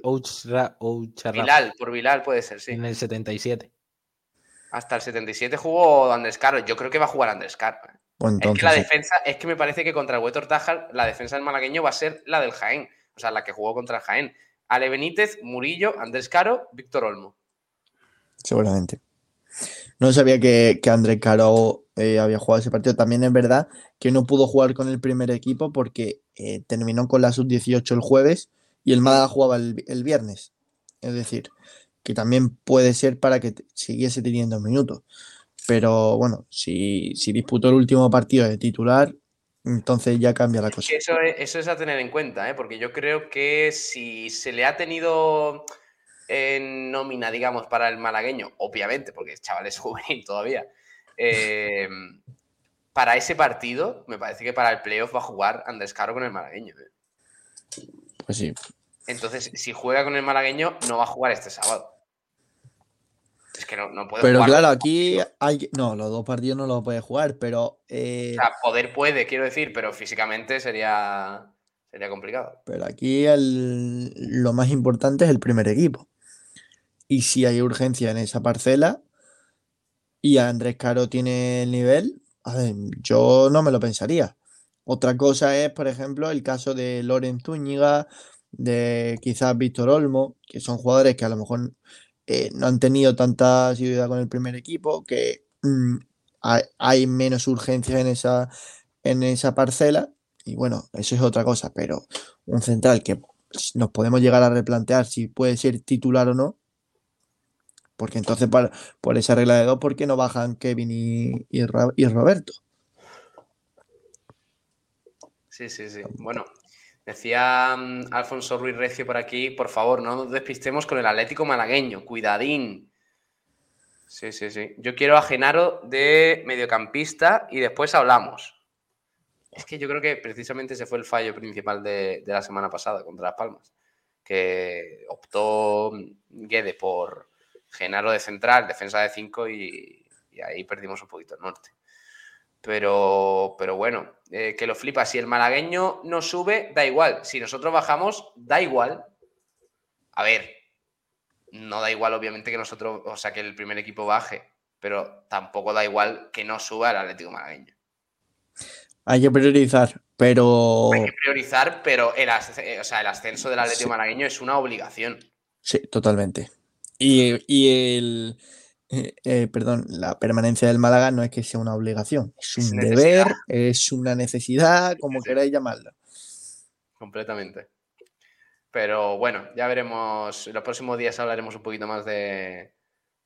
Bilal, por Bilal puede ser, sí. En el 77. Hasta el 77 jugó Andrés Caro. Yo creo que va a jugar Andrés Caro. ¿eh? Pues es que la defensa, es que me parece que contra el Huetor Tajal, la defensa del malagueño va a ser la del Jaén. O sea, la que jugó contra el Jaén. Ale Benítez, Murillo, Andrés Caro, Víctor Olmo. Seguramente. No sabía que, que Andrés Caro eh, había jugado ese partido. También es verdad que no pudo jugar con el primer equipo porque eh, terminó con la sub-18 el jueves y el Málaga jugaba el, viernes. Es decir, que también puede ser para que siguiese teniendo minutos. Pero bueno, si, si disputó el último partido de titular, entonces ya cambia la cosa. Eso es, eso es a tener en cuenta, ¿eh? porque yo creo que si se le ha tenido en nómina, digamos, para el malagueño, obviamente, porque el chaval es juvenil todavía, em, para ese partido, me parece que para el playoff va a jugar Andrés Caro con el malagueño. ¿eh? Pues sí. Entonces, si juega con el malagueño, no va a jugar este sábado. Es que no, no puede Pero claro, aquí hay. No, los dos partidos no los puede jugar, pero. Eh, o sea, poder puede, quiero decir, pero físicamente sería, sería complicado. Pero aquí lo más importante es el primer equipo y si hay urgencia en esa parcela y Andrés Caro tiene el nivel, yo no me lo pensaría. Otra cosa es, por ejemplo, el caso de Loren Zúñiga, de quizás Víctor Olmo, que son jugadores que a lo mejor eh, no han tenido tanta asiduidad con el primer equipo, que mm, hay, menos urgencia en esa, en esa parcela. Y bueno, eso es otra cosa, pero un central que nos podemos llegar a replantear si puede ser titular o no, porque entonces, por, esa regla de dos, ¿por qué no bajan Kevin y, Roberto? Sí, sí, sí. Bueno, decía mm, Alfonso Ruiz Recio por aquí, por favor, no nos despistemos con el Atlético malagueño, cuidadín. Sí, sí, sí. Yo quiero a Genaro de mediocampista y después hablamos. Es que yo creo que precisamente ese fue el fallo principal de, de la semana pasada contra Las Palmas, que optó Guede por, Genaro de central, defensa de 5 y, ahí perdimos un poquito el norte. Pero, pero bueno, eh, que lo flipa. Si el malagueño no sube, da igual. Si nosotros bajamos, da igual. A ver, no da igual, obviamente, que nosotros, o sea, que el primer equipo baje, pero tampoco da igual que no suba el Atlético Malagueño. Hay que priorizar, pero. Hay que priorizar, pero el, o sea, el ascenso del Atlético Malagueño es una obligación. Sí, totalmente. Y, y el, eh, eh, perdón, la permanencia del Málaga no es que sea una obligación, es un deber, es una necesidad, como queráis llamarlo. completamente. Pero bueno, ya veremos. En los próximos días hablaremos un poquito más de,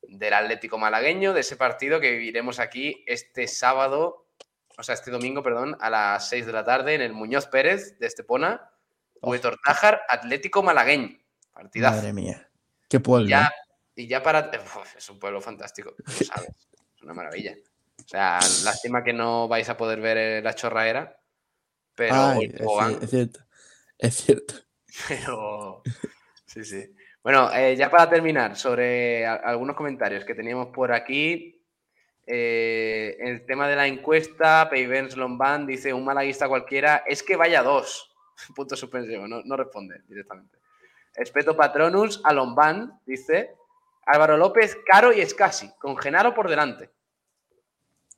del Atlético malagueño, de ese partido que viviremos aquí este sábado, o sea, este domingo, perdón, a las 6 de la tarde en el Muñoz Pérez de Estepona, Huetor Tájar, Atlético malagueño. Partidazo. Madre mía, qué pueblo. Ya, ¿eh? Y ya para. Uf, es un pueblo fantástico, lo sabes. Es una maravilla. O sea, lástima que no vais a poder ver eh, la chorraera. Pero Ay, es, cierto, es cierto. pero. Sí, sí. Bueno, eh, ya para terminar, sobre a- algunos comentarios que teníamos por aquí. eh, el tema de la encuesta, Peivens Lombán dice: un malaguista cualquiera, es que vaya dos. Punto suspensivo, no, no responde directamente. Espeto Patronus a Lombán dice: Álvaro López, Caro y Escasi, con Genaro por delante.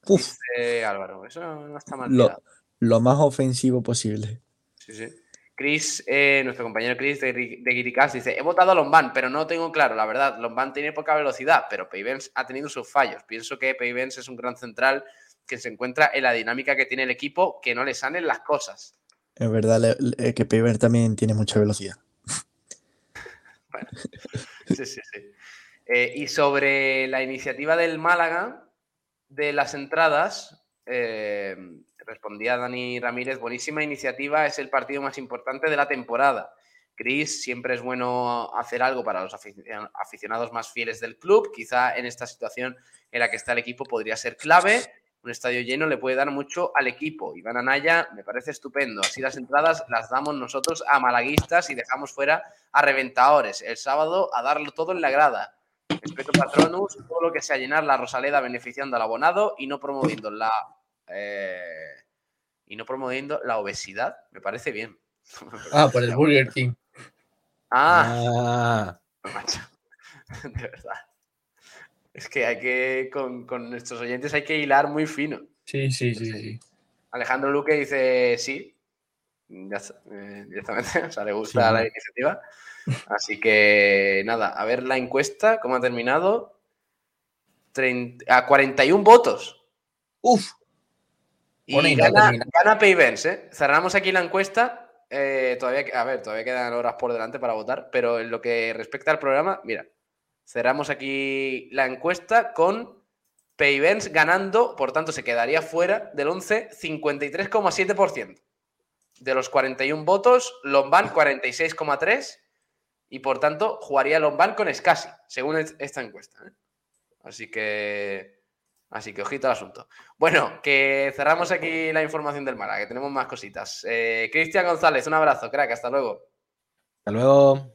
Uf, Dice Álvaro, eso no está mal. lo, lo más ofensivo posible. Sí, sí. Chris, eh, nuestro compañero Chris de, de dice, he votado a Lombán, pero no tengo claro, la verdad, Lombán tiene poca velocidad, pero Peivens ha tenido sus fallos. Pienso que Peivens es un gran central que se encuentra en la dinámica que tiene el equipo, que no le salen las cosas. Es verdad le- le- que Piver también tiene mucha velocidad. Bueno, sí, sí, sí. Eh, y sobre la iniciativa del Málaga de las entradas, eh, respondía Dani Ramírez, buenísima iniciativa, es el partido más importante de la temporada. Chris, siempre es bueno hacer algo para los aficio- aficionados más fieles del club. Quizá en esta situación en la que está el equipo podría ser clave. Un estadio lleno le puede dar mucho al equipo. Iván Anaya me parece estupendo. Así las entradas las damos nosotros a malaguistas y dejamos fuera a reventadores. El sábado a darlo todo en la grada. Respeto Patronus, todo lo que sea llenar la Rosaleda beneficiando al abonado y no promoviendo la eh, y no promoviendo la obesidad. Me parece bien. Ah, por el Burger King. Ah, Ah, macho. De verdad. Es que hay que, con, con nuestros oyentes hay que hilar muy fino. Sí, sí, sí, sí. Alejandro Luque dice sí, ya está, eh, directamente, o sea, le gusta Sí. la iniciativa. Así que nada, a ver la encuesta, cómo ha terminado. 30 a 41 votos. Uf, Y gana, gana Payvens, ¿eh? Cerramos aquí la encuesta. eh, todavía, a ver, todavía quedan horas por delante para votar, pero en lo que respecta al programa, mira, cerramos aquí la encuesta con Payvens ganando, por tanto se quedaría fuera del 11 53,7%. De los 41 votos, Lombán 46,3% y por tanto jugaría Lombán con Scassi, según es- esta encuesta. ¿eh? Así que, así que ojito al asunto. Bueno, que cerramos aquí la información del Málaga, que tenemos más cositas. Eh, Cristian González, un abrazo, crack, hasta luego. hasta luego.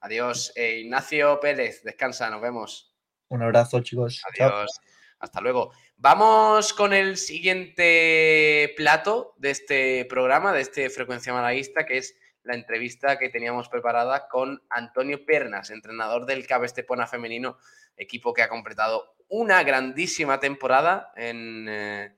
Adiós. Eh, Ignacio Pérez, descansa, nos vemos. un abrazo, chicos. Chao. Adiós. Hasta luego. Vamos con el siguiente plato de este programa, de este Frecuencia Malaguista, que es la entrevista que teníamos preparada con Antonio Pernas, entrenador del Cabe Estepona femenino, equipo que ha completado una grandísima temporada en, eh,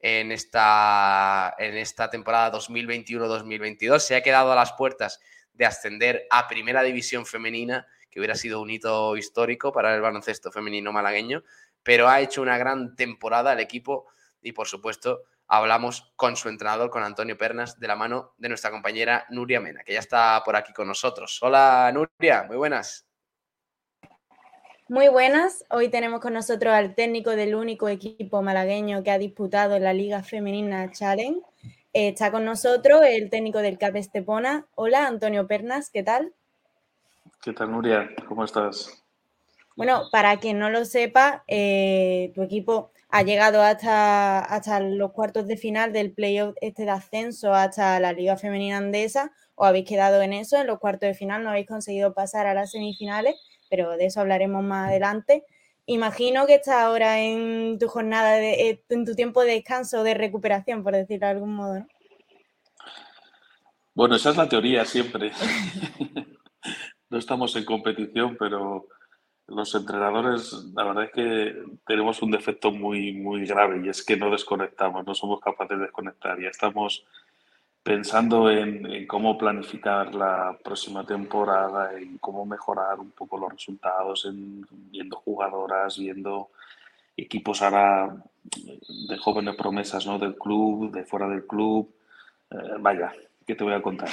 en, esta, en esta temporada 2021-2022. Se ha quedado a las puertas de ascender a Primera División Femenina, que hubiera sido un hito histórico para el baloncesto femenino malagueño, pero ha hecho una gran temporada el equipo y por supuesto hablamos con su entrenador, con Antonio Pernas, de la mano de nuestra compañera Nuria Mena, que ya está por aquí con nosotros. Hola Nuria, muy buenas. Muy buenas, hoy tenemos con nosotros al técnico del único equipo malagueño que ha disputado la Liga Femenina Challenge. Eh, está con nosotros el técnico del CAP Estepona. Hola, Antonio Pernas, ¿qué tal? ¿Qué tal, Nuria? ¿Cómo estás? Bueno, para quien no lo sepa, eh, tu equipo ha llegado hasta, hasta los cuartos de final del playoff este de ascenso hasta la Liga Femenina Andesa. O habéis quedado en eso, en los cuartos de final, no habéis conseguido pasar a las semifinales, pero de eso hablaremos más adelante. Imagino que estás ahora en tu jornada, de, en tu tiempo de descanso, de recuperación, por decirlo de algún modo, ¿no? Bueno, esa es la teoría siempre. No estamos en competición, pero los entrenadores, la verdad es que tenemos un defecto muy, muy grave y es que no desconectamos, no somos capaces de desconectar. Ya estamos pensando en, cómo planificar la próxima temporada, en cómo mejorar un poco los resultados, en viendo jugadoras, viendo equipos ahora de jóvenes promesas ¿no? del club, de fuera del club. Eh, vaya, ¿qué te voy a contar?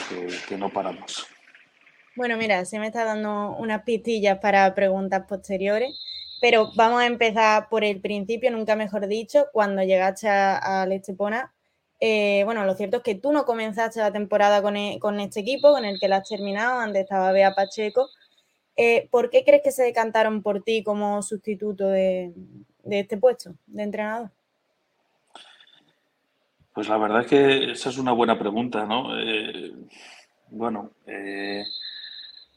Que no paramos. Bueno, mira, se me está dando unas pistillas para preguntas posteriores, pero vamos a empezar por el principio, nunca mejor dicho, cuando llegaste a, Estepona. eh, bueno, lo cierto es que tú no comenzaste la temporada con, e- con este equipo, con el que la has terminado, antes estaba Bea Pacheco. Eh, ¿Por qué crees que se decantaron por ti como sustituto de, de este puesto de entrenador? Pues la verdad es que esa es una buena pregunta, ¿no? Eh, bueno, eh,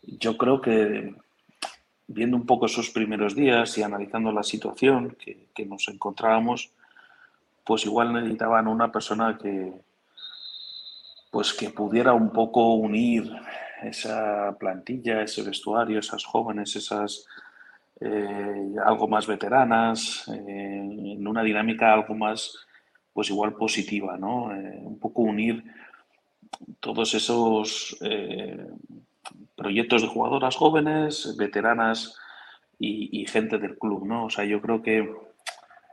yo creo que viendo un poco esos primeros días y analizando la situación que, que nos encontrábamos, pues igual necesitaban una persona que, pues que pudiera un poco unir esa plantilla, ese vestuario, esas jóvenes, esas eh, algo más veteranas, eh, en una dinámica algo más, pues igual positiva, ¿no? Eh, un poco unir todos esos proyectos de jugadoras jóvenes, veteranas y, y gente del club, ¿no? O sea, yo creo que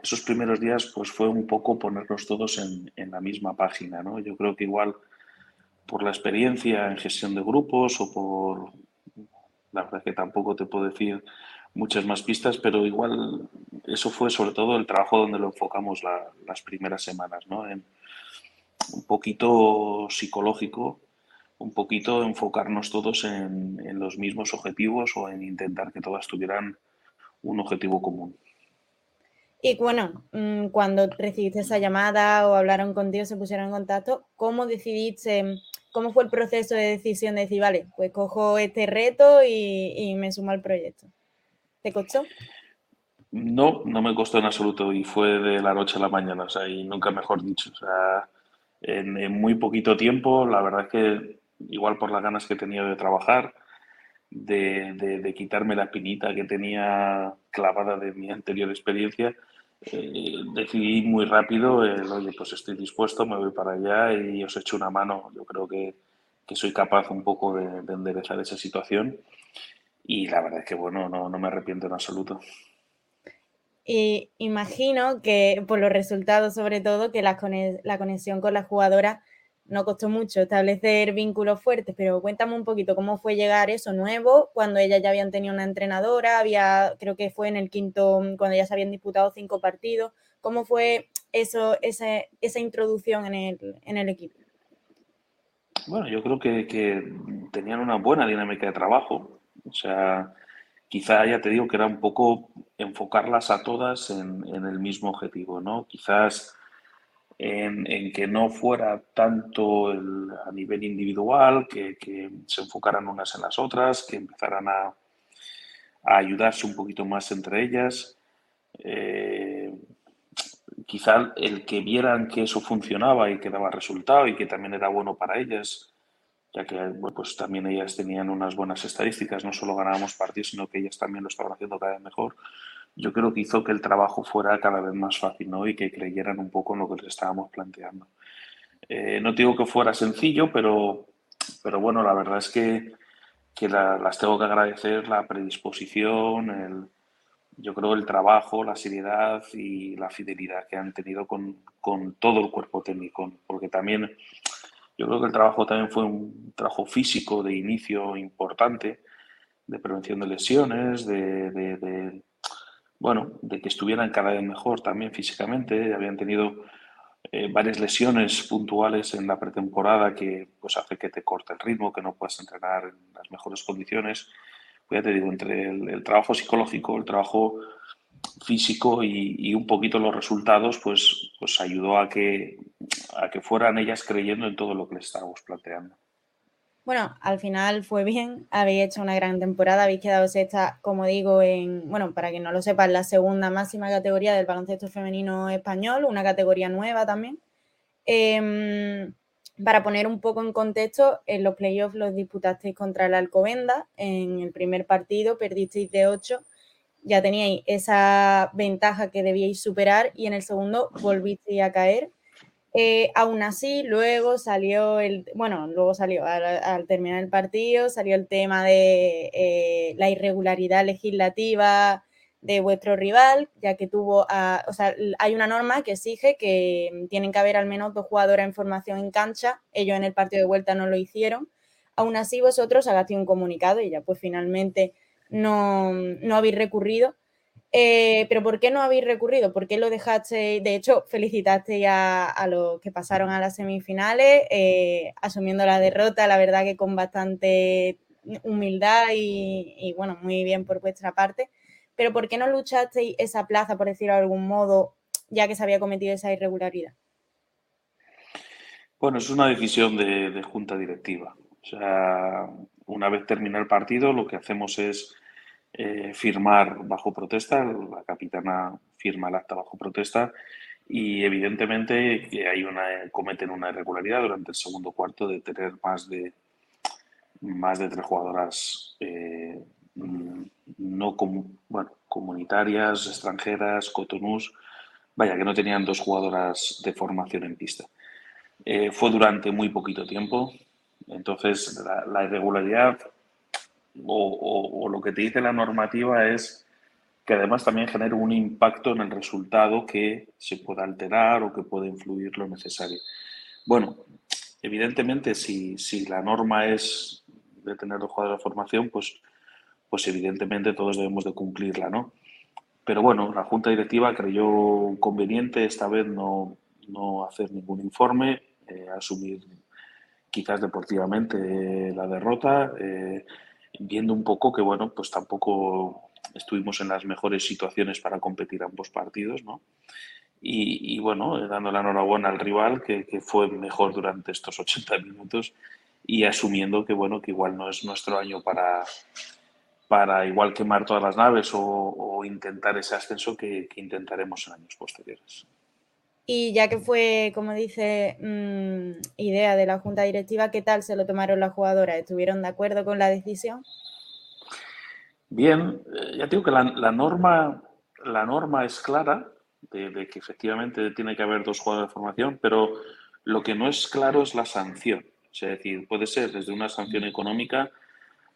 esos primeros días pues fue un poco ponernos todos en, en la misma página, ¿no? Yo creo que igual por la experiencia en gestión de grupos o por, la verdad que tampoco te puedo decir muchas más pistas, pero igual eso fue sobre todo el trabajo donde lo enfocamos la- las primeras semanas, ¿no? En un poquito psicológico, un poquito enfocarnos todos en, en los mismos objetivos o en intentar que todas tuvieran un objetivo común. Y bueno, mm, cuando recibiste esa llamada o hablaron contigo, se pusieron en contacto, ¿cómo decidiste, cómo fue el proceso de decisión de decir, vale, pues cojo este reto y, y me sumo al proyecto? ¿Te costó? No, no me costó en absoluto y fue de la noche a la mañana, o sea, y nunca mejor dicho. O sea, en, en muy poquito tiempo, la verdad es que igual por las ganas que he tenido de trabajar, de, de- quitarme la espinita que tenía clavada de mi anterior experiencia, eh, decidí muy rápido oye, pues estoy dispuesto, me voy para allá y os echo una mano. Yo creo que, que soy capaz un poco de, de enderezar esa situación y la verdad es que, bueno, no, no me arrepiento en absoluto. Y imagino que por los resultados, sobre todo, que la, la conexión con la jugadora no costó mucho establecer vínculos fuertes, pero cuéntame un poquito cómo fue llegar eso nuevo, cuando ellas ya habían tenido una entrenadora, había, creo que fue en el quinto, cuando ya se habían disputado cinco partidos, ¿cómo fue eso, ese- esa introducción en el, en el equipo? Bueno, yo creo que, que tenían una buena dinámica de trabajo. O sea, quizá ya te digo que era un poco enfocarlas a todas en, en el mismo objetivo, ¿no? Quizás en, que no fuera tanto a nivel individual, que, se enfocaran unas en las otras, que empezaran a, ayudarse un poquito más entre ellas. Eh, quizá el que vieran que eso funcionaba y que daba resultado y que también era bueno para ellas, ya que pues también ellas tenían unas buenas estadísticas, no solo ganábamos partidos, sino que ellas también lo estaban haciendo cada vez mejor. Yo creo que hizo que el trabajo fuera cada vez más fácil, ¿no? Y que creyeran un poco en lo que les estábamos planteando. Eh, no digo que fuera sencillo, pero, pero bueno, la verdad es que, que la- las tengo que agradecer la predisposición, el, yo creo el trabajo, la seriedad y la fidelidad que han tenido con, con todo el cuerpo técnico, porque también yo creo que el trabajo también fue un trabajo físico de inicio importante, de prevención de lesiones, de, de- de, bueno, de que estuvieran cada vez mejor también físicamente, habían tenido eh, varias lesiones puntuales en la pretemporada que pues hace que te corte el ritmo, que no puedas entrenar en las mejores condiciones. Pues ya te digo, entre el, trabajo psicológico, el trabajo físico y, y un poquito los resultados, pues, pues ayudó a que, a que fueran ellas creyendo en todo lo que les estábamos planteando. Bueno, al final fue bien, habéis hecho una gran temporada, habéis quedado sexta, como digo, en, bueno, para que no lo sepan, la segunda máxima categoría del baloncesto femenino español, una categoría nueva también. Em, para poner un poco en contexto, en los playoffs los disputasteis contra el Alcobenda, en el primer partido perdisteis de 8, ya teníais esa ventaja que debíais superar y en el segundo volvisteis a caer. Eh, aún así, luego salió el, bueno, luego salió al, terminar el partido, salió el tema de eh, la irregularidad legislativa de vuestro rival, ya que tuvo, a, o sea, hay una norma que exige que tienen que haber al menos dos jugadores en formación en cancha, ellos en el partido de vuelta no lo hicieron, aún así vosotros hagasteis un comunicado y ya pues finalmente no, no habéis recurrido. Eh, pero ¿por qué no habéis recurrido? ¿Por qué lo dejaste? De hecho, felicitaste a, a los que pasaron a las semifinales, eh, asumiendo la derrota, la verdad que con bastante humildad y, y, bueno, muy bien por vuestra parte. Pero ¿por qué no luchasteis esa plaza, por decirlo de algún modo, ya que se había cometido esa irregularidad? Bueno, es una decisión de, de junta directiva. O sea, una vez termina el partido, lo que hacemos es eh, firmar bajo protesta, la capitana firma el acta bajo protesta y evidentemente hay una, cometen una irregularidad durante el segundo cuarto de tener más de, más de tres jugadoras eh, no comunitarias, extranjeras, cotonús, vaya, que no tenían dos jugadoras de formación en pista. Eh, fue durante muy poquito tiempo, entonces la irregularidad o, o, o, lo que te dice la normativa es que además también genera un impacto en el resultado que se pueda alterar o que pueda influir lo necesario. Bueno, evidentemente si, si la norma es de tener dos jugadores de formación, pues, pues evidentemente todos debemos de cumplirla, ¿no? Pero bueno, la Junta Directiva creyó conveniente esta vez no, no hacer ningún informe, eh, asumir quizás deportivamente eh, la derrota, eh, viendo un poco que, bueno, pues tampoco estuvimos en las mejores situaciones para competir ambos partidos, ¿no? Y, y bueno, dando la enhorabuena al rival, que, que, fue mejor durante estos 80 minutos y asumiendo que, bueno, que igual no es nuestro año para, para igual quemar todas las naves o, intentar ese ascenso que intentaremos en años posteriores. Y ya que fue, como dice, mmm, idea de la Junta Directiva, ¿qué tal se lo tomaron las jugadoras? ¿Estuvieron de acuerdo con la decisión? Bien, eh, ya digo que la, norma, la norma es clara de, que efectivamente tiene que haber dos jugadores de formación, pero lo que no es claro es la sanción. Es decir, puede ser desde una sanción económica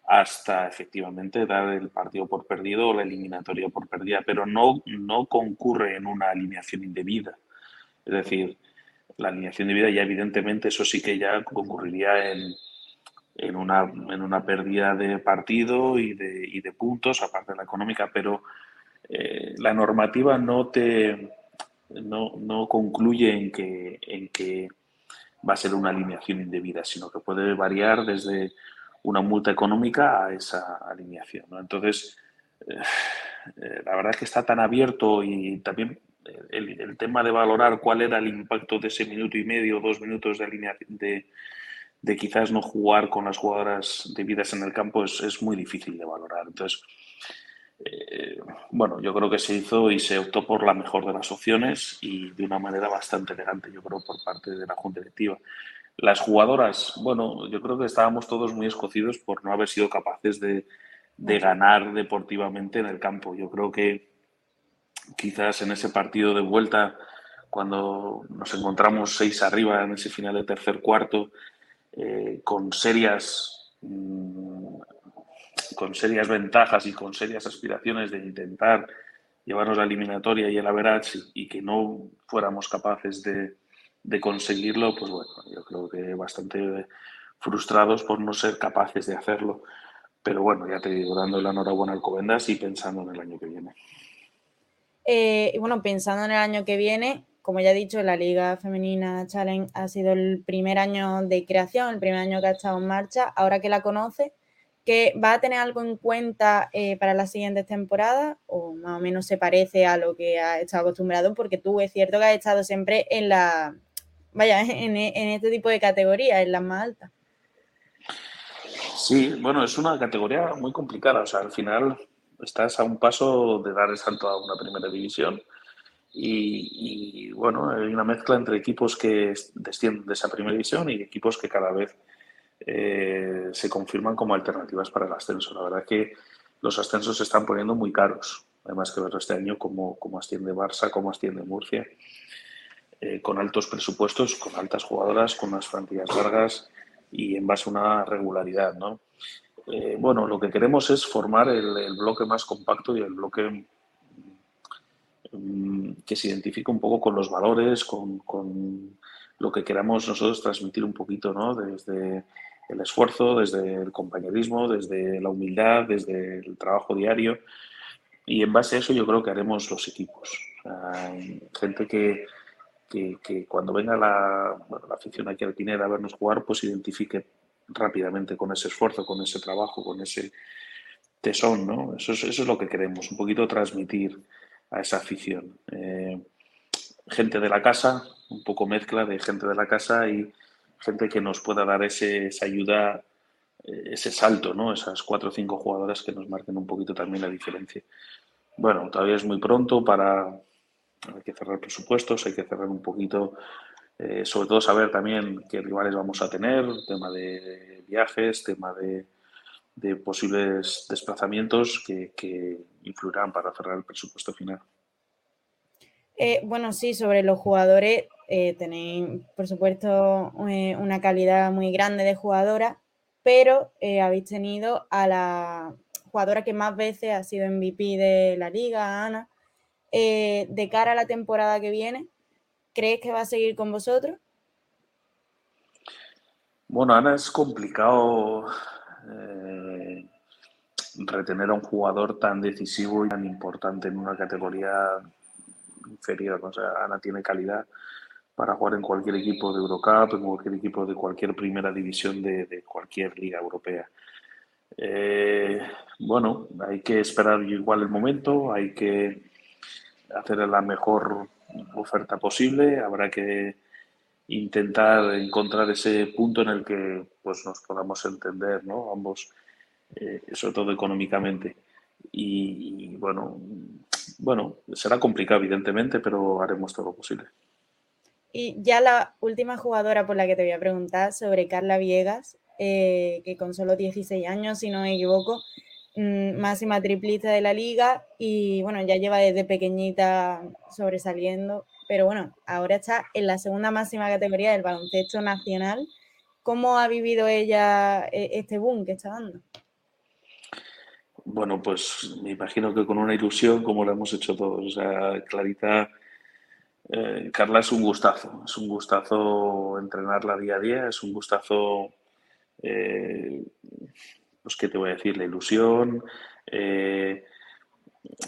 hasta efectivamente dar el partido por perdido o la eliminatoria por perdida, pero no, no concurre en una alineación indebida. Es decir, la alineación de vida ya evidentemente eso sí que ya concurriría en, en, una, en una pérdida de partido y de, puntos, aparte de la económica, pero eh, la normativa no te no, no concluye en que, en que va a ser una alineación indebida, sino que puede variar desde una multa económica a esa alineación. ¿no? Entonces, eh, eh, la verdad es que está tan abierto y también el, el, tema de valorar cuál era el impacto de ese minuto y medio o dos minutos de, alineación, de, quizás no jugar con las jugadoras debidas en el campo es, muy difícil de valorar. Entonces, eh, bueno, yo creo que se hizo y se optó por la mejor de las opciones y de una manera bastante elegante, yo creo, por parte de la Junta Directiva. Las jugadoras, bueno, yo creo que estábamos todos muy escocidos por no haber sido capaces de ganar deportivamente en el campo. Yo creo que quizás en ese partido de vuelta, cuando nos encontramos seis arriba en ese final de tercer cuarto, eh, con serias mmm, con serias ventajas y con serias aspiraciones de intentar llevarnos la eliminatoria y el average y, y que no fuéramos capaces de, de, conseguirlo, pues bueno, yo creo que bastante frustrados por no ser capaces de hacerlo. Pero bueno, ya te digo, dando la enhorabuena al Covendas y pensando en el año que viene. Eh, y bueno, pensando en el año que viene, como ya he dicho, la Liga Femenina Challenge ha sido el primer año de creación, el primer año que ha estado en marcha. Ahora que la conoce, que va a tener algo en cuenta eh, para las siguientes temporadas o más o menos se parece a lo que ha estado acostumbrado, porque tú es cierto que has estado siempre en la, vaya, en, en este tipo de categorías, en las más altas. Sí, bueno, es una categoría muy complicada, o sea, al final estás a un paso de dar el salto a una primera división. Y, bueno, hay una mezcla entre equipos que descienden de esa primera división y equipos que cada vez eh, se confirman como alternativas para el ascenso. La verdad es que los ascensos se están poniendo muy caros. Además que ver este año cómo, cómo asciende Barça, cómo asciende Murcia. eh, con altos presupuestos, con altas jugadoras, con unas plantillas largas y en base a una regularidad, ¿no? Eh, bueno, lo que queremos es formar el, bloque más compacto y el bloque mm, que se identifique un poco con los valores, con, lo que queramos nosotros transmitir un poquito, ¿no? Desde el esfuerzo, desde el compañerismo, desde la humildad, desde el trabajo diario. Y en base a eso yo creo que haremos los equipos. Gente que, que, que, cuando venga la, bueno, la afición aquí al Pineda a vernos jugar, pues identifique rápidamente con ese esfuerzo, con ese trabajo, con ese tesón, ¿no? Eso es, eso es lo que queremos, un poquito transmitir a esa afición. Eh, gente de la casa, un poco mezcla de gente de la casa y gente que nos pueda dar ese, esa ayuda, eh, ese salto, ¿no? Esas cuatro o cinco jugadoras que nos marquen un poquito también la diferencia. Bueno, todavía es muy pronto para... Hay que cerrar presupuestos, hay que cerrar un poquito, eh, sobre todo saber también qué rivales vamos a tener, tema de viajes, tema de, posibles desplazamientos que, influirán para cerrar el presupuesto final. Eh, bueno, sí, sobre los jugadores, eh, tenéis, por supuesto, una calidad muy grande de jugadora, pero habéis tenido a la jugadora que más veces ha sido MVP de la liga, Ana. De cara a la temporada que viene, ¿crees que va a seguir con vosotros? Bueno, Ana, es complicado eh, retener a un jugador tan decisivo y tan importante en una categoría inferior. O sea, Ana tiene calidad para jugar en cualquier equipo de Eurocup, en cualquier equipo de cualquier primera división de, cualquier liga europea. Eh, bueno, hay que esperar igual el momento, hay que hacer la mejor oferta posible, habrá que intentar encontrar ese punto en el que pues, nos podamos entender, ¿no? Ambos, eh, sobre todo económicamente. Y, bueno, bueno, será complicado, evidentemente, pero haremos todo lo posible. Y ya la última jugadora por la que te voy a preguntar sobre Carla Viegas, eh, que con solo 16 años, si no me equivoco, máxima triplista de la liga y bueno, ya lleva desde pequeñita sobresaliendo, pero bueno, ahora está en la segunda máxima categoría del baloncesto nacional. ¿Cómo ha vivido ella eh, este boom que está dando? Bueno, pues me imagino que con una ilusión como lo hemos hecho todos. O sea, Clarita, eh, Carla es un gustazo, es un gustazo entrenarla día a día, es un gustazo, eh, pues qué te voy a decir, la ilusión, eh,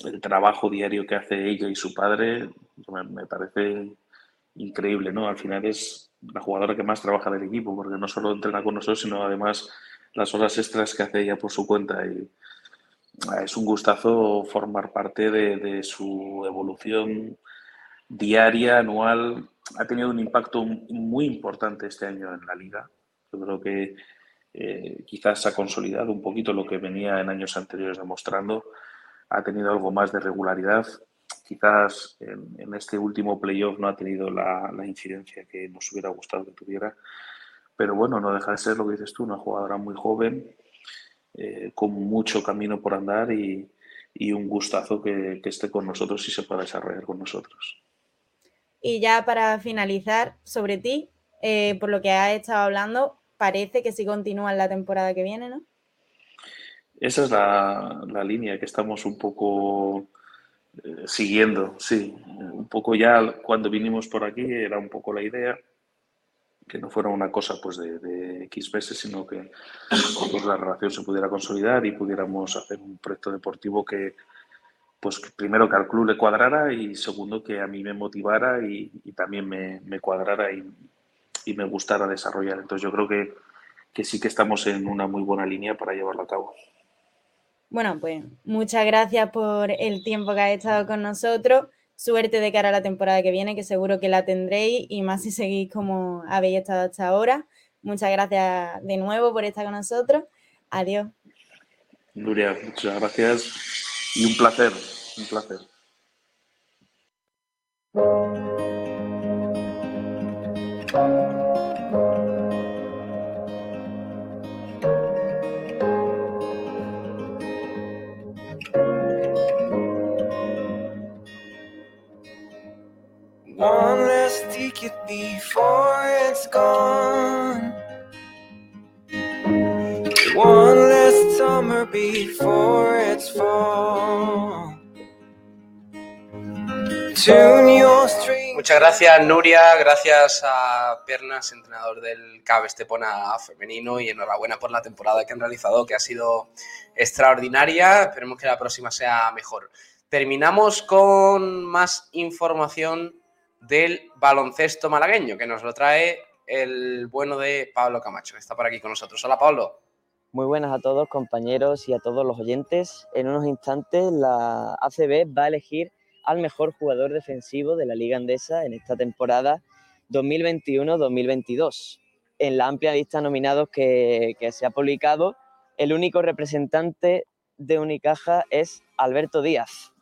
el trabajo diario que hace ella y su padre, me, me, parece increíble, ¿no? Al final es la jugadora que más trabaja del equipo, porque no solo entrena con nosotros, sino además las horas extras que hace ella por su cuenta y es un gustazo formar parte de, de, su evolución diaria, anual. Ha tenido un impacto muy importante este año en la liga. Yo creo que eh, quizás ha consolidado un poquito lo que venía en años anteriores demostrando. Ha tenido algo más de regularidad. Quizás en, este último playoff no ha tenido la, incidencia que nos hubiera gustado que tuviera. Pero bueno, no deja de ser lo que dices tú, una jugadora muy joven, eh, con mucho camino por andar y, un gustazo que, que, esté con nosotros y se pueda desarrollar con nosotros. Y ya para finalizar, sobre ti, eh, por lo que has estado hablando, parece que sí continúa en la temporada que viene, ¿no? Esa es la, la línea que estamos un poco eh, siguiendo, sí. Un poco ya cuando vinimos por aquí era un poco la idea que no fuera una cosa pues de, de X meses, sino que pues, la relación se pudiera consolidar y pudiéramos hacer un proyecto deportivo que, pues primero que al club le cuadrara y segundo que a mí me motivara y, y también me, me cuadrara y, y, me gustara desarrollar. Entonces yo creo que, que sí que estamos en una muy buena línea para llevarlo a cabo. Bueno, pues muchas gracias por el tiempo que has estado con nosotros suerte de cara a la temporada que viene, que seguro que la tendréis y más si seguís como habéis estado hasta ahora. Muchas gracias de nuevo por estar con nosotros. Adiós. Nuria, muchas gracias y un placer, un placer. Before it's gone. One last summer before it's fall. Tune your. Muchas gracias, Nuria. Gracias a Pernas, entrenador del CAB Estepona femenino. Y enhorabuena por la temporada que han realizado, que ha sido extraordinaria. Esperemos que la próxima sea mejor. Terminamos con más información del baloncesto malagueño, que nos lo trae el bueno de Pablo Camacho, que está por aquí con nosotros. Hola, Pablo. Muy buenas a todos, compañeros y a todos los oyentes. En unos instantes, la ACB va a elegir al mejor jugador defensivo de la Liga Andesa en esta temporada 2021-2022. En la amplia lista de nominados que, se ha publicado, el único representante de Unicaja es Alberto Díaz.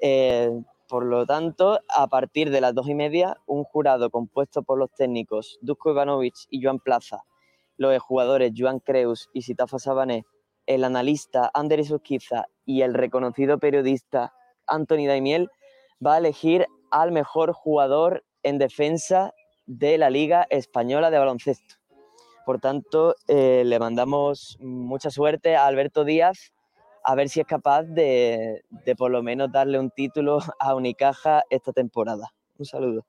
Eh, por lo tanto, a partir de las dos y media, un jurado compuesto por los técnicos Dusko Ivanovic y Joan Plaza, los jugadores Joan Creus y Sitafa Sabané, el analista Andrés Urquiza y el reconocido periodista Anthony Daimiel, va a elegir al mejor jugador en defensa de la Liga Española de Baloncesto. Por tanto, eh, le mandamos mucha suerte a Alberto Díaz a ver si es capaz de, de por lo menos darle un título a Unicaja esta temporada. Un saludo.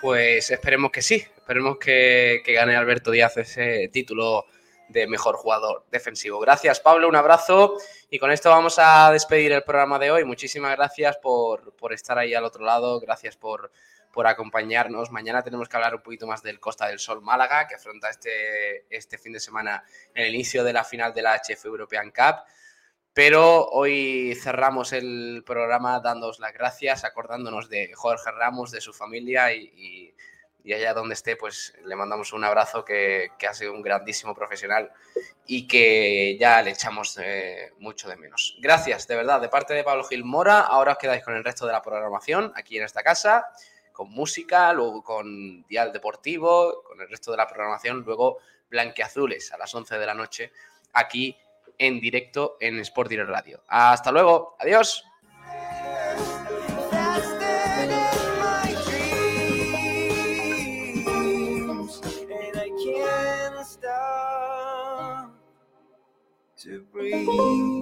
Pues esperemos que sí, esperemos que, que gane Alberto Díaz ese título de mejor jugador defensivo. Gracias, Pablo, un abrazo. Y con esto vamos a despedir el programa de hoy. Muchísimas gracias por, por estar ahí al otro lado, gracias por, por acompañarnos. Mañana tenemos que hablar un poquito más del Costa del Sol Málaga, que afronta este, este fin de semana el inicio de la final de la HF European Cup. Pero hoy cerramos el programa dándoos las gracias, acordándonos de Jorge Ramos, de su familia y, y- y allá donde esté, pues le mandamos un abrazo que, que ha sido un grandísimo profesional y que ya le echamos eh, mucho de menos. Gracias, de verdad, de parte de Pablo Gil Mora. Ahora os quedáis con el resto de la programación aquí en esta casa, con música, luego con Dial Deportivo, con el resto de la programación, luego Blanqueazules a las 11 de la noche, aquí en directo en Sport Direct Radio. Hasta luego, adiós. To breathe.